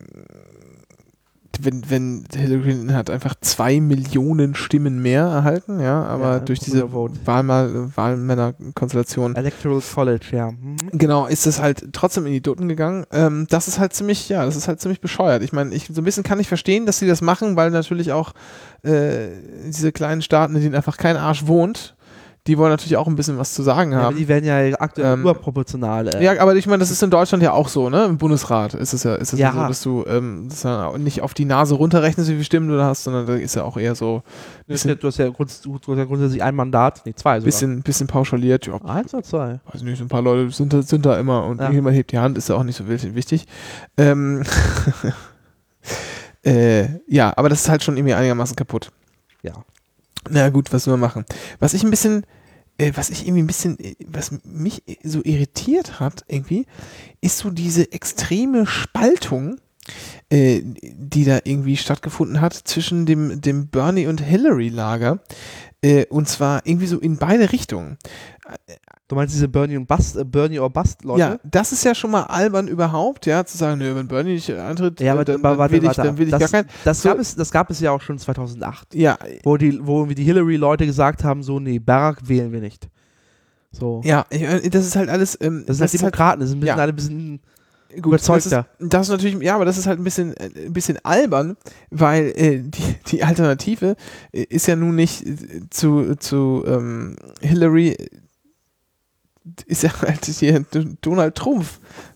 wenn, wenn Hillary Clinton hat einfach zwei Millionen Stimmen mehr erhalten, ja, aber Ja, durch diese Wahlmännerkonstellation Electoral College, ja. Mhm. Genau, ist es halt trotzdem in die Dutten gegangen. Ähm, das ist halt ziemlich, ja, das ist halt ziemlich bescheuert. Ich meine, ich so ein bisschen kann ich verstehen, dass sie das machen, weil natürlich auch äh, diese kleinen Staaten, in denen einfach kein Arsch wohnt, die wollen natürlich auch ein bisschen was zu sagen Ja, haben. die werden ja aktuell Ähm, überproportional. Äh, Ja, aber ich meine, das ist in Deutschland ja auch so, ne? Im Bundesrat ist es ja, ist es ja. Ja. so, dass du ähm, das ja nicht auf die Nase runterrechnest, wie viele Stimmen du da hast, sondern da ist ja auch eher so du, hast ja, du, hast ja du hast ja grundsätzlich ein Mandat, nee, zwei ein sogar. bisschen, bisschen pauschaliert. Ja, Eins oder zwei? weiß nicht, so ein paar Leute sind da, sind da immer und Ja. jemand hebt die Hand, ist ja auch nicht so wild- wichtig. Ähm, *laughs* Äh, ja, aber das ist halt schon irgendwie einigermaßen kaputt. Ja. Na gut, was man machen? Was ich ein bisschen, äh, was ich irgendwie ein bisschen, äh, was mich so irritiert hat irgendwie, ist so diese extreme Spaltung, äh, die da irgendwie stattgefunden hat zwischen dem, dem Bernie und Hillary Lager. Äh, und zwar irgendwie so in beide Richtungen. Du meinst diese Bernie und Bust, äh, Bernie or Bust Leute? Ja, das ist ja schon mal albern überhaupt, ja, zu sagen, nö, wenn Bernie nicht antritt, ja, aber, dann, dann, warte, will ich, dann will ich das, gar keinen. Das, So- gab es, das gab es ja auch schon 2008, Ja, wo die, wo irgendwie die Hillary-Leute gesagt haben, so, nee, Barack wählen wir nicht. So. ja, äh, das ist halt alles. Ähm, Das sind halt Demokraten, das sind ein bisschen, ja. alle ein bisschen Gut, das ist, überzeugter. das ist natürlich, ja, aber das ist halt ein bisschen, äh, ein bisschen albern, weil äh, die, die Alternative äh, ist ja nun nicht äh, zu, zu ähm, Hillary, ist ja *laughs* halt hier Donald Trump,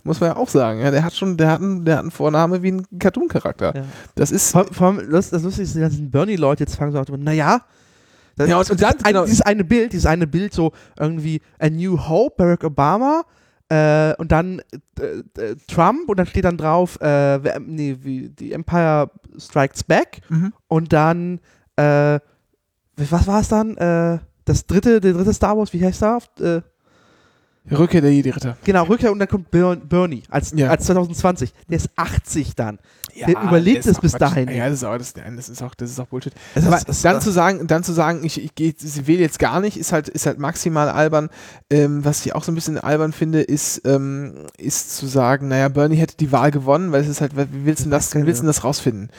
muss man ja auch sagen. Ja, der hat schon, der hat einen, der hat einen Vorname wie ein Cartoon-Charakter. Ja. Das ist. Vor, vor allem, das, das Lustige ist, die ganzen Bernie-Leute jetzt fangen so an, naja, das, Ja, und- und dann- ein, genau. dieses eine Bild, dieses eine Bild so irgendwie A New Hope, Barack Obama äh, und dann äh, äh, Trump und dann steht dann drauf, äh, nee, wie, die Empire Strikes Back Mhm. und dann, äh, was war es dann? Äh, das dritte, der dritte Star Wars, wie heißt der? Rückkehr der Jedi-Ritter. genau, Rückkehr und dann kommt Ber Bernie als, Ja. als 2020. Der ist 80 dann. Ja, Der überlebt es bis Quatsch. dahin. Ja, das ist auch, das, das ist auch, das ist auch Bullshit. Das Aber ist- dann zu sagen, dann zu sagen, ich, ich, geh- ich wähle jetzt gar nicht, ist halt, ist halt maximal albern. Ähm, was ich auch so ein bisschen albern finde, ist, ähm, ist zu sagen, naja, Bernie hätte die Wahl gewonnen, weil es ist halt, wie willst du das, wie willst du denn das rausfinden?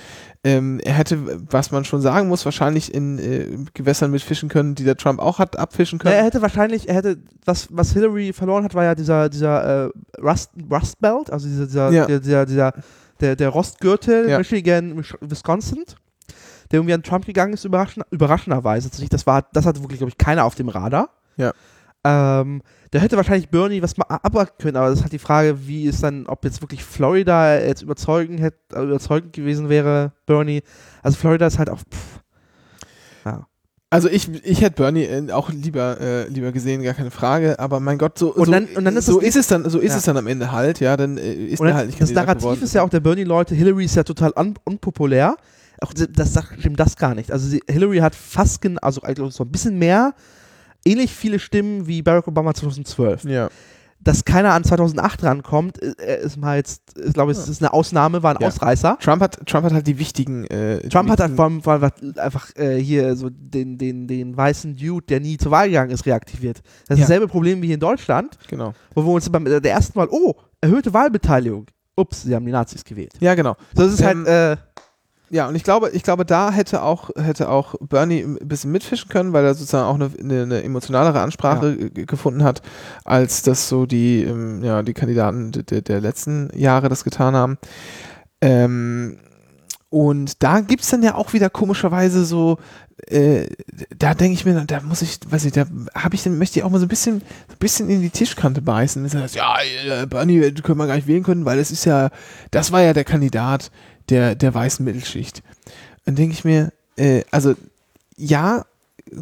Ähm, er hätte, was man schon sagen muss, wahrscheinlich in äh, Gewässern mit fischen können, die der Trump auch hat abfischen Ja, er können. hätte wahrscheinlich, er hätte, was, was Hillary verloren hat, war ja dieser, dieser äh, Rust, Rust Belt, also dieser, dieser, Ja. der, dieser, dieser, der, der Rostgürtel, Ja. Michigan, Mich- Wisconsin, der irgendwie an Trump gegangen ist, überraschend, überraschenderweise. Das, war, das hatte wirklich, glaube ich, keiner auf dem Radar. Ja. Ähm, der hätte wahrscheinlich Bernie was mal abwarten können, aber das ist halt die Frage, wie ist dann, ob jetzt wirklich Florida jetzt überzeugend, hätte, äh, überzeugend gewesen wäre, Bernie. Also Florida ist halt auch, pff, Also ich, ich hätte Bernie äh, auch lieber, äh, lieber gesehen, gar keine Frage, aber mein Gott, so, Und so, dann- und dann ist so das- ist es dann, so ist Ja. es dann am Ende halt, ja, dann äh, ist Und er dann, halt nicht das Narrativ geworden. ist ja auch der Bernie-Leute, Hillary ist ja total un unpopulär. Auch das- sagt, stimmt das gar nicht. Also sie, Hillary hat fast, also eigentlich so ein bisschen mehr, ähnlich viele Stimmen wie Barack Obama 2012. Ja. Dass keiner an 2008 rankommt, ist, ist mal jetzt, ist, glaube ich, es ist eine Ausnahme, war ein Ja. Ausreißer. Trump hat, Trump hat halt die wichtigen. Äh, Trump hat halt vor allem, vor allem einfach äh, hier so den, den, den weißen Dude, der nie zur Wahl gegangen ist, reaktiviert. Das ist Ja. dasselbe Problem wie hier in Deutschland, Genau. wo wir uns beim der ersten Wahl, oh, erhöhte Wahlbeteiligung. Ups, sie haben die Nazis gewählt. Ja, genau. So, das ist Ähm, halt, äh, Ja, und ich glaube, ich glaube, da hätte auch, hätte auch Bernie ein bisschen mitfischen können, weil er sozusagen auch eine, eine, eine emotionalere Ansprache g- gefunden hat, als das so die, ähm, ja, die Kandidaten de- de- der letzten Jahre das getan haben. Ähm, und da gibt es dann ja auch wieder komischerweise so, äh, da denke ich mir, da muss ich, weiß ich, da habe ich dann, möchte ich auch mal so ein bisschen, so ein bisschen in die Tischkante beißen. Du sagst, ja, äh, Bernie, du können wir gar nicht wählen können, weil es ist ja, das war ja der Kandidat der, der weißen Mittelschicht. Dann denke ich mir, äh, also ja,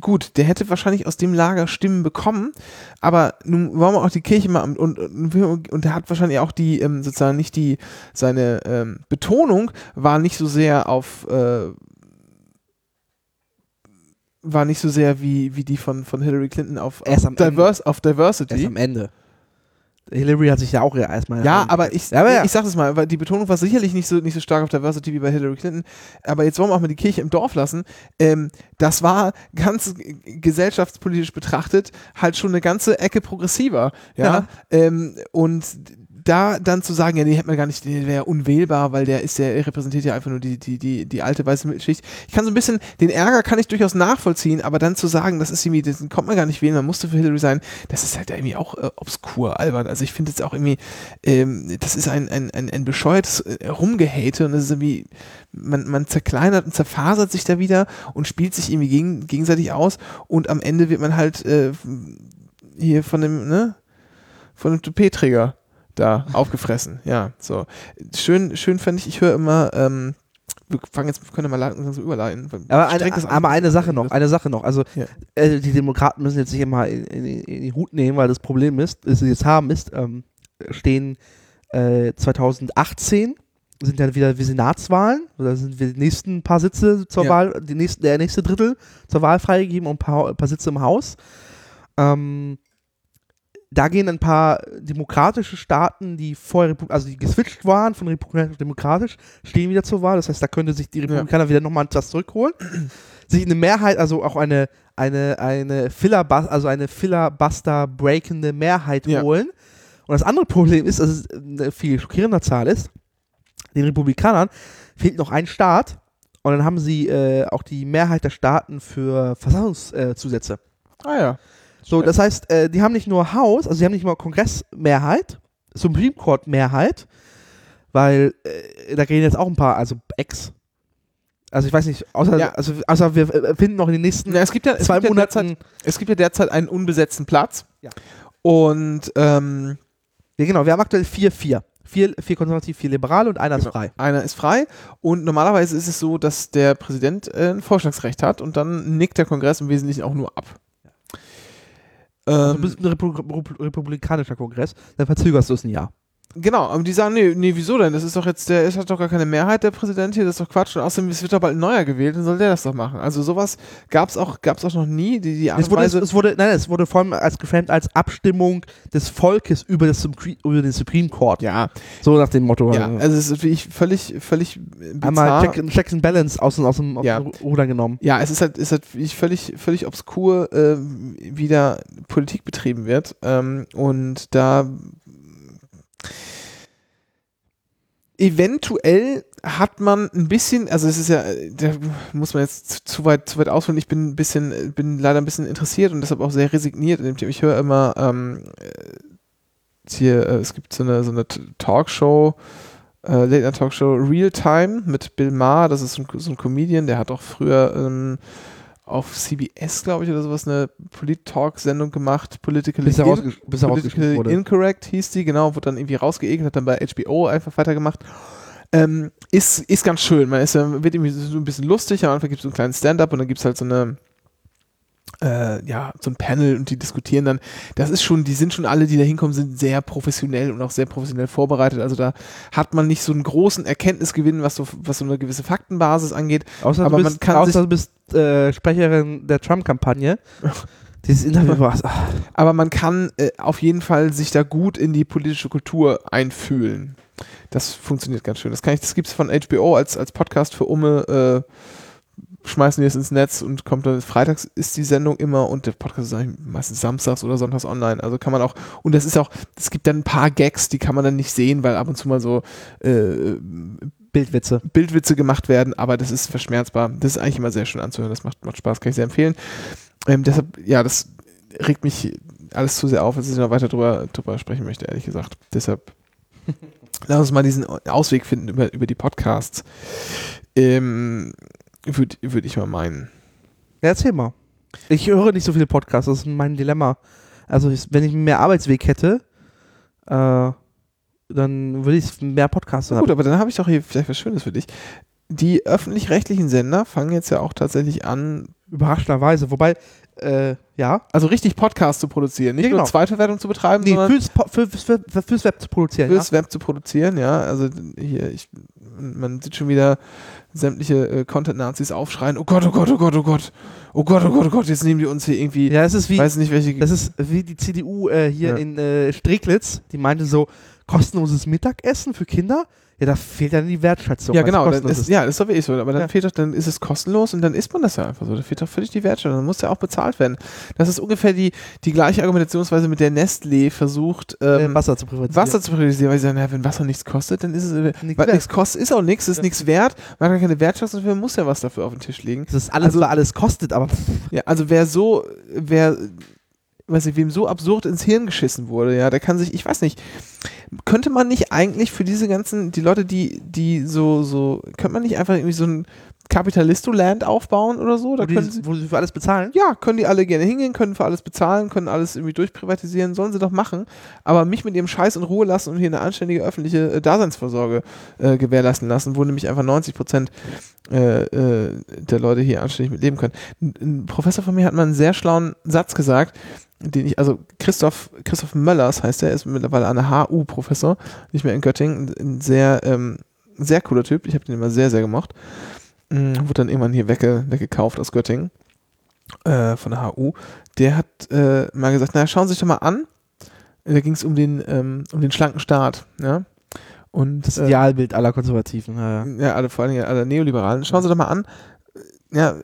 gut, der hätte wahrscheinlich aus dem Lager Stimmen bekommen, aber nun wollen wir auch die Kirche mal und, und, und, er hat wahrscheinlich auch die, ähm, sozusagen nicht die, seine ähm, Betonung war nicht so sehr auf äh, war nicht so sehr wie, wie die von, von Hillary Clinton auf, auf. Diverse, auf Diversity. Erst am Ende. Hillary hat sich ja auch erstmal. Ja, aber ich, Ja, aber ja. ich sag es mal, weil die Betonung war sicherlich nicht so, nicht so stark auf Diversity wie bei Hillary Clinton. Aber jetzt wollen wir auch mal die Kirche im Dorf lassen. Ähm, das war ganz gesellschaftspolitisch betrachtet halt schon eine ganze Ecke progressiver. Ja. Ja. Ähm, und da dann zu sagen, ja, nee, hätte man gar nicht, der wäre unwählbar, weil der ist ja, er repräsentiert ja einfach nur die, die, die, die alte weiße Mittelschicht. Ich kann so ein bisschen, den Ärger kann ich durchaus nachvollziehen, aber dann zu sagen, das ist irgendwie, das kommt man gar nicht wählen, man musste für Hillary sein, das ist halt irgendwie auch äh, obskur, albern. Also ich finde jetzt auch irgendwie, ähm, das ist ein, ein, ein, ein bescheuertes äh, Rumgehate und das ist irgendwie, man, man zerkleinert und zerfasert sich da wieder und spielt sich irgendwie gegen, gegenseitig aus und am Ende wird man halt äh, hier von dem, ne, von dem Toupet-Träger da aufgefressen. Ja, so. Schön, schön fand ich, ich höre immer, ähm, wir fangen jetzt, können mal langsam überleiten. weil Aber eine, das aber an. eine Sache noch, eine Sache noch. Also Ja. äh, die Demokraten müssen jetzt nicht immer in, in, in die Hut nehmen, weil das Problem ist, das sie jetzt haben, ist, ähm, stehen äh, 2018 sind ja wieder die Senatswahlen. Da sind wir die nächsten paar Sitze zur ja. Wahl, die nächsten, der nächste Drittel zur Wahl freigegeben und ein paar, ein paar Sitze im Haus. Ähm, da gehen ein paar demokratische Staaten, die vorher, also die geswitcht waren von republikanisch auf demokratisch, stehen wieder zur Wahl. Das heißt, da könnte sich die Republikaner ja. wieder nochmal etwas zurückholen. *clears throat* sich eine Mehrheit, also auch eine, eine, eine Filibuster, also eine Filibuster-breakende Mehrheit ja. holen. Und das andere Problem ist, dass es eine viel schockierender Zahl ist. Den Republikanern fehlt noch ein Staat und dann haben sie äh, auch die Mehrheit der Staaten für Versammlungszusätze. Äh, ah ja. So, das heißt, äh, die haben nicht nur Haus, also sie haben nicht nur Kongressmehrheit, Supreme Court Mehrheit, weil äh, da gehen jetzt auch ein paar, also Ex. Also ich weiß nicht, außer, ja. also, außer wir äh, finden noch in den nächsten ja, es gibt ja, zwei Monaten. Ja es gibt ja derzeit einen unbesetzten Platz. Ja. Und ähm, ja, genau, wir haben aktuell vier, vier. Vier, vier konservativ, vier liberale und einer genau. ist frei. Einer ist frei und normalerweise ist es so, dass der Präsident äh, ein Vorschlagsrecht hat und dann nickt der Kongress im Wesentlichen auch nur ab. Also, du bist ein Repu republikanischer Kongress, dann verzögerst du es ein Jahr. Genau, aber die sagen, nee, nee, wieso denn? Das ist doch jetzt, der ist, hat doch gar keine Mehrheit, der Präsident hier, das ist doch Quatsch. Und außerdem, es wird doch bald ein neuer gewählt, dann soll der das doch machen. Also sowas gab es auch, gab's auch noch nie. Die, die es, wurde, es, es, wurde, nein, es wurde vor allem als geframed als Abstimmung des Volkes über, das, über den Supreme Court. Ja. So nach dem Motto. Ja, also es ist wirklich völlig, völlig bizarr. Einmal Check, Checks and Balance aus, aus, dem, aus ja. dem Ruder genommen. Ja, es ist halt, ist halt völlig, völlig obskur, äh, wie da Politik betrieben wird. Ähm, und da eventuell hat man ein bisschen, also es ist ja, da muss man jetzt zu weit, zu weit ausholen. Ich bin ein bisschen, bin leider ein bisschen interessiert und deshalb auch sehr resigniert in dem Thema. Ich höre immer ähm, hier, äh, es gibt so eine, so eine Talkshow, äh, Late Night Talkshow Real Time mit Bill Maher, das ist so ein, so ein Comedian, der hat auch früher ähm, auf CBS, glaube ich, oder sowas, eine Polit-Talk-Sendung gemacht. Politically, bis in, bis Politically Incorrect hieß die, genau, wurde dann irgendwie rausgeekelt, hat dann bei HBO einfach weitergemacht. Ähm, ist, ist ganz schön. Man ist, wird irgendwie so ein bisschen lustig. Am Anfang gibt es so einen kleinen Stand-up und dann gibt es halt so eine äh, ja, so ein Panel und die diskutieren dann. Das ist schon, die sind schon alle, die da hinkommen, sind sehr professionell und auch sehr professionell vorbereitet. Also da hat man nicht so einen großen Erkenntnisgewinn, was so, was so eine gewisse Faktenbasis angeht. Außer aber bist, man kann außer du bist äh, Sprecherin der Trump-Kampagne. *laughs* Dieses Interview war Aber man kann äh, auf jeden Fall sich da gut in die politische Kultur einfühlen. Das funktioniert ganz schön. Das kann ich, das gibt es von HBO als, als Podcast für Umme äh, schmeißen die es ins Netz und kommt dann, freitags ist die Sendung immer und der Podcast ist meistens samstags oder sonntags online. Also kann man auch, und das ist auch, es gibt dann ein paar Gags, die kann man dann nicht sehen, weil ab und zu mal so äh, Bildwitze. Bildwitze gemacht werden, aber das ist verschmerzbar. Das ist eigentlich immer sehr schön anzuhören, das macht, macht Spaß, kann ich sehr empfehlen. Ähm, deshalb, ja, das regt mich alles zu sehr auf, als ich noch weiter drüber, drüber sprechen möchte, ehrlich gesagt. Deshalb *laughs* lass uns mal diesen Ausweg finden über, über die Podcasts. Ähm, würde würd ich mal meinen. Ja, erzähl mal. Ich höre nicht so viele Podcasts, das ist mein Dilemma. Also, wenn ich mehr Arbeitsweg hätte, äh, dann würde ich mehr Podcasts haben. Gut, aber dann habe ich doch hier vielleicht was Schönes für dich. Die öffentlich-rechtlichen Sender fangen jetzt ja auch tatsächlich an. Überraschenderweise. Wobei, äh, ja. Also richtig Podcasts zu produzieren, nicht ja, genau. nur Zweitverwertung zu betreiben, nee, sondern fürs, für, für, fürs Web zu produzieren. Fürs ja. Web zu produzieren, ja. Also hier, ich, man sieht schon wieder sämtliche äh, Content-Nazis aufschreien, oh Gott, oh Gott, oh Gott, oh Gott, oh Gott, oh Gott, oh Gott, jetzt nehmen die uns hier irgendwie, ja, das ist wie, weiß nicht welche. Das ist wie die CDU äh, hier ja. in äh, Streglitz, die meinte so, kostenloses Mittagessen für Kinder? Ja, da fehlt dann die Wertschätzung. Ja, genau. Ist, ist. Ja, das ist doch wirklich so. Aber dann ja. fehlt doch, dann ist es kostenlos und dann isst man das ja einfach so. Da fehlt doch völlig die Wertschätzung. Dann muss ja auch bezahlt werden. Das ist ungefähr die, die gleiche Argumentationsweise, mit der Nestlé versucht, ähm, äh, Wasser zu privatisieren. Wasser zu privatisieren, weil sie sagen, ja, wenn Wasser nichts kostet, dann ist es, äh, weil nichts kostet, ist auch nichts, ist ja. nichts wert, man hat keine Wertschätzung, man muss ja was dafür auf den Tisch legen. Das ist alles, also, alles kostet, aber. Ja, also wer so, wer weiß nicht, wem so absurd ins Hirn geschissen wurde, ja, der kann sich, ich weiß nicht, könnte man nicht eigentlich für diese ganzen, die Leute, die, die so, so, könnte man nicht einfach irgendwie so ein Kapitalisto-Land aufbauen oder so? Da wo, können die, sie, wo sie für alles bezahlen? Ja, können die alle gerne hingehen, können für alles bezahlen, können alles irgendwie durchprivatisieren, sollen sie doch machen. Aber mich mit ihrem Scheiß in Ruhe lassen und hier eine anständige öffentliche äh, Daseinsvorsorge äh, gewährleisten lassen, wo nämlich einfach 90 Prozent äh, äh, der Leute hier anständig mit leben können. Ein Professor von mir hat mal einen sehr schlauen Satz gesagt, den ich, also Christoph, Christoph Möllers heißt er, ist mittlerweile an der HU-Professor, nicht mehr in Göttingen, ein sehr ähm, Sehr cooler Typ. Ich habe den immer sehr, sehr gemocht. Mhm, wurde dann irgendwann hier wegge weggekauft aus Göttingen äh, von der HU. Der hat äh, mal gesagt, naja, schauen Sie sich doch mal an. Da ging es um den ähm, um den schlanken Staat. Ja? Und, das äh, Idealbild aller Konservativen. Ja, ja. alle, vor allem aller Neoliberalen. Schauen Sie doch mal an, ja,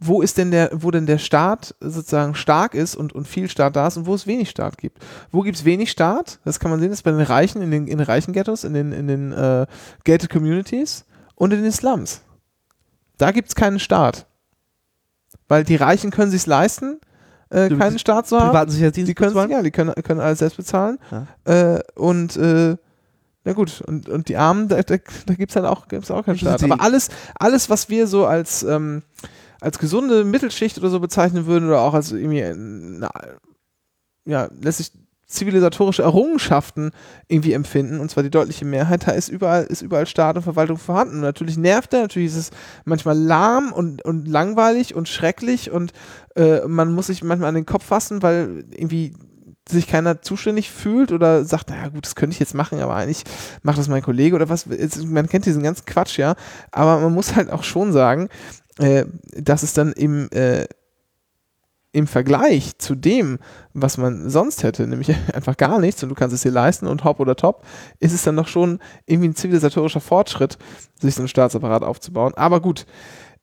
wo ist denn der, wo denn der Staat sozusagen stark ist und, und viel Staat da ist und wo es wenig Staat gibt. Wo gibt es wenig Staat? Das kann man sehen, das ist bei den Reichen, in den, in den reichen Ghettos, in den, in den äh, gated Communities und in den Slums. Da gibt es keinen Staat. Weil die Reichen können sich leisten, äh, keinen Staat zu haben. Die können, ja, die können, können alles selbst bezahlen. Ja. Äh, und äh, na gut, und, und die Armen, da, da, da gibt es halt auch, gibt's auch keinen Staat. Aber alles, alles, was wir so als, ähm, als gesunde Mittelschicht oder so bezeichnen würden, oder auch als irgendwie, na, ja, lässt sich zivilisatorische Errungenschaften irgendwie empfinden, und zwar die deutliche Mehrheit, da ist überall, ist überall Staat und Verwaltung vorhanden. Und natürlich nervt er, natürlich ist es manchmal lahm und, und langweilig und schrecklich und äh, man muss sich manchmal an den Kopf fassen, weil irgendwie sich keiner zuständig fühlt oder sagt, naja gut, das könnte ich jetzt machen, aber eigentlich macht das mein Kollege oder was. Man kennt diesen ganzen Quatsch, ja. Aber man muss halt auch schon sagen, äh, dass es dann im, äh, im Vergleich zu dem, was man sonst hätte, nämlich *laughs* einfach gar nichts und du kannst es dir leisten und hopp oder top, ist es dann doch schon irgendwie ein zivilisatorischer Fortschritt, sich so einen Staatsapparat aufzubauen. Aber gut,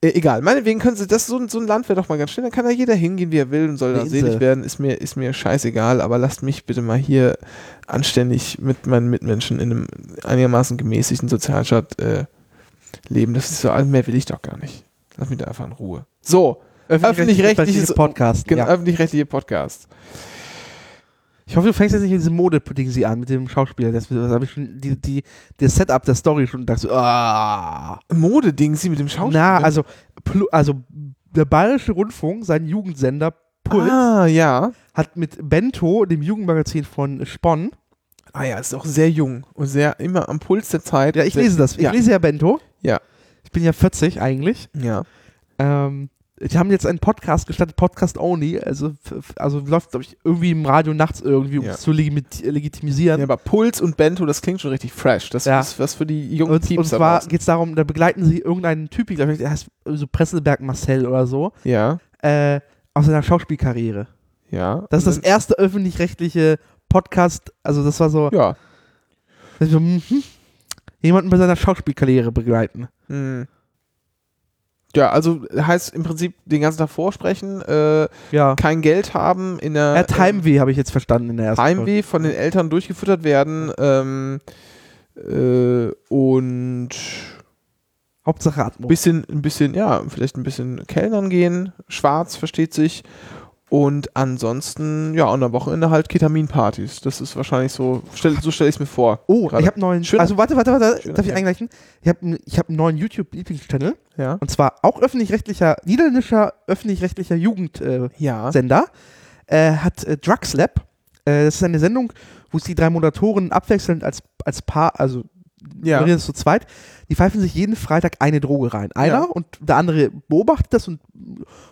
äh, egal, meinetwegen können sie, das so, so ein Land wäre doch mal ganz schön, dann kann da jeder hingehen, wie er will und soll da selig werden, ist mir, ist mir scheißegal, aber lasst mich bitte mal hier anständig mit meinen Mitmenschen in einem einigermaßen gemäßigten Sozialstaat äh, leben. Das ist so, mehr will ich doch gar nicht. Lass mich da einfach in Ruhe. So, öffentlich-rechtliches öffentlich Podcast. Genau, ja. öffentlich-rechtliche Podcast. Ich hoffe, du fängst jetzt nicht in diese Mode-Ding sie an mit dem Schauspieler. Das, das habe ich schon, die, die, das Setup der Story schon dachte so, ah. Mode-Ding sie mit dem Schauspieler? Na, also, also der Bayerische Rundfunk, sein Jugendsender Puls, ah, ja. hat mit Bento, dem Jugendmagazin von Spon, Ah ja, ist auch sehr jung und sehr immer am Puls der Zeit. Ja, ich lese das. Ich ja. lese ja Bento. Ja. Ich bin ja 40 eigentlich. Ja. Ähm, die haben jetzt einen Podcast gestartet, Podcast Only, also, also läuft, glaube ich, irgendwie im Radio nachts irgendwie, um ja. es zu legitimisieren. Ja, aber Puls und Bento, das klingt schon richtig fresh. Das ja. ist was für die jungen und, Teams. Und zwar geht es darum, da begleiten sie irgendeinen Typ, glaube ich, der heißt so Presselberg Marcel oder so. Ja. Äh, aus seiner Schauspielkarriere. Ja. Das ist das erste öffentlich-rechtliche Podcast, also das war so. Ja. So, hm, jemanden bei seiner Schauspielkarriere begleiten. Mhm. Ja, also heißt im Prinzip den ganzen Tag vorsprechen, äh, ja. kein Geld haben in der. Er hat Heimweh, ähm, habe ich jetzt verstanden in der ersten Heimweh von den Eltern durchgefüttert werden ähm, äh, und Hauptsache Atmo. Bisschen, ein bisschen, ja, vielleicht ein bisschen Kellnern gehen, schwarz versteht sich und ansonsten, ja, an der Wochenende halt Ketaminpartys. Das ist wahrscheinlich so, stell, so stelle ich es mir vor. Oh, grade. ich habe neuen. Schön, also warte, warte, warte, darf ich eingleichen? Ich habe ich hab einen neuen YouTube-Lieblingschannel. Ja. Und zwar auch öffentlich-rechtlicher, niederländischer öffentlich-rechtlicher Jugendsender. Äh, ja. äh, hat äh, Drugs Lab. Äh, das ist eine Sendung, wo es die drei Moderatoren abwechselnd als, als Paar, also ja. zu zweit, die pfeifen sich jeden Freitag eine Droge rein. Einer ja. und der andere beobachtet das und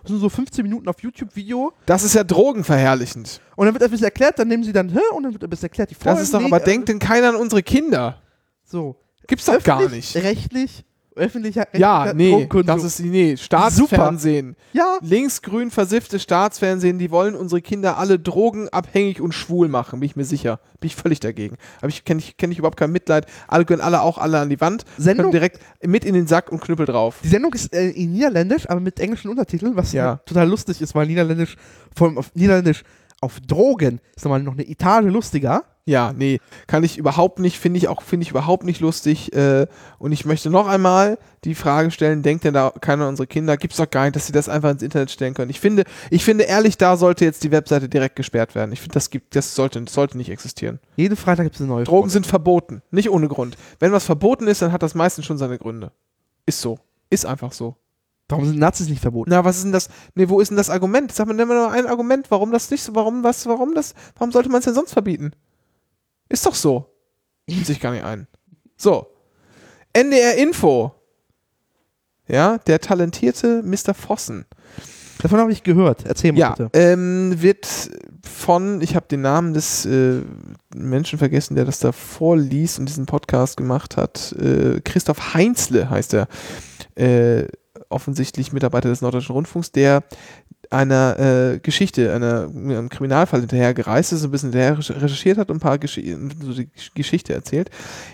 das sind so 15 Minuten auf YouTube-Video. Das ist ja drogenverherrlichend. Und dann wird ein bisschen erklärt, dann nehmen sie dann, hä? Und dann wird ein bisschen erklärt, die. Das ist doch aber, denkt denn keiner an unsere Kinder? So. Gibt's doch gar nicht. Rechtlich öffentlicher Ja, nee, das ist nee, Staatsfernsehen. Ja. Linksgrün versiffte Staatsfernsehen, die wollen unsere Kinder alle drogenabhängig und schwul machen, bin ich mir sicher. Bin ich völlig dagegen. Aber ich kenne ich, kenn ich überhaupt kein Mitleid. Alle können alle auch alle an die Wand, Sendung, direkt mit in den Sack und Knüppel drauf. Die Sendung ist äh, in Niederländisch, aber mit englischen Untertiteln, was ja. total lustig ist, weil Niederländisch, vor allem auf Niederländisch auf Drogen ist nochmal noch eine Etage lustiger. Ja, nee, kann ich überhaupt nicht, finde ich auch, finde ich überhaupt nicht lustig. Äh, und ich möchte noch einmal die Frage stellen, denkt denn da keiner unserer Kinder, gibt es doch gar nicht, dass sie das einfach ins Internet stellen können. Ich finde, ich finde ehrlich, da sollte jetzt die Webseite direkt gesperrt werden. Ich finde, das gibt, das sollte, das sollte nicht existieren. Jeden Freitag gibt es eine neue Drogen Folge. sind verboten, nicht ohne Grund. Wenn was verboten ist, dann hat das meistens schon seine Gründe. Ist so. Ist einfach so. Warum sind Nazis nicht verboten? Na, was ist denn das? Nee, wo ist denn das Argument? Sag mal, nimm mal nur ein Argument, warum das nicht so, warum was, warum das, warum sollte man es denn sonst verbieten? Ist doch so. Sieht sich gar nicht ein. So. NDR Info. Ja, der talentierte Mr. Fossen. Davon habe ich gehört. Erzähl mal ja, bitte. Ähm, wird von, ich habe den Namen des äh, Menschen vergessen, der das da vorliest und diesen Podcast gemacht hat. Äh, Christoph Heinzle heißt er. Äh, offensichtlich Mitarbeiter des Norddeutschen Rundfunks, der einer äh, Geschichte, einer, einem Kriminalfall hinterher gereist ist, ein bisschen hinterher recherchiert hat und ein paar Gesch so die Geschichte erzählt.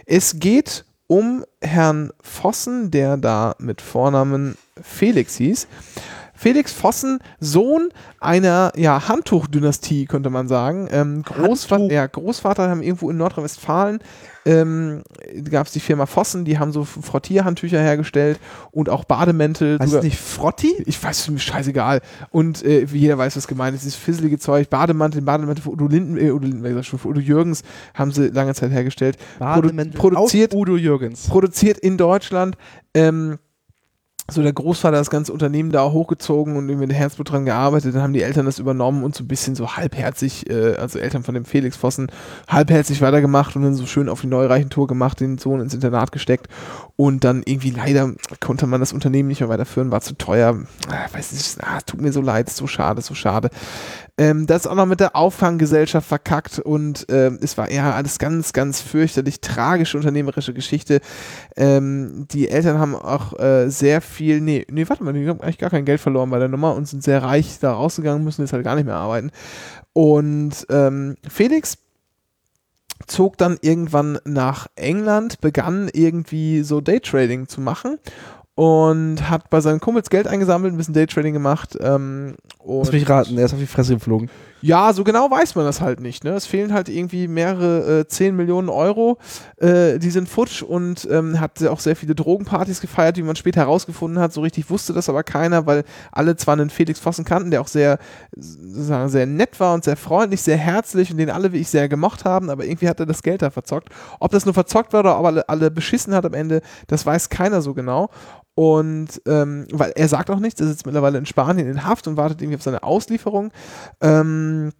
Es geht um Herrn Vossen, der da mit Vornamen Felix hieß. Felix Vossen, Sohn einer ja, Handtuchdynastie, könnte man sagen. Ähm, Großvater, ja, Großvater haben irgendwo in Nordrhein-Westfalen ähm, gab es die Firma Vossen, die haben so Frottierhandtücher hergestellt und auch Bademäntel. Heißt es nicht Frotti? Ich weiß, ist mir scheißegal. Und äh, jeder weiß, was gemeint ist. Dieses fisselige Zeug, Bademantel, Bademantel von Udo Linden, äh, Udo, Linden, schon, von Udo Jürgens haben sie lange Zeit hergestellt. Bademäntel Produ produziert, Udo Jürgens. Produziert in Deutschland. Ähm, so der Großvater das ganze Unternehmen da hochgezogen und irgendwie mit Herzblut dran gearbeitet. Dann haben die Eltern das übernommen und so ein bisschen so halbherzig, äh, also Eltern von dem Felix Vossen, halbherzig weitergemacht und dann so schön auf die Neureichentour gemacht, den Sohn ins Internat gesteckt und dann irgendwie leider konnte man das Unternehmen nicht mehr weiterführen, war zu teuer. Ah, weiß nicht, ah, tut mir so leid, so schade, so schade. Ähm, das ist auch noch mit der Auffanggesellschaft verkackt und ähm, es war eher alles ganz, ganz fürchterlich tragische unternehmerische Geschichte. Ähm, die Eltern haben auch äh, sehr viel, nee, nee, warte mal, die haben eigentlich gar kein Geld verloren bei der Nummer und sind sehr reich da rausgegangen, müssen jetzt halt gar nicht mehr arbeiten. Und ähm, Felix zog dann irgendwann nach England, begann irgendwie so Daytrading zu machen und hat bei seinen Kumpels Geld eingesammelt, ein bisschen Daytrading gemacht. Ähm, Lass mich raten, er ist auf die Fresse geflogen. Ja, so genau weiß man das halt nicht. Ne? Es fehlen halt irgendwie mehrere äh, 10 Millionen Euro. Äh, die sind futsch und ähm, hat auch sehr viele Drogenpartys gefeiert, wie man später herausgefunden hat. So richtig wusste das aber keiner, weil alle zwar einen Felix Vossen kannten, der auch sehr, sehr nett war und sehr freundlich, sehr herzlich und den alle wie ich sehr gemocht haben, aber irgendwie hat er das Geld da verzockt. Ob das nur verzockt war oder ob alle, alle beschissen hat am Ende, das weiß keiner so genau. Und ähm, weil er sagt auch nichts, er sitzt mittlerweile in Spanien in Haft und wartet irgendwie auf seine Auslieferung. Ähm,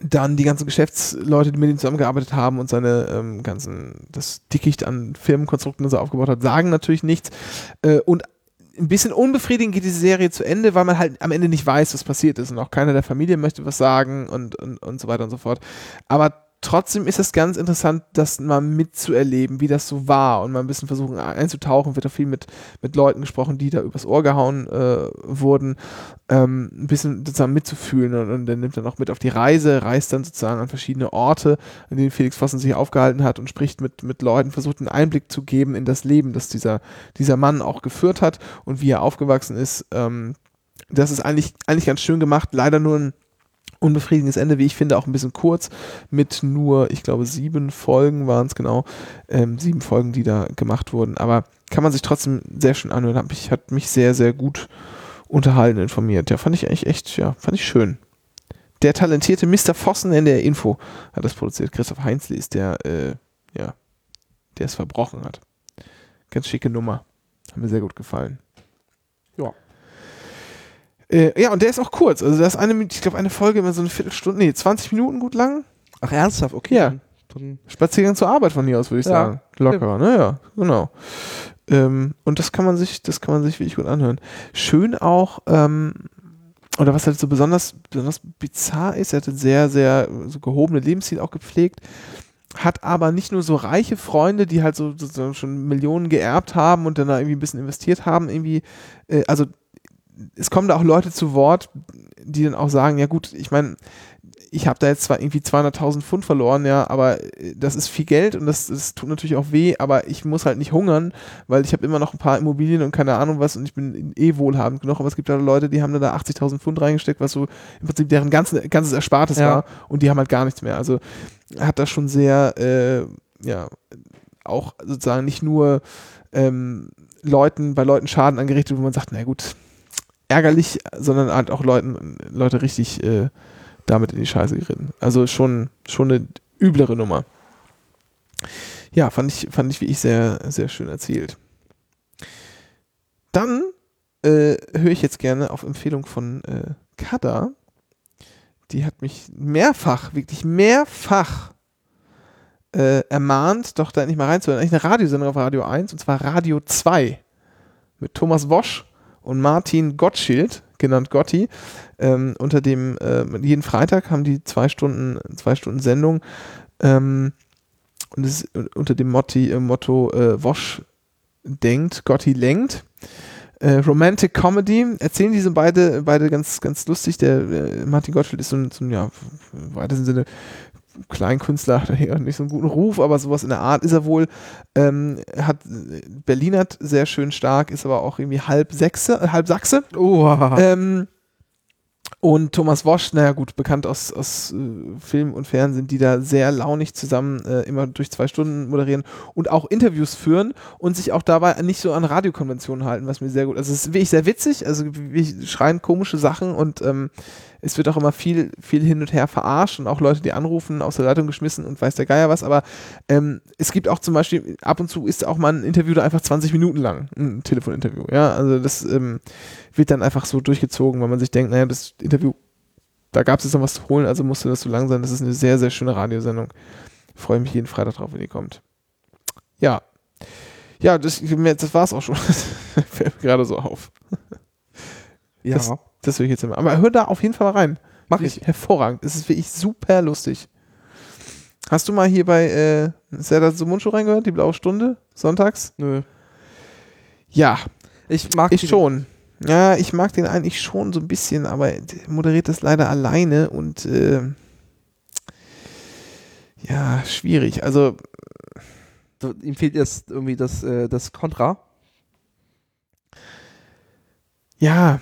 dann die ganzen Geschäftsleute, die mit ihm zusammengearbeitet haben und seine ähm, ganzen, das Dickicht an Firmenkonstrukten, das er aufgebaut hat, sagen natürlich nichts. Äh, und ein bisschen unbefriedigend geht diese Serie zu Ende, weil man halt am Ende nicht weiß, was passiert ist und auch keiner der Familie möchte was sagen und, und, und so weiter und so fort. Aber trotzdem ist es ganz interessant, das mal mitzuerleben, wie das so war und mal ein bisschen versuchen einzutauchen. Wird auch viel mit, mit Leuten gesprochen, die da übers Ohr gehauen äh, wurden, ähm, ein bisschen sozusagen mitzufühlen und, und dann nimmt er noch mit auf die Reise, reist dann sozusagen an verschiedene Orte, an denen Felix Vossen sich aufgehalten hat und spricht mit, mit Leuten, versucht einen Einblick zu geben in das Leben, das dieser, dieser Mann auch geführt hat und wie er aufgewachsen ist. Ähm, das ist eigentlich, eigentlich ganz schön gemacht, leider nur ein unbefriedigendes Ende, wie ich finde, auch ein bisschen kurz, mit nur, ich glaube, sieben Folgen waren es genau, ähm, sieben Folgen, die da gemacht wurden. Aber kann man sich trotzdem sehr schön anhören. Hat mich, hat mich sehr, sehr gut unterhalten, informiert. Ja, fand ich eigentlich echt, ja, fand ich schön. Der talentierte Mr. Vossen in der Info hat das produziert. Christoph Heinzli ist der, äh, ja, der es verbrochen hat. Ganz schicke Nummer. Hat mir sehr gut gefallen. Ja. Äh, ja, und der ist auch kurz. Also das ist eine, ich glaube, eine Folge immer so eine Viertelstunde, nee, 20 Minuten gut lang. Ach, ernsthaft? Okay. Ja. Spaziergang zur Arbeit von hier aus, würde ich ja. sagen. Locker, naja, ne? genau. Ähm, und das kann man sich, das kann man sich wirklich gut anhören. Schön auch, ähm, oder was halt so besonders, besonders bizarr ist, er hat ein sehr, sehr so gehobene Lebensstil auch gepflegt, hat aber nicht nur so reiche Freunde, die halt so, so schon Millionen geerbt haben und dann da irgendwie ein bisschen investiert haben, irgendwie, äh, also es kommen da auch Leute zu Wort, die dann auch sagen, ja gut, ich meine, ich habe da jetzt zwar irgendwie 200.000 Pfund verloren, ja, aber äh, das ist viel Geld und das, das tut natürlich auch weh, aber ich muss halt nicht hungern, weil ich habe immer noch ein paar Immobilien und keine Ahnung was und ich bin eh wohlhabend genug, aber es gibt da Leute, die haben da 80.000 Pfund reingesteckt, was so im Prinzip deren ganzen, ganzes Erspartes ja. war und die haben halt gar nichts mehr. Also hat das schon sehr, äh, ja, auch sozusagen nicht nur ähm, Leuten, bei Leuten Schaden angerichtet, wo man sagt, na gut, ärgerlich, sondern halt auch Leuten, Leute richtig äh, damit in die Scheiße geritten. Also schon, schon eine üblere Nummer. Ja, fand ich, fand ich wie ich sehr, sehr schön erzählt. Dann äh, höre ich jetzt gerne auf Empfehlung von äh, Kada. Die hat mich mehrfach, wirklich mehrfach äh, ermahnt, doch da endlich mal reinzuhören. Eigentlich eine Radiosendung auf Radio 1 und zwar Radio 2 mit Thomas Wosch und Martin Gottschild. genannt Gotti. Ähm, unter dem, äh, jeden Freitag haben die zwei Stunden, zwei Stunden Sendung. Ähm, und es ist unter dem Motti, äh, Motto äh, Wosch denkt, Gotti lenkt. Äh, Romantic Comedy erzählen diese beide, beide ganz, ganz lustig. Der äh, Martin Gottschalk ist so ein, so ein ja, im weitesten Sinne Kleinkünstler, *laughs* hat nicht so einen guten Ruf, aber sowas in der Art ist er wohl. Ähm, hat Berlinert sehr schön stark, ist aber auch irgendwie halb Sechse, halb Sachse. Oh. Ähm, und Thomas Wosch, naja gut, bekannt aus, aus äh, Film und Fernsehen, die da sehr launig zusammen äh, immer durch zwei Stunden moderieren und auch Interviews führen und sich auch dabei nicht so an Radiokonventionen halten, was mir sehr gut. Also es ist wirklich sehr witzig, also wir schreien komische Sachen und ähm, es wird auch immer viel, viel hin und her verarscht und auch Leute, die anrufen, aus der Leitung geschmissen und weiß der Geier was, aber ähm, es gibt auch zum Beispiel, ab und zu ist auch mal ein Interview da einfach 20 Minuten lang, ein Telefoninterview, ja, also das ähm, wird dann einfach so durchgezogen, weil man sich denkt, naja, das Interview, da gab es jetzt noch was zu holen, also musste das so lang sein, das ist eine sehr, sehr schöne Radiosendung. Ich freue mich jeden Freitag drauf, wenn die kommt. Ja. Ja, das, das war es auch schon. *laughs* Fällt mir gerade so auf. Ja. Das, das will ich jetzt immer. Aber hör da auf jeden Fall mal rein. Mach ich. Hervorragend. Es ist wirklich super lustig. Hast du mal hier bei äh, Serdar Sumunchu reingehört, die blaue Stunde, sonntags? Nö. Ja. Ich mag Ich schon. Ja, ich mag den eigentlich schon so ein bisschen, aber moderiert das leider alleine und äh, ja, schwierig. Also ihm fehlt jetzt irgendwie das, äh, das Kontra. Ja,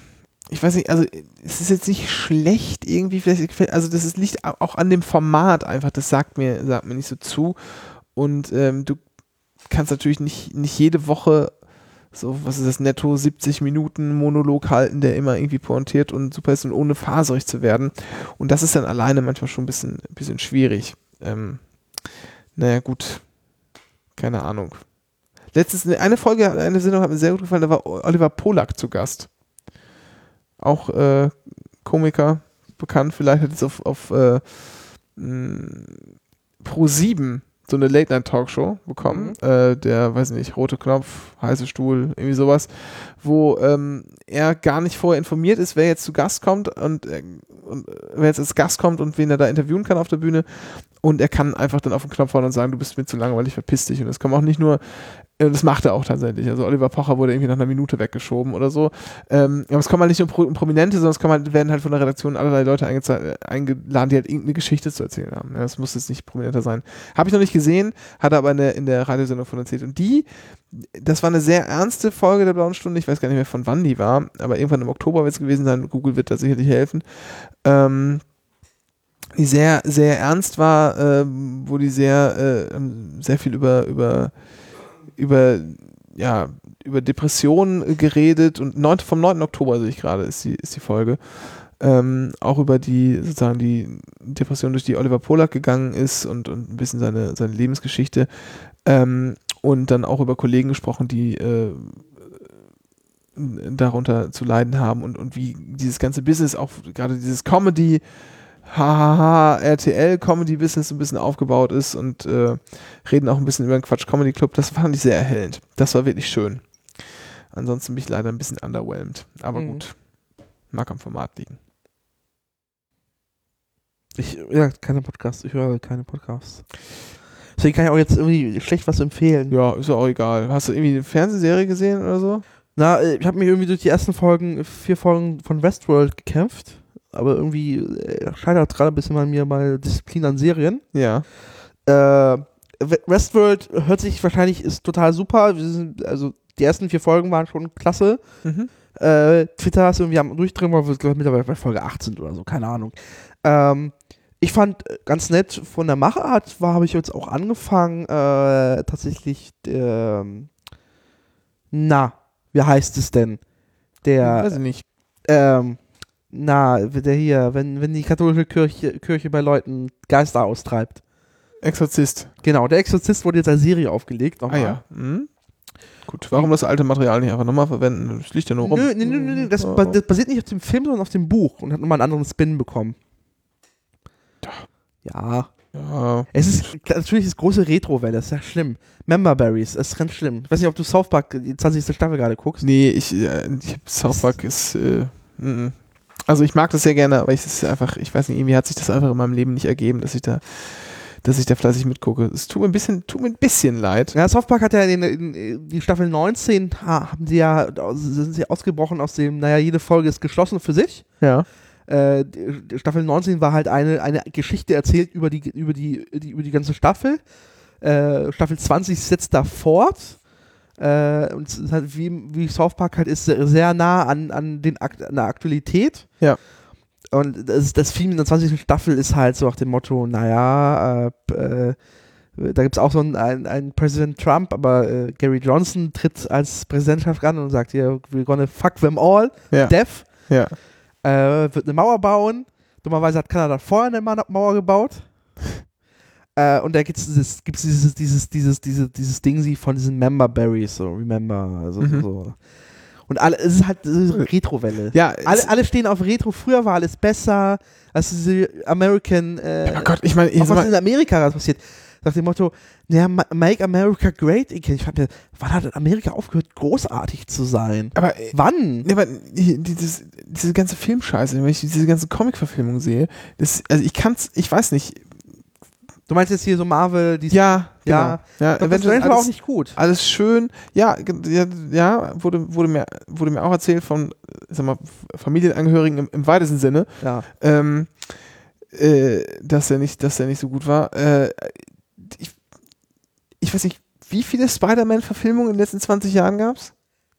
ich weiß nicht, also es ist jetzt nicht schlecht irgendwie, vielleicht, also das ist, liegt auch an dem Format einfach, das sagt mir, sagt mir nicht so zu. Und ähm, du kannst natürlich nicht, nicht jede Woche so, was ist das, netto 70 Minuten Monolog halten, der immer irgendwie pointiert und super ist und ohne faserig zu werden. Und das ist dann alleine manchmal schon ein bisschen, ein bisschen schwierig. Ähm, naja, gut. Keine Ahnung. Letztens, eine Folge, eine Sendung hat mir sehr gut gefallen, da war Oliver Polak zu Gast auch äh, Komiker, bekannt, vielleicht hat es auf, auf äh, Pro 7 so eine Late-Night-Talkshow bekommen. Mhm. Äh, der, weiß nicht, rote Knopf, heiße Stuhl, irgendwie sowas, wo ähm, er gar nicht vorher informiert ist, wer jetzt zu Gast kommt und, äh, und wer jetzt als Gast kommt und wen er da interviewen kann auf der Bühne. Und er kann einfach dann auf den Knopf hauen und sagen, du bist mir zu langweilig, verpiss dich. Und das kann auch nicht nur äh, das macht er auch tatsächlich. Also Oliver Pocher wurde irgendwie nach einer Minute weggeschoben oder so. Ähm, aber es kommen halt nicht nur um Prominente, sondern es kommen halt, werden halt von der Redaktion allerlei Leute eingeladen, die halt irgendeine Geschichte zu erzählen haben. Ja, das muss jetzt nicht prominenter sein. Habe ich noch nicht gesehen, hat er aber in der, in der Radiosendung von erzählt. Und die, das war eine sehr ernste Folge der Blauen Stunde. Ich weiß gar nicht mehr, von wann die war, aber irgendwann im Oktober wird es gewesen sein. Google wird da sicherlich helfen. Ähm, die sehr, sehr ernst war, äh, wo die sehr, äh, sehr viel über, über über, ja, über Depressionen geredet und 9, vom 9. Oktober sehe ich gerade, ist die, ist die Folge. Ähm, auch über die, sozusagen die Depression, durch die Oliver Polak gegangen ist und, und ein bisschen seine, seine Lebensgeschichte. Ähm, und dann auch über Kollegen gesprochen, die äh, darunter zu leiden haben und, und wie dieses ganze Business, auch gerade dieses Comedy, hahaha, RTL Comedy Business ein bisschen aufgebaut ist und äh, reden auch ein bisschen über den Quatsch Comedy Club. Das fand ich sehr erhellend. Das war wirklich schön. Ansonsten bin ich leider ein bisschen underwhelmed. Aber mhm. gut. Mag am Format liegen. Ich, ja, keine Podcasts. Ich höre keine Podcasts. Deswegen kann ich auch jetzt irgendwie schlecht was empfehlen. Ja, ist ja auch egal. Hast du irgendwie eine Fernsehserie gesehen oder so? Na, äh, ich habe mich irgendwie durch die ersten Folgen, vier Folgen von Westworld gekämpft aber irgendwie äh, scheitert gerade ein bisschen an mir mal Disziplin an Serien. Ja. Äh, Westworld hört sich wahrscheinlich, ist total super. Sind, also die ersten vier Folgen waren schon klasse. Mhm. Äh, Twitter ist irgendwie am Durchdrehen, weil wir glaube mittlerweile bei Folge 8 sind oder so, keine Ahnung. Ähm, ich fand äh, ganz nett von der Machart, war habe ich jetzt auch angefangen, äh, tatsächlich, ähm, na, wie heißt es denn? Der, weiß ich nicht. Ähm, na, der hier, wenn, wenn die katholische Kirche, Kirche bei Leuten Geister austreibt. Exorzist. Genau, der Exorzist wurde jetzt als Serie aufgelegt. Nochmal. Ah ja. Mhm. Gut, warum das alte Material nicht einfach nochmal verwenden? Das liegt ja nur rum. Nö, nö, nö, nö. Das, oh. das, basiert nicht auf dem Film, sondern auf dem Buch und hat nochmal einen anderen Spin bekommen. Ja. Ja. Es ist natürlich das große Retro-Welle, das ist ja schlimm. Memberberries, das ist ganz schlimm. Ich weiß nicht, ob du South Park die 20. Staffel gerade guckst. Nee, ich, äh, ich South Park ist. Äh. Also ich mag das sehr gerne, aber ich ist einfach, ich weiß nicht, irgendwie hat sich das einfach in meinem Leben nicht ergeben, dass ich da dass ich da fleißig mitgucke. Es tut mir ein bisschen, tut mir ein bisschen leid. Ja, Softpark hat ja in, in, in die Staffel 19 haben sie ja, sind sie ausgebrochen aus dem, naja, jede Folge ist geschlossen für sich. Ja. Äh, Staffel 19 war halt eine, eine Geschichte erzählt über die, über die, die über die ganze Staffel. Äh, Staffel 20 setzt da fort. Äh, und halt wie, wie South Park halt ist sehr nah an, an, den Akt, an der Aktualität. Ja. Und das, das Film in der 20. Staffel ist halt so nach dem Motto, naja, äh, äh, da gibt es auch so einen, einen, einen Präsident Trump, aber äh, Gary Johnson tritt als Präsidentschaft ran und sagt, hier, we're gonna fuck them all, ja. death. Ja. Äh, wird eine Mauer bauen. Dummerweise hat Kanada vorher eine Mauer gebaut. Äh, und da gibt es dieses, gibt's dieses, dieses, dieses, dieses, dieses Ding von diesen Member Berries, so Remember, also Mhm. so. Und alle, es ist halt so eine Retro-Welle. Ja, Alle, alle stehen auf Retro. Früher war alles besser als diese American. Äh, oh Gott, ich meine, was in Amerika gerade passiert. Nach dem Motto, naja, ma- Make America Great Again. Ich frage mir, wann hat Amerika aufgehört, großartig zu sein? aber äh, Wann? Nee, aber die- dieses, diese ganze Filmscheiße, wenn ich diese ganze Comic-Verfilmung sehe, das, also ich kann's, ich weiß nicht. Du meinst jetzt hier so Marvel, die Ja, Ja, genau. ja Doctor Avengers, Strange war auch nicht gut. alles schön. Ja, ja, ja wurde, wurde, mir, wurde mir auch erzählt von, sag mal, Familienangehörigen im, im weitesten Sinne, Ja. ähm, äh, dass er nicht, dass er nicht so gut war. Äh, ich, ich weiß nicht, wie viele Spider-Man-Verfilmungen in den letzten 20 Jahren gab's?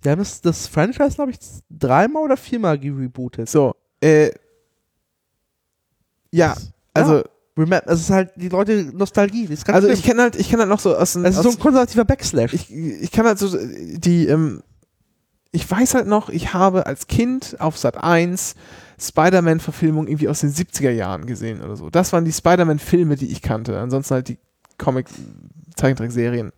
Die haben das, das Franchise, glaube ich, dreimal oder viermal gerebootet. So, äh, ja, also, Remem es ist halt die Leute Nostalgie. Also schlimm. ich kenne halt, ich kenne halt noch so aus, es ist so aus ein konservativer Backslash. ich, ich kann halt so die, ähm, ich weiß halt noch, ich habe als Kind auf Sat 1 Spider-Man-Verfilmung irgendwie aus den 70er Jahren gesehen oder so. Das waren die Spider-Man-Filme, die ich kannte. Ansonsten halt die Comic-Zeichentrickserien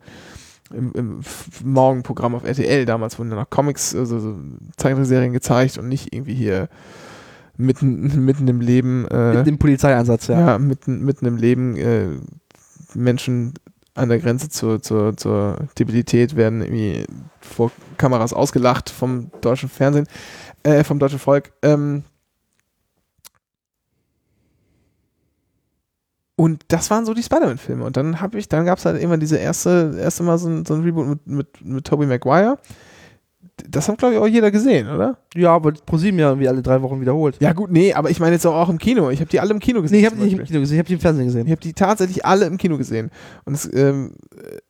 im, im Morgenprogramm auf RTL. Damals wurden dann noch Comics, also so Zeichentrickserien gezeigt und nicht irgendwie hier mitten, *laughs* mitten im Leben. Äh, Mit dem Polizeieinsatz, ja. ja, mitten, mitten im Leben äh, Menschen an der Grenze zur, zur, zur Debilität werden irgendwie vor Kameras ausgelacht vom deutschen Fernsehen, äh, vom deutschen Volk. Ähm, und das waren so die Spider-Man-Filme. Und dann habe ich, dann gab es halt immer diese erste, erste Mal so ein, so ein Reboot mit, mit, mit Tobey Maguire. Das hat, glaube ich, auch jeder gesehen, oder? Ja, aber ProSieben ja irgendwie alle drei Wochen wiederholt. Ja, gut, nee, aber ich meine jetzt auch, im Kino. Ich habe die alle im Kino gesehen. Nee, ich habe die nicht im. Kino gesehen, ich habe die im Fernsehen gesehen. Ich habe die tatsächlich alle im Kino gesehen und es, ähm,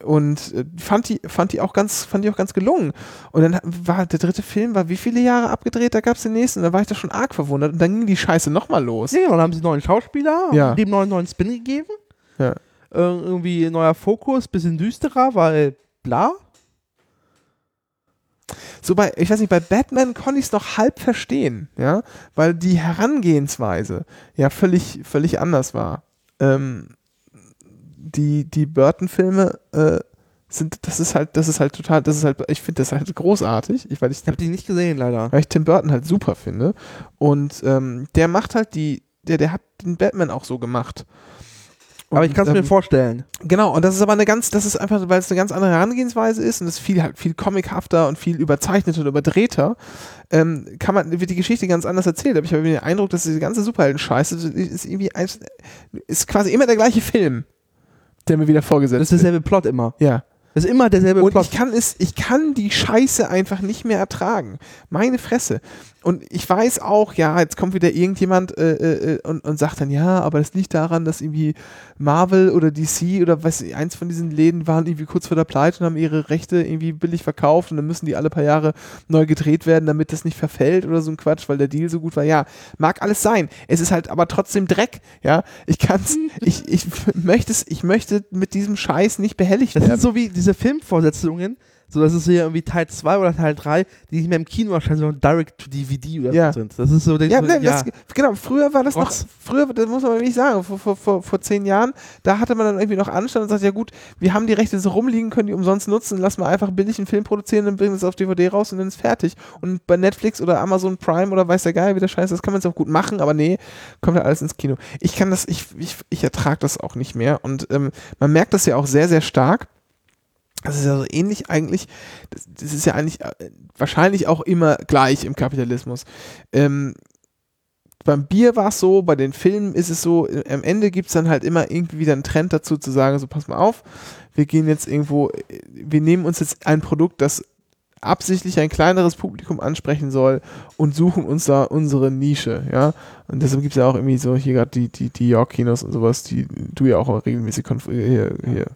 und äh, fand die fand die auch ganz fand die auch ganz gelungen. Und dann war der dritte Film war wie viele Jahre abgedreht? Da gab es den nächsten. Und da war ich da schon arg verwundert und dann ging die Scheiße noch mal los. Ja, und dann haben sie neuen Schauspieler, Ja. haben dem neuen neuen Spin gegeben. Ja. Äh, irgendwie neuer Fokus, bisschen düsterer, weil bla. So bei ich weiß nicht bei Batman konnte ich es noch halb verstehen, ja, weil die Herangehensweise ja völlig völlig anders war. Ähm, die die Burton-Filme äh, sind das ist halt das ist halt total das ist halt ich finde das halt großartig. Ich weil ich Ich habe die nicht gesehen, leider. weil ich Tim Burton halt super finde. Und ähm, der macht halt die, der, der hat den Batman auch so gemacht. Und, Aber ich kann es mir ähm, vorstellen. Genau, und das ist aber eine ganz, das ist einfach, weil es eine ganz andere Herangehensweise ist und es ist viel halt viel comichafter und viel überzeichneter und überdrehter, ähm, kann man, wird die Geschichte ganz anders erzählt. Aber ich habe den Eindruck, dass diese ganze Superhelden-Scheiße ist irgendwie ein, ist quasi immer der gleiche Film, der mir wieder vorgesetzt Das ist derselbe Plot immer. Ja. Das ist immer derselbe Und Plot. ich kann es, ich kann die Scheiße einfach nicht mehr ertragen. Meine Fresse. Und ich weiß auch, ja, jetzt kommt wieder irgendjemand äh, äh, und, und sagt dann, ja, aber das liegt daran, dass irgendwie Marvel oder DC oder was, eins von diesen Läden waren irgendwie kurz vor der Pleite und haben ihre Rechte irgendwie billig verkauft und dann müssen die alle paar Jahre neu gedreht werden, damit das nicht verfällt oder so ein Quatsch, weil der Deal so gut war. Ja, mag alles sein. Es ist halt aber trotzdem Dreck. Ja, ich kann's, *laughs* ich, ich möchte es, ich möchte mit diesem Scheiß nicht behelligt Das werden. sind so wie diese Filmvorsetzungen, so dass es hier irgendwie Teil 2 oder Teil 3, die nicht mehr im Kino erscheinen, sondern direct to DVD oder Ja. so sind. Das ist so der Ja, so, ne, Das, genau, früher war das Rotz. noch, früher, das muss man wirklich sagen, vor, vor, vor, vor zehn Jahren, da hatte man dann irgendwie noch Anstand und sagt, ja gut, wir haben die Rechte so rumliegen, können die umsonst nutzen, lass mal einfach billig einen Film produzieren, dann bringen wir es auf DVD raus und dann ist fertig. Und bei Netflix oder Amazon Prime oder weiß der Geil, wie der Scheiß, das kann man es auch gut machen, aber nee, kommt ja alles ins Kino. Ich kann das, ich, ich, ich ertrage das auch nicht mehr und ähm, man merkt das ja auch sehr, sehr stark Das ist ja so ähnlich eigentlich, das, das ist ja eigentlich äh, wahrscheinlich auch immer gleich im Kapitalismus. Ähm, beim Bier war es so, bei den Filmen ist es so, äh, am Ende gibt es dann halt immer irgendwie wieder einen Trend dazu zu sagen, so pass mal auf, wir gehen jetzt irgendwo, äh, wir nehmen uns jetzt ein Produkt, das absichtlich ein kleineres Publikum ansprechen soll und suchen uns da unsere Nische, ja. Und deshalb gibt es ja auch irgendwie so hier gerade die, die, die York-Kinos und sowas, die du ja auch regelmäßig hier, hier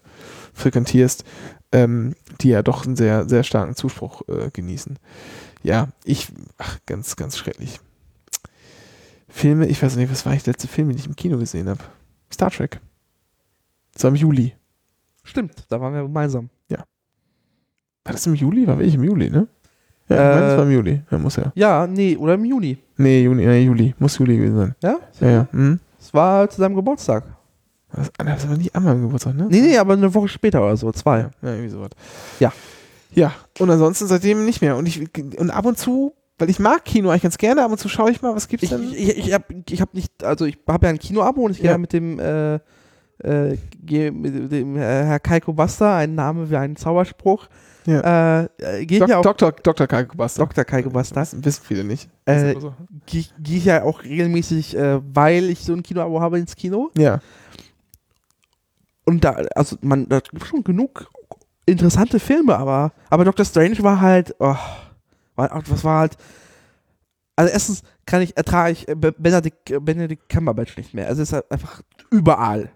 frequentierst, ähm, die ja doch einen sehr, sehr starken Zuspruch äh, genießen. Ja, ich, ach, ganz, ganz schrecklich. Filme, ich weiß nicht, was war ich letzte Film, den ich im Kino gesehen habe? Star Trek. Das war im Juli. Stimmt, da waren wir gemeinsam. Ja. War das im Juli? War ich im Juli, ne? Ja, ich meine, das war im Juli. Ja, muss ja. Ja, nee, oder im Juni. Nee, Juni, nee, Juli. Muss Juli gewesen sein. Ja? Ja, ja. Mhm. Es war zu seinem Geburtstag. Das, das war nicht an meinem Geburtstag, ne? Nee, nee, aber eine Woche später oder so, zwei. Ja, ja irgendwie sowas. Ja. Ja, und ansonsten seitdem nicht mehr. Und ich und ab und zu weil ich mag Kino eigentlich ganz gerne, ab und zu schaue ich mal, was gibt's ich, denn? Ich, ich, habe ich hab nicht, also ich habe ja ein Kino-Abo und ich gehe ja mit dem, äh, äh, mit dem äh, Herr Kaiko Basta, ein Name wie ein Zauberspruch. Ja. Äh, gehe Dok ja auch, Dr. Dr. Kaiko Basta. Dr. Kaiko Basta. Das wissen viele nicht. Äh, so. Gehe geh ich ja auch regelmäßig, äh, weil ich so ein Kino-Abo habe, ins Kino. Ja. Und da, also man, da gibt schon genug interessante Filme, aber, aber Doctor Strange war halt, oh, war, was war halt. Also erstens kann ich, ertrage ich Benedict, Benedict Cumberbatch nicht mehr. Also es ist halt einfach überall.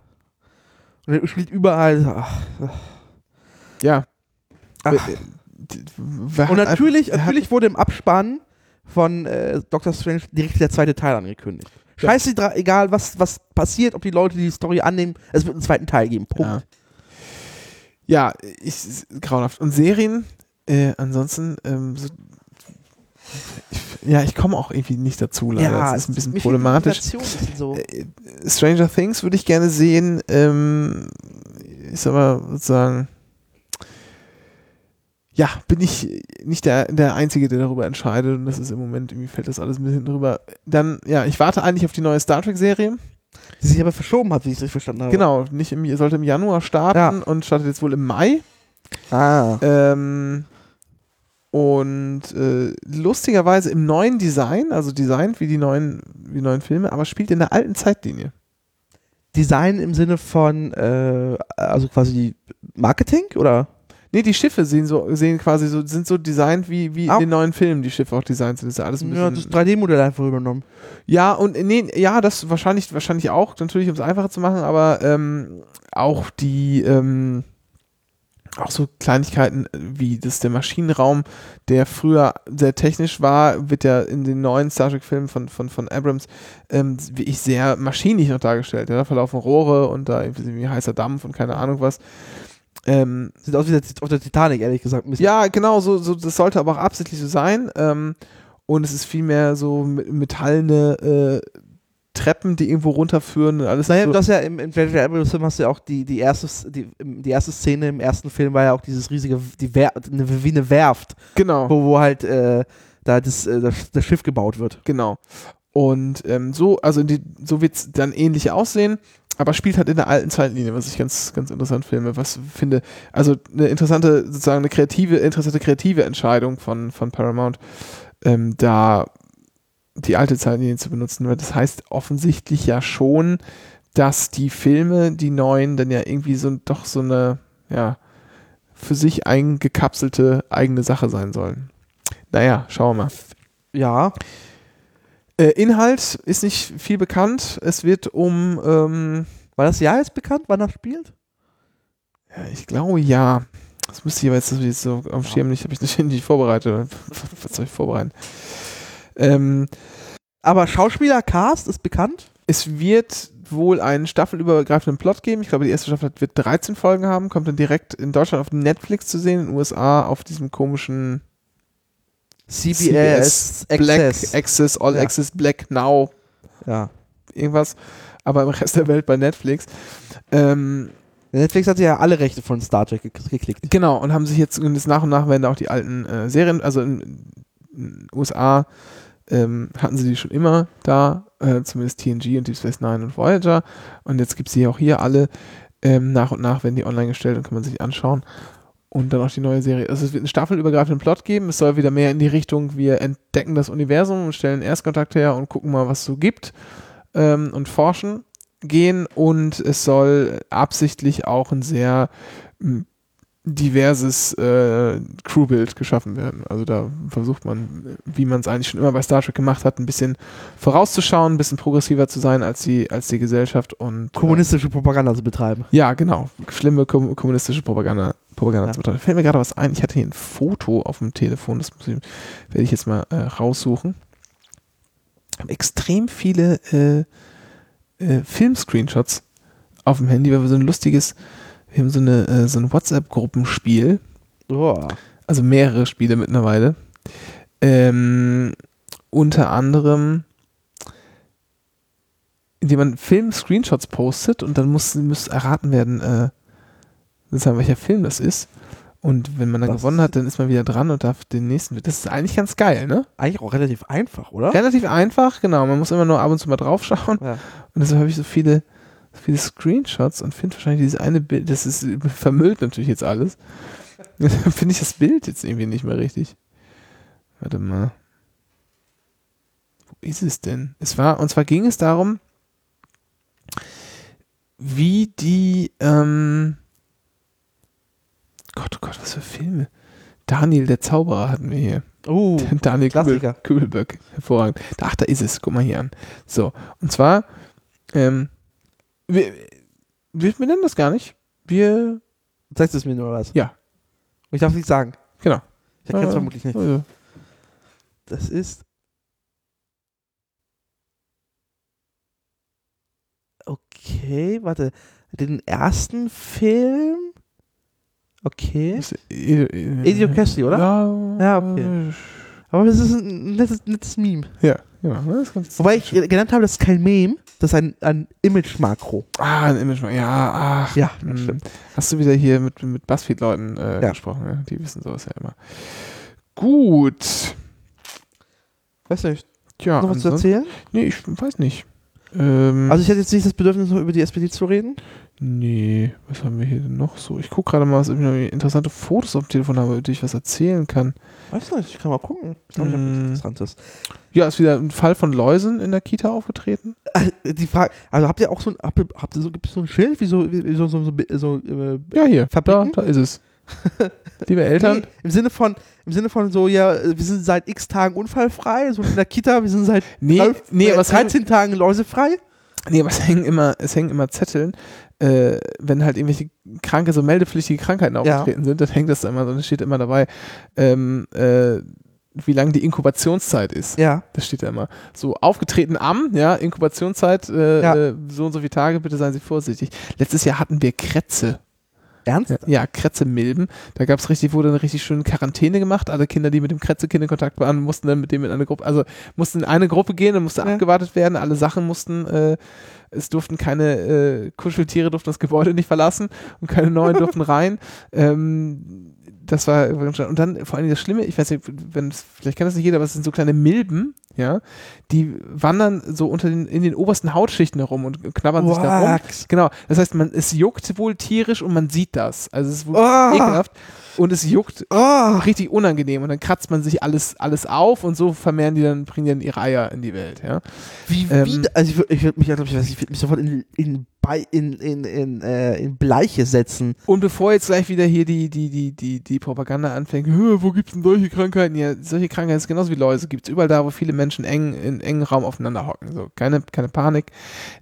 Und er spielt überall. Ach, ach. Ja. Ach. Und natürlich, natürlich wurde im Abspann von äh, Doctor Strange direkt der zweite Teil angekündigt. Ja. Scheiße, egal was, was passiert, ob die Leute die Story annehmen, es wird einen zweiten Teil geben. Punkt. Ja, ja ich, grauenhaft. Und Serien, äh, ansonsten, ähm, so ich, ja, ich komme auch irgendwie nicht dazu, leider. Ja, das ist ein bisschen problematisch. So. Äh, Stranger Things würde ich gerne sehen. Ähm, ist aber sozusagen. Ja, bin ich nicht der, der Einzige, der darüber entscheidet. Und das ist im Moment, irgendwie fällt das alles ein bisschen drüber. Dann, ja, ich warte eigentlich auf die neue Star Trek-Serie. Die sich aber verschoben hat, wie ich es verstanden habe. Genau, nicht im, sollte im Januar starten ja. und startet jetzt wohl im Mai. Ah. Ähm, und äh, lustigerweise im neuen Design, also designt wie die neuen, wie die neuen Filme, aber spielt in der alten Zeitlinie. Design im Sinne von, äh, also quasi Marketing oder? Nee, die Schiffe sehen so, sehen quasi so, sind so designt wie, wie ah. in den neuen Filmen, die Schiffe auch designt sind. Das ist ja alles ein bisschen. Ja, das 3D-Modell einfach übernommen. Ja, und nee, ja, das wahrscheinlich, wahrscheinlich auch, natürlich, um es einfacher zu machen, aber ähm, auch die, ähm, auch so Kleinigkeiten wie das der Maschinenraum, der früher sehr technisch war, wird ja in den neuen Star Trek-Filmen von, von, von Abrams ähm, wie ich sehr maschinlich noch dargestellt. Ja, da verlaufen Rohre und da irgendwie heißer Dampf und keine Ahnung was. Ähm, Sieht aus wie der, auf der Titanic, ehrlich gesagt. Ja, genau, so, so, das sollte aber auch absichtlich so sein. Ähm, und es ist vielmehr so metallene äh, Treppen, die irgendwo runterführen und alles. Naja, so. du hast ja im, im Film hast du ja auch die, die, erste, die, die erste Szene im ersten Film war ja auch dieses riesige, die Wer wie eine Werft. Genau. Wo, wo halt äh, da das, äh, das, das, Schiff gebaut wird. Genau. Und ähm, so, also die, so wird es dann ähnlich aussehen, aber spielt halt in der alten Zeitlinie, was ich ganz, ganz interessant finde, was finde, also eine interessante, sozusagen eine kreative, interessante kreative Entscheidung von, von Paramount, ähm, da die alte Zeitlinie zu benutzen, weil das heißt offensichtlich ja schon, dass die Filme, die neuen, dann ja irgendwie so doch so eine, ja, für sich eingekapselte eigene Sache sein sollen. Naja, schauen wir mal. Ja. Äh, Inhalt ist nicht viel bekannt. Es wird um. Ähm, War das Jahr jetzt bekannt, wann er spielt? Ja, ich glaube ja. Das müsste ich aber jetzt, jetzt so am Schirm nicht, habe ich *laughs* nicht vorbereitet. Was soll ich vorbereiten? Ähm, aber Schauspieler, Cast ist bekannt? Es wird wohl einen staffelübergreifenden Plot geben. Ich glaube, die erste Staffel wird 13 Folgen haben, kommt dann direkt in Deutschland auf Netflix zu sehen, in den USA auf diesem komischen CBS, CBS Black Access, All ja. Access Black Now. Ja. Irgendwas. Aber im Rest der Welt bei Netflix. Ähm, Netflix hat ja alle Rechte von Star Trek geklickt. Genau, und haben sich jetzt, jetzt nach und nach werden da auch die alten äh, Serien, also in, in den USA ähm, hatten sie die schon immer da, äh, zumindest TNG und Deep Space Nine und Voyager. Und jetzt gibt es sie auch hier alle. Ähm, nach und nach werden die online gestellt und kann man sich anschauen. Und dann auch die neue Serie. Also es wird einen staffelübergreifenden Plot geben. Es soll wieder mehr in die Richtung, wir entdecken das Universum und stellen Erstkontakt her und gucken mal, was es so gibt ähm, und forschen gehen. Und es soll absichtlich auch ein sehr hm, diverses äh, Crewbild geschaffen werden. Also da versucht man, wie man es eigentlich schon immer bei Star Trek gemacht hat, ein bisschen vorauszuschauen, ein bisschen progressiver zu sein als die, als die Gesellschaft und äh, kommunistische Propaganda zu betreiben. Ja, genau. Schlimme kom kommunistische Propaganda, Propaganda ja. zu betreiben. Fällt mir gerade was ein. Ich hatte hier ein Foto auf dem Telefon, das ich, werde ich jetzt mal äh, raussuchen. Extrem viele äh, äh, Film-Screenshots auf dem Handy, weil wir so ein lustiges wir haben so, eine, äh, so ein WhatsApp-Gruppenspiel. Oh. Also mehrere Spiele mittlerweile. Ähm, unter anderem, indem man Film-Screenshots postet und dann muss, muss erraten werden, äh, sagen, welcher Film das ist. Und wenn man dann das gewonnen hat, dann ist man wieder dran und darf den nächsten. Das ist eigentlich ganz geil, ne? Eigentlich auch relativ einfach, oder? Relativ einfach, genau. Man muss immer nur ab und zu mal draufschauen. Ja. Und deshalb habe ich so viele viele Screenshots und finde wahrscheinlich dieses eine Bild, das ist vermüllt natürlich jetzt alles. *laughs* finde ich das Bild jetzt irgendwie nicht mehr richtig. Warte mal. Wo ist es denn? Es war, und zwar ging es darum, wie die, ähm, Gott, oh Gott, was für Filme. Daniel, der Zauberer hatten wir hier. Oh, *laughs* Daniel Kübel, Kübelböck. Hervorragend. Ach, da ist es. Guck mal hier an. So, und zwar, ähm, wir, wir, nennen das gar nicht. Wir. Zeigst du es mir nur was? Ja. Ich darf es nicht sagen. Genau. Ich erkenne es äh, vermutlich nicht. Also. Das ist. Okay, warte. Den ersten Film. Okay. Edio Cassidy, oder? Ja, ja okay. Aber das ist ein nettes, nettes Meme. Ja, ja. Das ist Wobei ich genannt habe, das ist kein Meme, das ist ein, ein Image-Makro. Ah, ein Image-Makro. Ja, ach. Ja, hm. Hast du wieder hier mit, mit Buzzfeed-Leuten äh, ja. gesprochen? Ja? Die wissen sowas ja immer. Gut. Weiß nicht. Tja, noch was zu erzählen? Nee, ich weiß nicht. Ähm, also ich hätte jetzt nicht das Bedürfnis, noch über die SPD zu reden. Nee, was haben wir hier denn noch so? Ich gucke gerade mal, was ich interessante Fotos auf dem Telefon habe, über die ich was erzählen kann. Weiß nicht, ich kann mal gucken. Ich glaube, ich habe nichts Interessantes. Ja, ist wieder ein Fall von Läusen in der Kita aufgetreten. Äh, die Frage, also habt ihr auch so ein, habt ihr, habt ihr so, gibt es so ein Schild, wie so, wie so, so, so, so äh, Ja, hier, da, da ist es. *laughs* Liebe Eltern. Nee, Im Sinne von, im Sinne von so, ja, wir sind seit x Tagen unfallfrei, so in der Kita, wir sind seit nee, 12, nee, äh, 13 Tagen läusefrei. Nee, aber es hängen immer, es hängen immer Zetteln, äh, wenn halt irgendwelche kranke, so meldepflichtige Krankheiten aufgetreten ja. sind, dann hängt das da immer so, dann steht immer dabei, ähm, äh, wie lang die Inkubationszeit ist. Ja. Das steht da immer. So aufgetreten am, ja, Inkubationszeit, äh, ja. Äh, so und so viele Tage, bitte seien Sie vorsichtig. Letztes Jahr hatten wir Krätze. Ernst? Ja, Krätze-Milben. Da gab es richtig, wurde eine richtig schöne Quarantäne gemacht. Alle Kinder, die mit dem Krätze-Kind in Kontakt waren, mussten dann mit dem in eine Gruppe, also mussten in eine Gruppe gehen, dann musste ja. abgewartet werden. Alle Sachen mussten, äh, es durften keine äh, Kuscheltiere, durften das Gebäude nicht verlassen und keine neuen durften *laughs* rein. Ähm, das war und dann vor allem das Schlimme, ich weiß nicht, wenn vielleicht kennt das nicht jeder, aber es sind so kleine Milben, ja, die wandern so unter den in den obersten Hautschichten herum und knabbern What? sich da rum. Genau, das heißt, man es juckt wohl tierisch und man sieht das. Also es ist wohl oh. ekelhaft und es juckt oh. richtig unangenehm und dann kratzt man sich alles alles auf und so vermehren die dann bringen die dann ihre Eier in die Welt, ja. Wie, ähm, wie also ich würde ich würd mich, ich, ich würde mich sofort in, in bei in, in, in, äh, in Bleiche setzen. Und bevor jetzt gleich wieder hier die, die, die, die, die Propaganda anfängt, wo gibt es denn solche Krankheiten? Ja, solche Krankheiten ist genauso wie Läuse, gibt es überall da, wo viele Menschen eng in engen Raum aufeinander hocken. So, keine, keine Panik.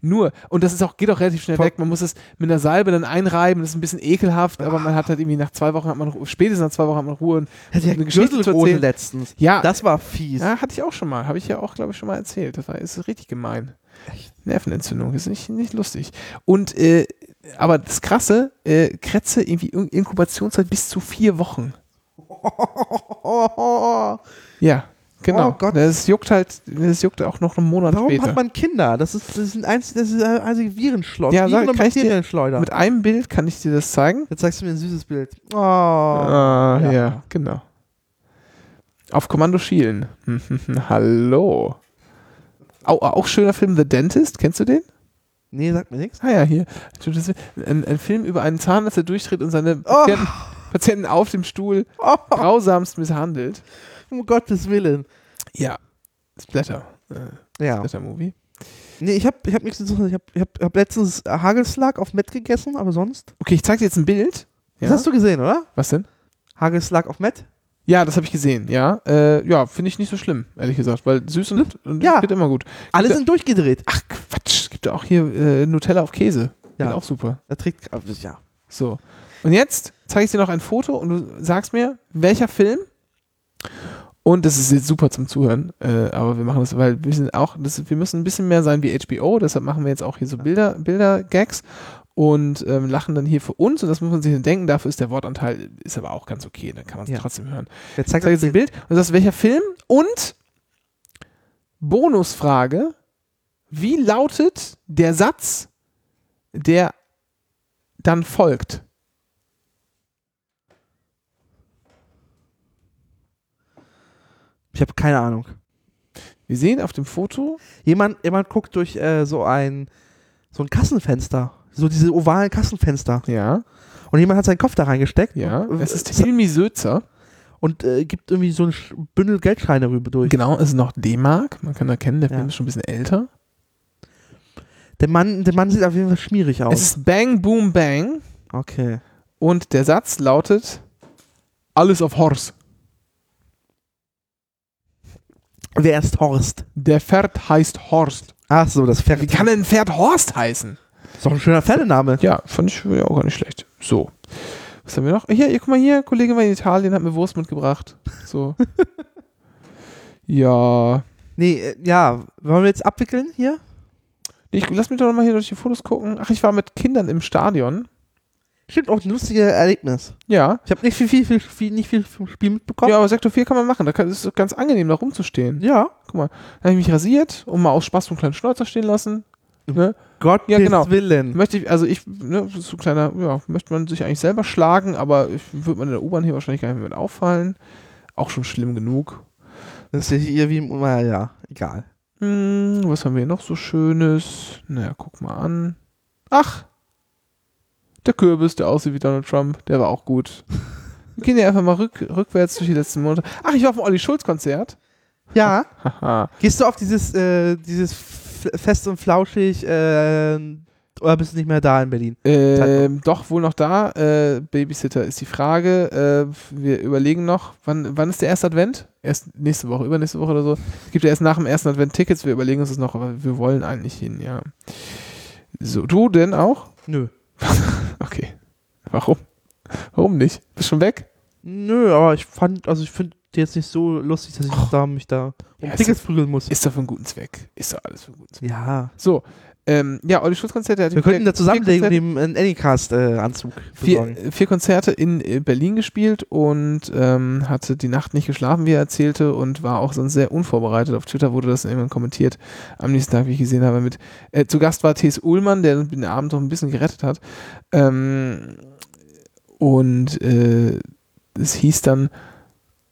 Nur, und das ist auch, geht auch relativ schnell Voll. weg. Man muss es mit einer Salbe dann einreiben, das ist ein bisschen ekelhaft, aber man hat halt irgendwie nach zwei Wochen hat man spätestens nach zwei Wochen hat man Ruhe und hat eine Geschichte zu erzählen. letztens. Ja. Das war fies. Ja, hatte ich auch schon mal. Habe ich ja auch, glaube ich, schon mal erzählt. Das war, ist richtig gemein. Nervenentzündung, ist nicht, nicht lustig. Und, äh, aber das Krasse, äh, Krätze, irgendwie Inkubationszeit bis zu vier Wochen. *laughs* ja, genau. Oh Gott. Das juckt halt, das juckt auch noch einen Monat Warum später. hat man Kinder? Das ist, das ist ein einzig, das ist ein einzige Virenschleuder. Ja, sag, kann ich dir, mit einem Bild kann ich dir das zeigen. Jetzt zeigst du mir ein süßes Bild. Oh. Ah, ja. ja, genau. Auf Kommando schielen. *laughs* Hallo. Auch, auch schöner Film The Dentist, kennst du den? Nee, sagt mir nichts. Ah ja, hier. Ein, ein, Film über einen Zahnarzt, der durchdreht und seine oh. Patienten auf dem Stuhl oh. grausamst misshandelt. Um Gottes Willen. Ja. Splatter. Äh, ja. Splatter-Movie. Nee, ich habe ich hab nichts zu Ich habe ich hab, hab letztens Hagelslag auf Met gegessen, aber sonst. Okay, ich zeig dir jetzt ein Bild. Ja? Das hast du gesehen, oder? Was denn? Hagelslag auf Met? Ja, das habe ich gesehen, ja. Äh, ja, finde ich nicht so schlimm, ehrlich gesagt, weil süß und, und ja. geht immer gut. Alle gibt sind durchgedreht. Ach Quatsch, gibt ja auch hier äh, Nutella auf Käse. Ja. Geht auch super. Er trägt, ja. So. Und jetzt zeige ich dir noch ein Foto und du sagst mir, welcher Film und das ist jetzt super zum Zuhören, äh, aber wir machen das, weil wir sind auch, das, wir müssen ein bisschen mehr sein wie HBO, deshalb machen wir jetzt auch hier so Bilder, Bilder-Gags und ähm, lachen dann hier für uns und das muss man sich dann denken, dafür ist der Wortanteil, ist aber auch ganz okay, dann kann man es ja. trotzdem hören. Jetzt zeigt jetzt ein Bild und das ist welcher Film und Bonusfrage, wie lautet der Satz, der dann folgt? Ich habe keine Ahnung. Wir sehen auf dem Foto. Jemand, jemand guckt durch äh, so ein so ein Kassenfenster. So diese ovalen Kassenfenster. Ja. Und jemand hat seinen Kopf da reingesteckt. Ja. Es ist Hilmi Sözer. Und äh, gibt irgendwie so ein Bündel Geldscheine rüber durch. Genau, es ist noch D-Mark. Man kann erkennen, der ja. Film ist schon ein bisschen älter. Der Mann, der Mann sieht auf jeden Fall schmierig aus. Es ist Bang Boom Bang. Okay. Und der Satz lautet: Alles auf Horst. Wer ist Horst? Der Pferd heißt Horst. Ach so, das Pferd. Wie kann denn ein Pferd Horst heißen? Ist doch ein schöner Pferdename. Ja, fand ich ja auch gar nicht schlecht. So. Was haben wir noch? Hier, hier guck mal hier, Kollege war in Italien, hat mir Wurst mitgebracht. So. *laughs* ja. Nee, äh, ja. Wollen wir jetzt abwickeln hier? Ich, lass mich doch mal hier durch die Fotos gucken. Ach, ich war mit Kindern im Stadion. Stimmt, auch ein lustiges Erlebnis. Ja. Ich habe nicht viel, viel, viel, viel, nicht viel vom Spiel mitbekommen. Ja, aber Sektor 4 kann man machen. Da kann, ist es ganz angenehm, da rumzustehen. Ja. Guck mal, da habe ich mich rasiert und mal aus Spaß so einen kleinen Schnäuzer stehen lassen. Ne? Gott ja, genau. Willen. Möchte ich, also ich, ne, so kleiner, ja, möchte man sich eigentlich selber schlagen, aber würde man in der U-Bahn hier wahrscheinlich gar nicht mehr mit auffallen. Auch schon schlimm genug. Das ist hier wie, naja, egal. Hm, was haben wir noch so Schönes? Naja, guck mal an. Ach, der Kürbis, der aussieht wie Donald Trump, der war auch gut. *laughs* Wir gehen ja einfach mal rück, rückwärts durch die letzten Monate. Ach, ich war auf dem Olli Schulz-Konzert. Ja. Gehst du auf dieses, äh, dieses fest und flauschig, äh, oder bist du nicht mehr da in Berlin? Ähm, doch, wohl noch da. Äh, Babysitter ist die Frage. Äh, wir überlegen noch, wann, wann ist der erste Advent? Erst nächste Woche, übernächste Woche oder so. Es gibt ja erst nach dem ersten Advent Tickets. Wir überlegen uns das noch, aber wir wollen eigentlich hin, ja. So, du denn auch? Nö. *laughs* okay. Warum? Warum nicht? Bist schon weg? Nö, aber ich fand, also ich finde jetzt nicht so lustig, dass ich oh. da mich da um ja, Tickets prügeln muss. Ist doch für einen guten Zweck. Ist doch alles für einen guten Zweck. Ja. So, ähm, ja, Olli Schulz Konzerte. Wir könnten da zusammenlegen und ihm einen Anycast-Anzug äh, vier, vier Konzerte in äh, Berlin gespielt und ähm, hatte die Nacht nicht geschlafen, wie er erzählte, und war auch sonst sehr unvorbereitet. Auf Twitter wurde das irgendwann kommentiert, am nächsten Tag, wie ich gesehen habe. Mit, äh, zu Gast war T.S. Ullmann, der den Abend doch ein bisschen gerettet hat. Ähm, und äh, es hieß dann,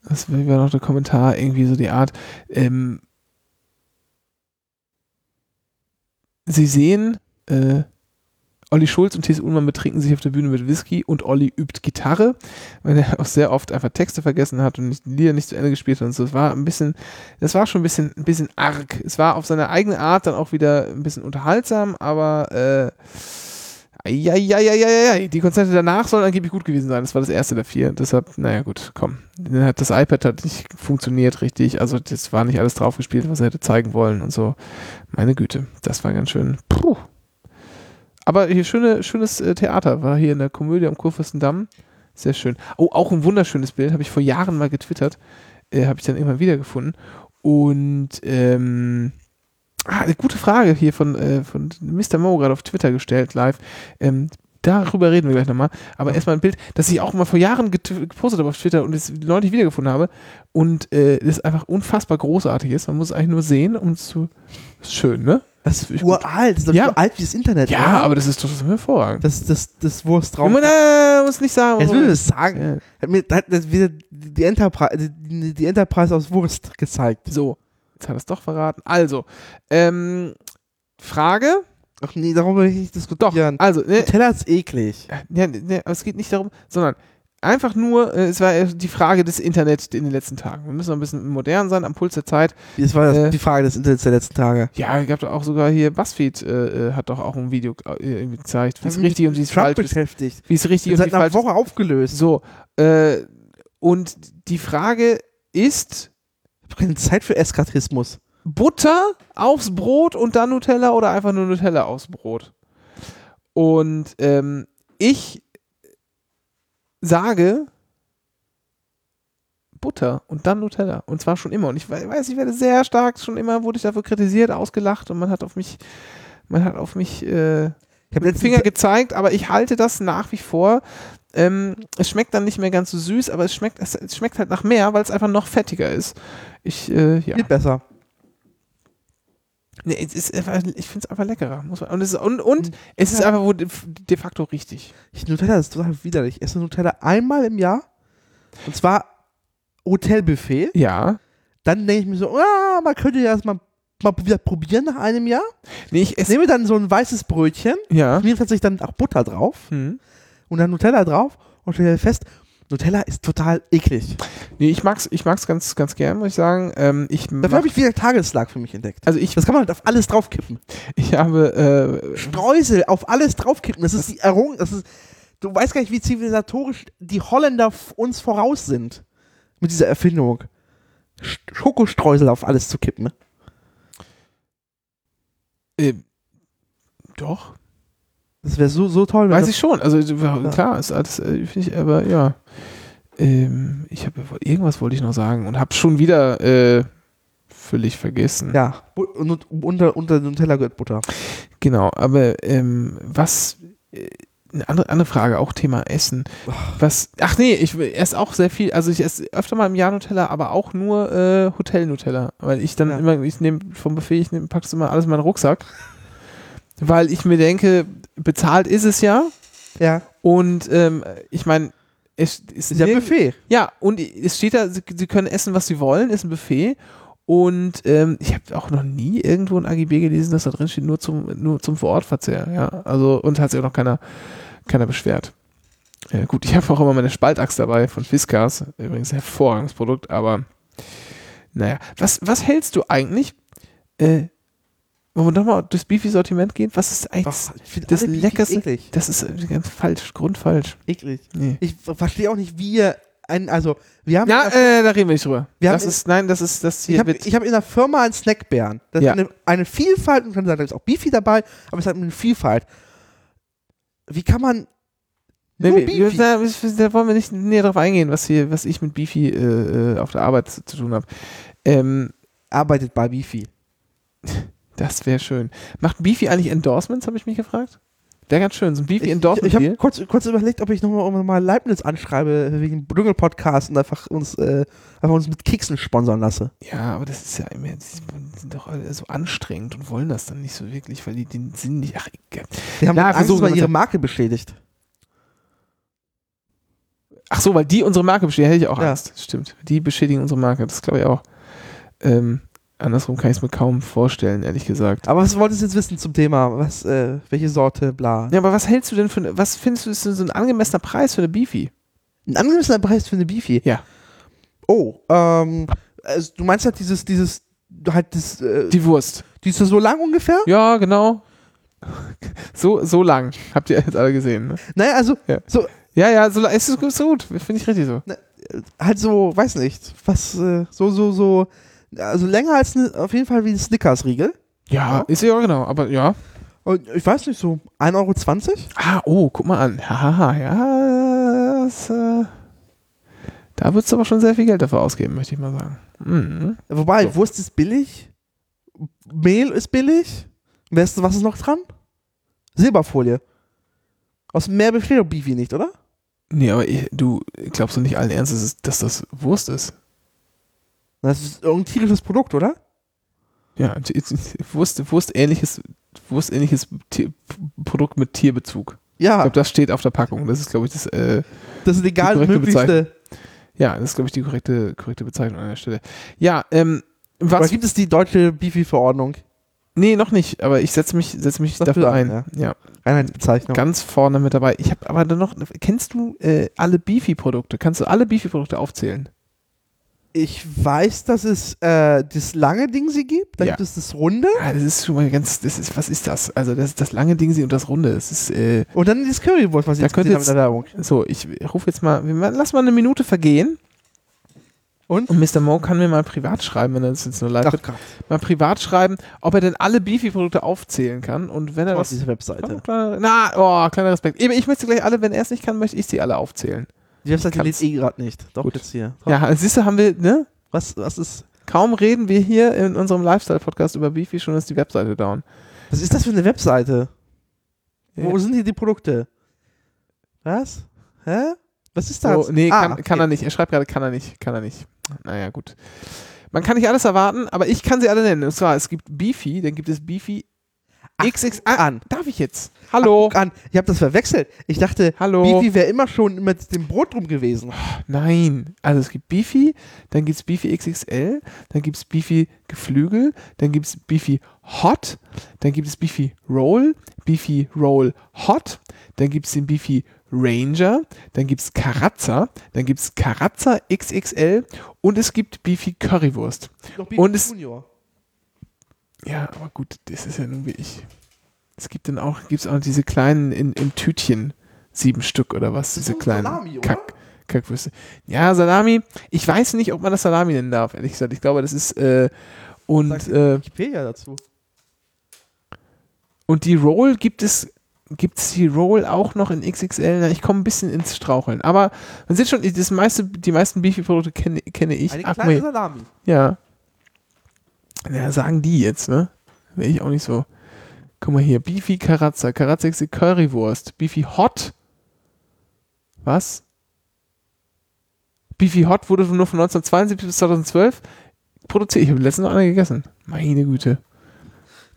das war noch der Kommentar, irgendwie so die Art, ähm, Sie sehen, äh, Olli Schulz und Thies Ullmann betrinken sich auf der Bühne mit Whisky und Olli übt Gitarre, weil er auch sehr oft einfach Texte vergessen hat und Lieder nicht zu Ende gespielt hat und so. Es war ein bisschen, das war schon ein bisschen, ein bisschen arg. Es war auf seine eigene Art dann auch wieder ein bisschen unterhaltsam, aber äh, ja, die Konzerte danach sollen angeblich gut gewesen sein. Das war das erste der vier. Deshalb, naja, gut, komm. Das iPad hat nicht funktioniert richtig. Also, das war nicht alles draufgespielt, was er hätte zeigen wollen und so. Meine Güte, das war ganz schön. Puh. Aber hier schöne, schönes äh, Theater war hier in der Komödie am Kurfürstendamm. Sehr schön. Oh, auch ein wunderschönes Bild. Habe ich vor Jahren mal getwittert. Äh, Habe ich dann irgendwann wiedergefunden. Und, ähm, Ah, eine gute Frage hier von, äh, von Mr. Mo gerade auf Twitter gestellt, live. Ähm, darüber reden wir gleich nochmal. Aber erstmal ein Bild, das ich auch mal vor Jahren gepostet habe auf Twitter und es neulich wiedergefunden habe. Und äh, das einfach unfassbar großartig ist. Man muss es eigentlich nur sehen, um es zu. Das ist schön, ne? Das ist uralt, das ist ja. so alt wie das Internet. Ja, oder? aber das ist doch das hervorragend. Das, das, das Wurst drauf. Man, äh, muss nicht sagen. Jetzt will ich das sagen. Ja. Hat mir hat wieder die Enterprise, die, die Enterprise aus Wurst gezeigt. So. Jetzt hat er es doch verraten. Also, ähm, Frage. Ach nee, darum will ich nicht diskutieren. Doch, also, ne, Teller ist eklig. Ja, ne, aber es geht nicht darum, sondern einfach nur, äh, es war die Frage des Internets in den letzten Tagen. Wir müssen noch ein bisschen modern sein, am Puls der Zeit. Das war das, äh, die Frage des Internets der letzten Tage. Ja, es gab doch auch sogar hier, BuzzFeed äh, äh hat doch auch ein Video äh, gezeigt, wie es richtig und wie es falsch beschäftigt. Wie es richtig und wie falsch Woche aufgelöst. So, und die Frage ist... Keine Zeit für Eskatismus. Butter aufs Brot und dann Nutella oder einfach nur Nutella aufs Brot? Und ähm, ich sage Butter und dann Nutella. Und zwar schon immer. Und ich weiß, ich werde sehr stark, schon immer wurde ich dafür kritisiert, ausgelacht und man hat auf mich, man hat auf mich äh, ich habe den Finger gezeigt, aber ich halte das nach wie vor. Ähm, es schmeckt dann nicht mehr ganz so süß, aber es schmeckt, es, es schmeckt halt nach mehr, weil es einfach noch fettiger ist. Ich, äh, ja. Viel besser. Nee, es ist einfach, ich finde es einfach leckerer. Muss man, und es ist, und, und ja. es ist einfach de, facto richtig. Ich, Nutella ist total widerlich. Ich esse Nutella einmal im Jahr. Und zwar Hotelbuffet. Ja. Dann denke ich mir so, ah, man könnte ja erstmal mal wieder probieren nach einem Jahr. Nee, ich esse nehme dann so ein weißes Brötchen. Ja. Mir tatsächlich dann auch Butter drauf. Mhm. Und dann Nutella drauf. Und stelle fest, Nutella ist total eklig. Nee, ich mag's, ich mag's ganz, ganz gern, muss ich sagen. Ähm, ich Dafür habe ich wieder Tageslag für mich entdeckt. Also ich, das kann man halt auf alles draufkippen. Ich habe äh, Streusel auf alles draufkippen. Das ist die Errung, das ist, du weißt gar nicht, wie zivilisatorisch die Holländer uns voraus sind mit dieser Erfindung. Schokostreusel auf alles zu kippen. Ne? Äh, doch. Das wäre so, so toll. Weiß ich schon. Also klar, ist alles, äh, finde ich, aber ja. Ähm, ich habe irgendwas wollte ich noch sagen und habe schon wieder äh, völlig vergessen. Ja, und, unter, unter Nutella gehört Butter. Genau, aber ähm, was äh, eine andere, andere Frage, auch Thema Essen. Was, ach nee, ich esse auch sehr viel, also ich esse öfter mal im Jahr Nutella, aber auch nur äh, Hotel-Nutella, weil ich dann ja. immer, ich nehme vom Buffet, ich nehm, pack's immer alles in meinen Rucksack, weil ich mir denke, bezahlt ist es ja. Ja. Und ähm, ich meine, es ist ja Buffet. Ja, und es steht da, sie, sie, können essen, was sie wollen, ist ein Buffet. Und ähm, ich habe auch noch nie irgendwo ein AGB gelesen, dass da drin steht, nur zum, nur zum Vorortverzehr. Ja, also, und hat sich auch noch keiner, keiner beschwert. Ja, gut, ich habe auch immer meine Spaltachs dabei von Fiskars. Übrigens ein hervorragendes Produkt, aber naja. Was, was hältst du eigentlich? Äh, wollen wir nochmal durchs Beefy-Sortiment gehen? Was ist eigentlich Ach, das Leckerste? Das ist ganz falsch, grundfalsch. Eklig. Nee. Ich verstehe auch nicht, wie ihr ein, also wir haben. Ja, äh, da reden wir nicht drüber. Wir das ist, nein, das ist das hier. Ich habe hab in der Firma einen Snackbären. Das ja. ist eine, eine Vielfalt, und kann sagen, da ist auch Beefy dabei, aber es hat eine Vielfalt. Wie kann man. Nee, wir, da, da, wollen wir nicht näher drauf eingehen, was hier, was ich mit Beefy äh, äh auf der Arbeit zu, zu tun habe. Ähm, Arbeitet bei Beefy. *laughs* Das wäre schön. Macht Beefy eigentlich Endorsements, habe ich mich gefragt? Wäre ganz schön, so ein Beefy Endorsement. Ich, ich habe kurz, kurz überlegt, ob ich nochmal noch mal Leibniz anschreibe wegen Dschungel-Podcast und einfach uns, äh, einfach uns mit Keksen sponsern lasse. Ja, aber das ist ja immer, die sind doch alle so anstrengend und wollen das dann nicht so wirklich, weil die den Sinn nicht. Ach, egal. Die haben ja, Angst, weil ihre Marke beschädigt. Ach so, weil die unsere Marke beschädigen, hätte ich auch Angst. Ja. Stimmt. Die beschädigen unsere Marke, das glaube ich auch. Ähm, Andersrum kann ich es mir kaum vorstellen, ehrlich gesagt. Aber was wolltest du jetzt wissen zum Thema? Was, äh, welche Sorte, bla? Ja, aber was hältst du denn für, was findest du, ist so ein angemessener Preis für eine Beefy? Ein angemessener Preis für eine Beefy? Ja. Oh, ähm, also du meinst halt dieses, dieses, halt das, äh, Die Wurst. Die ist so lang ungefähr? Ja, genau. *laughs* So, so lang. Habt ihr jetzt alle gesehen, ne? Naja, also, ja. so. Ja, ja, so, ist es so gut. Finde ich richtig so. Na, halt so, weiß nicht, was, äh, so, so, so, also länger als ne, auf jeden Fall wie ein Snickers-Riegel. Ja, ja, ist ja genau, aber ja. Und ich weiß nicht, so 1,20 Euro? Ah, oh, guck mal an. Haha, ja, das, äh, da würdest du aber schon sehr viel Geld dafür ausgeben, möchte ich mal sagen. Mhm. Wobei, so. Wurst ist billig, Mehl ist billig. Weißt du, was ist noch dran? Silberfolie. Aus mehr besteht doch Beefy nicht, oder? Nee, aber ich, du glaubst du nicht allen Ernstes, dass das Wurst ist? Das ist irgendein tierisches Produkt, oder? Ja, Wurst, Wurstähnliches, Wurstähnliches Produkt mit Tierbezug. Ja. Ich glaube, das steht auf der Packung. Das ist, glaube ich, das. Äh, das ist egal, möglichste. Ja, das ist, glaube ich, die korrekte, korrekte Bezeichnung an der Stelle. Ja, ähm, was. Oder gibt es die deutsche Bifi-Verordnung? Nee, noch nicht, aber ich setze mich, setz mich dafür ein. Ja. ja. Einheitsbezeichnung. Ganz vorne mit dabei. Ich habe aber dann noch, kennst du äh, alle Beefy-Produkte? Kannst du alle Beefy-Produkte aufzählen? Ich weiß, dass es äh, das lange Ding sie gibt, dann Ja. gibt es das runde Ja, das ist schon mal ganz, das ist, was ist das? Also das ist das lange Ding sie und das runde. Das ist, äh, und dann das Currywurst, was ich Da jetzt könnte habe in der Werbung. so, ich rufe jetzt mal, lass mal eine Minute vergehen. Und? Und Mr. Mo kann mir mal privat schreiben, wenn er das jetzt nur live wird, mal privat schreiben, ob er denn alle Beefy-Produkte aufzählen kann. Und wenn er auf das. diese Webseite. Oh, kleiner, na, oh, kleiner Respekt. Ich möchte gleich alle, wenn er es nicht kann, möchte ich sie alle aufzählen. Die Webseite lädt eh gerade nicht. Doch, Gut. jetzt hier. Ja, siehst du, haben wir, ne? Was, was ist, Kaum reden wir hier in unserem Lifestyle-Podcast über Beefy, schon ist die Webseite down. was ist das für eine Webseite? Wo Ja. sind hier die Produkte? Was? Hä? Was ist das? So, nee, Ah, kann, kann er nicht. Er schreibt gerade, kann er nicht. Kann er nicht. Naja, gut. Man kann nicht alles erwarten, aber ich kann sie alle nennen. Und zwar, es gibt Beefy, dann gibt es Beefy XX. Ah, an. darf ich jetzt? Hallo? An. Ich habe das verwechselt. Ich dachte, Hallo? Beefy wäre immer schon mit dem Brot drum gewesen. Nein. Also es gibt Beefy, dann gibt es Beefy XXL, dann gibt es Beefy Geflügel, dann gibt es Beefy Hot, dann gibt es Beefy Roll, Beefy Roll Hot, dann gibt es den Beefy Ranger, dann gibt es Karazza, dann gibt es Karazza XXL und es gibt Beefy Currywurst. Noch Und es- Junior. Ja, aber gut, das ist ja nun wie ich. Es gibt dann auch, gibt's auch diese kleinen in, im Tütchen, sieben Stück oder was, diese kleinen Salami? Kack, Kackwürste. Ja, Salami, ich weiß nicht, ob man das Salami nennen darf, ehrlich gesagt. Ich glaube, das ist, äh, und, Sagt äh, Wikipedia dazu. und die Roll gibt es, gibt es die Roll auch noch in XXL? Na, ich komme ein bisschen ins Straucheln. Aber man sieht schon, das meiste, die meisten Beefy-Produkte kenne, kenne ich. Eine kleine. Salami. Ja. Ja, sagen die jetzt, ne? Wäre ich auch nicht so. Guck mal hier, Beefy Karazza, Karazza XXL Currywurst, Beefy Hot. Was? Beefy Hot wurde nur von 1972 bis 2012 produziert. Ich habe letztens noch eine gegessen. Meine Güte.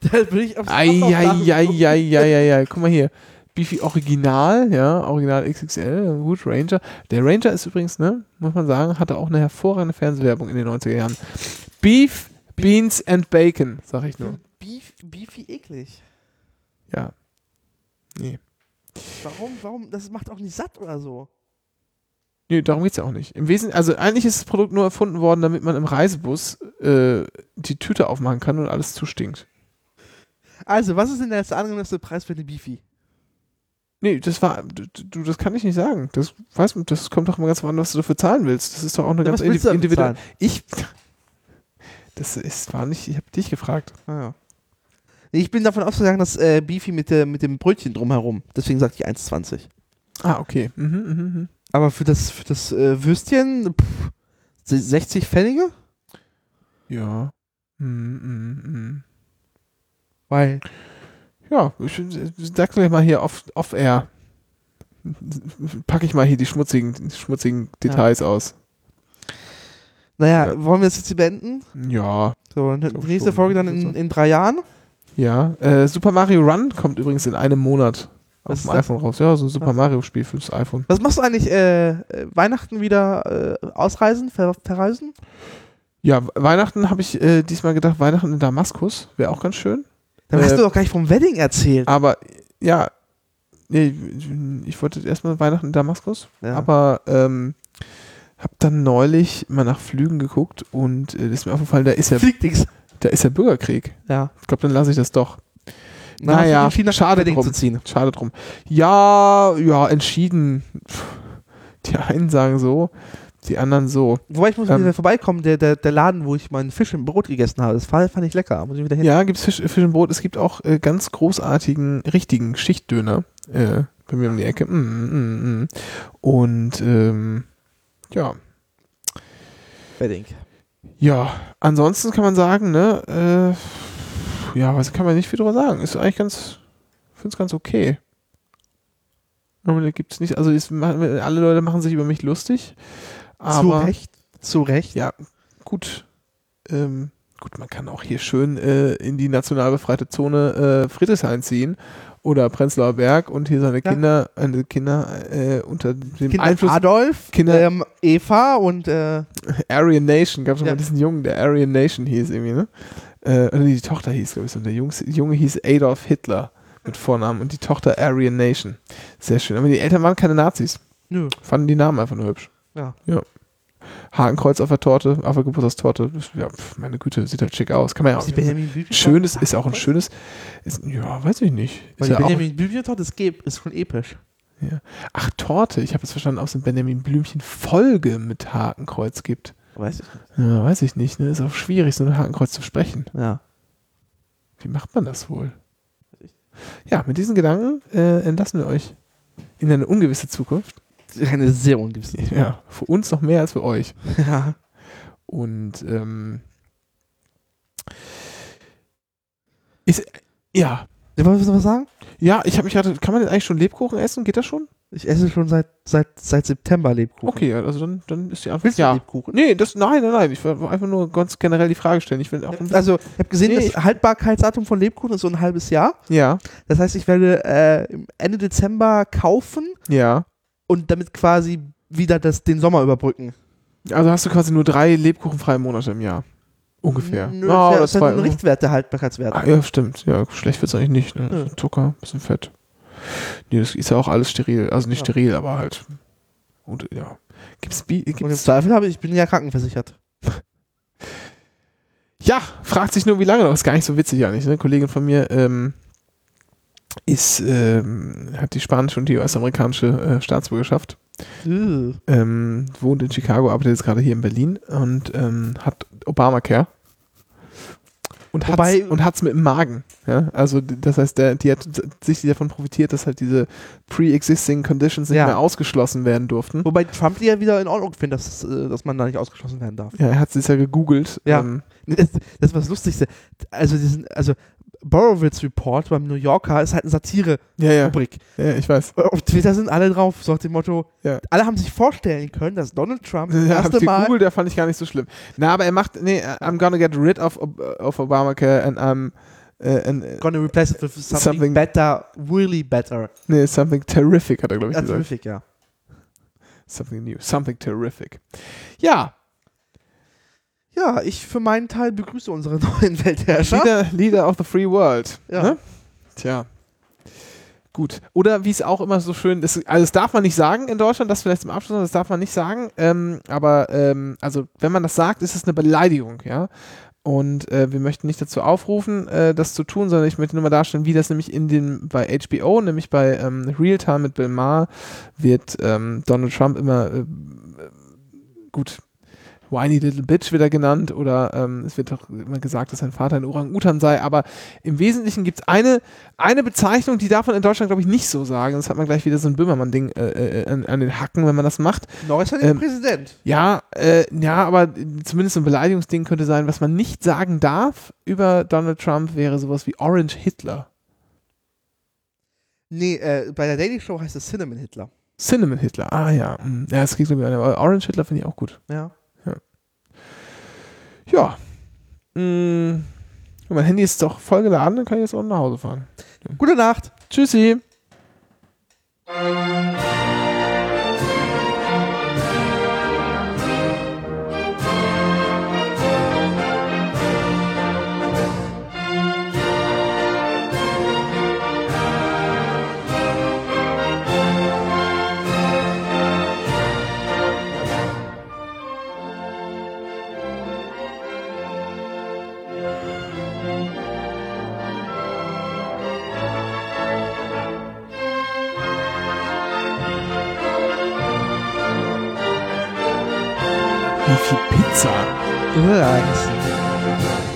Da bin ich aufs Eieieiei. Guck mal hier. Beefy Original, ja, Original XXL, gut, Ranger. Der Ranger ist übrigens, ne, muss man sagen, hatte auch eine hervorragende Fernsehwerbung in den 90er Jahren. Beef, Beans and Bacon, sag ich nur. Beef, beefy eklig. Ja. Nee. Warum, warum? Das macht auch nicht satt oder so. Nee, darum geht's ja auch nicht. Im Wesentlichen, also eigentlich ist das Produkt nur erfunden worden, damit man im Reisebus äh, die Tüte aufmachen kann und alles zustinkt. Also, was ist denn der jetzt der angemessene Preis für eine Beefy? Nee, das war, du, das kann ich nicht sagen. Das weiß das kommt doch immer ganz an, was du dafür zahlen willst. Das ist doch auch eine Ja, ganz individuelle. Ich, *laughs* das ist, war nicht, ich habe dich gefragt. Ah, ja. Ich bin davon ausgegangen, dass äh, Beefy mit, der, mit dem Brötchen drumherum. Deswegen sagte ich 1,20. Ah, okay. Mhm, mhm, mhm. Aber für das, für das äh, Würstchen pff, 60 Pfennige? Ja. Mhm, mhm, mhm. Weil. Ja, ich sag gleich mal hier off, off air. Packe ich mal hier die schmutzigen, schmutzigen Details aus. Naja, Ja. wollen wir das jetzt hier beenden? Ja, So, nächste. Folge dann in, in drei Jahren? Ja. Äh, Super Mario Run kommt übrigens in einem Monat auf dem iPhone raus. Ja, so ein Super Was? Mario Spiel fürs iPhone. Was machst du eigentlich? Äh, äh, Weihnachten wieder äh, ausreisen, ver verreisen? Ja, Weihnachten habe ich äh, diesmal gedacht, Weihnachten in Damaskus wäre auch ganz schön. Dann Äh, hast du doch gleich vom Wedding erzählt. Aber ja, nee, ich wollte erstmal Weihnachten in Damaskus, Ja. aber ähm, habe dann neulich mal nach Flügen geguckt und äh, ist mir aufgefallen, da ist ja, Fliegt nix. Da ist ja Bürgerkrieg. Ja. Ich glaube, dann lasse ich das doch. Du Naja, schade drum. zu ziehen. Schade drum. Ja, ja, entschieden. *laughs* Die einen sagen so, die anderen so. Wobei ich muss Ähm, wieder vorbeikommen, der, der, der Laden, wo ich meinen Fisch im Brot gegessen habe. Das fand, fand ich lecker. Muss ich wieder hin. Ja, gibt's Fisch, Fisch und Brot. Es gibt auch äh, ganz großartigen, richtigen Schichtdöner äh, bei mir um die Ecke. Mm, mm, mm. Und ähm, ja, Wedding. Ja. Ansonsten kann man sagen, ne, äh, ja, was kann man nicht viel drüber sagen? Ist eigentlich ganz, finde es ganz okay. Aber da gibt's nicht, also ist, alle Leute machen sich über mich lustig. Aber Zu Recht. Zu Recht. ja, gut. Ähm, gut, man kann auch hier schön äh, in die national befreite Zone äh, Friedrichshain ziehen oder Prenzlauer Berg und hier seine Ja. Kinder, eine Kinder äh, unter dem Kinder Einfluss Adolf, Kinder- ähm, Eva und äh, *laughs* Aryan Nation, gab es schon Ja. mal diesen Jungen, der Aryan Nation hieß irgendwie, ne? Äh, die Tochter hieß, glaube ich, so. Der Junge, Junge hieß Adolf Hitler mit Vornamen und die Tochter Aryan Nation. Sehr schön. Aber die Eltern waren keine Nazis. Nö. Fanden die Namen einfach nur hübsch. Ja. Ja. Hakenkreuz auf der Torte, auf der Geburtstagstorte. Ja, meine Güte, sieht halt schick aus. Kann man ja auch. Schönes, ist auch ein schönes. Ist, ja, weiß ich nicht. Ist die ja Benjamin Blümchen-Torte ist, ist schon episch. Ja. Ach, Torte. Ich habe es verstanden, aus dem Benjamin Blümchen Folge mit Hakenkreuz gibt. Weiß ich nicht. Ja, weiß ich nicht. Ne? Ist auch schwierig, so ein Hakenkreuz zu sprechen. Ja. Wie macht man das wohl? Ja, mit diesen Gedanken äh, entlassen wir euch in eine ungewisse Zukunft. Eine sehr ungewisse Zukunft. Ja, für uns noch mehr als für euch. *laughs* Ja. Und ähm, ist, ja. Wolltest du was sagen? Ja, ich habe mich gerade, kann man denn eigentlich schon Lebkuchen essen? Geht das schon? Ich esse schon seit, seit, seit September Lebkuchen. Okay, also dann, dann ist die Antwort Willst ja. Lebkuchen? Nee, das, nein, nein, nein. Ich will einfach nur ganz generell die Frage stellen. Ich will auch also, ich habe gesehen, nee, das Haltbarkeitsdatum von Lebkuchen ist so ein halbes Jahr. Ja. Das heißt, ich werde äh, Ende Dezember kaufen. Ja. Und damit quasi wieder das, den Sommer überbrücken. Also hast du quasi nur drei lebkuchenfreie Monate im Jahr. Ungefähr. Nö, oh, das ist ein Richtwert, der Haltbarkeitswert. Ah, ja, stimmt. Ja, schlecht wird es eigentlich nicht. Ne? Ja. Zucker, bisschen Fett. Nee, das ist ja auch alles steril. Also nicht ja. steril, aber halt. Und ja. Gibt's, gibt's Und im Zweifel habe ich, ich bin ja krankenversichert. ja, fragt sich nur, wie lange noch. Ist gar nicht so witzig eigentlich. Eine Kollegin von mir ähm, ist, ähm, hat die spanische und die US-amerikanische äh, Staatsbürgerschaft. Uh. Ähm, wohnt in Chicago, arbeitet jetzt gerade hier in Berlin und ähm, hat Obamacare und hat es mit dem Magen. Ja? Also das heißt, der, die hat sich davon profitiert, dass halt diese pre-existing Conditions nicht ja. mehr ausgeschlossen werden durften. Wobei Trump die ja wieder in Ordnung findet, dass, äh, dass man da nicht ausgeschlossen werden darf. Ja, er hat es ja gegoogelt. Ja. Ähm, das, das ist was Lustigste. Also, diesen, also Borowitz Report beim New Yorker ist halt eine Satire-Rubrik. Ja, ja. ja, ich weiß. Auf Twitter sind alle drauf, so nach dem Motto, ja. alle haben sich vorstellen können, dass Donald Trump das ja, erste Mal... Google, der fand ich gar nicht so schlimm. Na, aber er macht, nee, I'm gonna get rid of, of Obamacare and I'm... Uh, and, gonna replace it with something, something, better, really better. Nee, something terrific, hat er, glaube ich, gesagt. Terrific, ja. Something new, something terrific. Ja, ja, ich für meinen Teil begrüße unsere *laughs* neuen Weltherrscher. Leader, Leader of the Free World. Ja. Ne? Tja. Gut. Oder wie es auch immer so schön ist, also das darf man nicht sagen in Deutschland, das vielleicht zum Abschluss, das darf man nicht sagen. Ähm, aber ähm, also wenn man das sagt, ist es eine Beleidigung, ja. Und äh, wir möchten nicht dazu aufrufen, äh, das zu tun, sondern ich möchte nur mal darstellen, wie das nämlich in den bei HBO, nämlich bei ähm, Real Time mit Bill Maher, wird ähm, Donald Trump immer äh, gut Whiny Little Bitch wieder genannt oder ähm, es wird doch immer gesagt, dass sein Vater ein Orang-Utan sei, aber im Wesentlichen gibt es eine, eine Bezeichnung, die darf man in Deutschland, glaube ich, nicht so sagen. Das hat man gleich wieder so ein Böhmermann-Ding äh, äh, an, an, den Hacken, wenn man das macht. Noch ist er ähm, Präsident. Ja, äh, ja, aber zumindest so ein Beleidigungsding könnte sein, was man nicht sagen darf über Donald Trump, wäre sowas wie Orange Hitler. Nee, äh, bei der Daily Show heißt es Cinnamon Hitler. Cinnamon Hitler, ah ja. Hm. Ja, das kriegt ich Orange Hitler finde ich auch gut. Ja. Ja. Hm. Mein Handy ist doch voll geladen, dann kann ich jetzt auch nach Hause fahren. Gute Nacht. Tschüssi.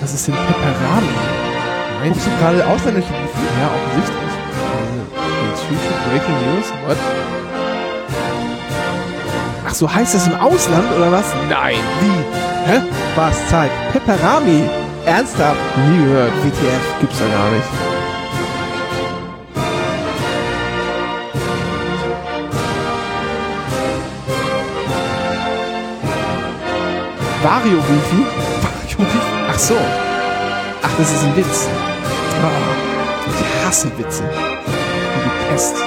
Was ist denn Pepperami? Nein. Guckst du gerade ausländische Beefy? Ja, offensichtlich. Breaking News? What? Ach so, heißt das im Ausland oder was? Nein. Wie? Hä? Was? Zeig. Pepperami. Ernsthaft? Nie gehört. WTF. Gibt's da gar nicht. Vario Wifi? Vario Wifi? Ach so. Ach, das ist ein Witz. Oh, ich hasse Witze. Wie die Pest.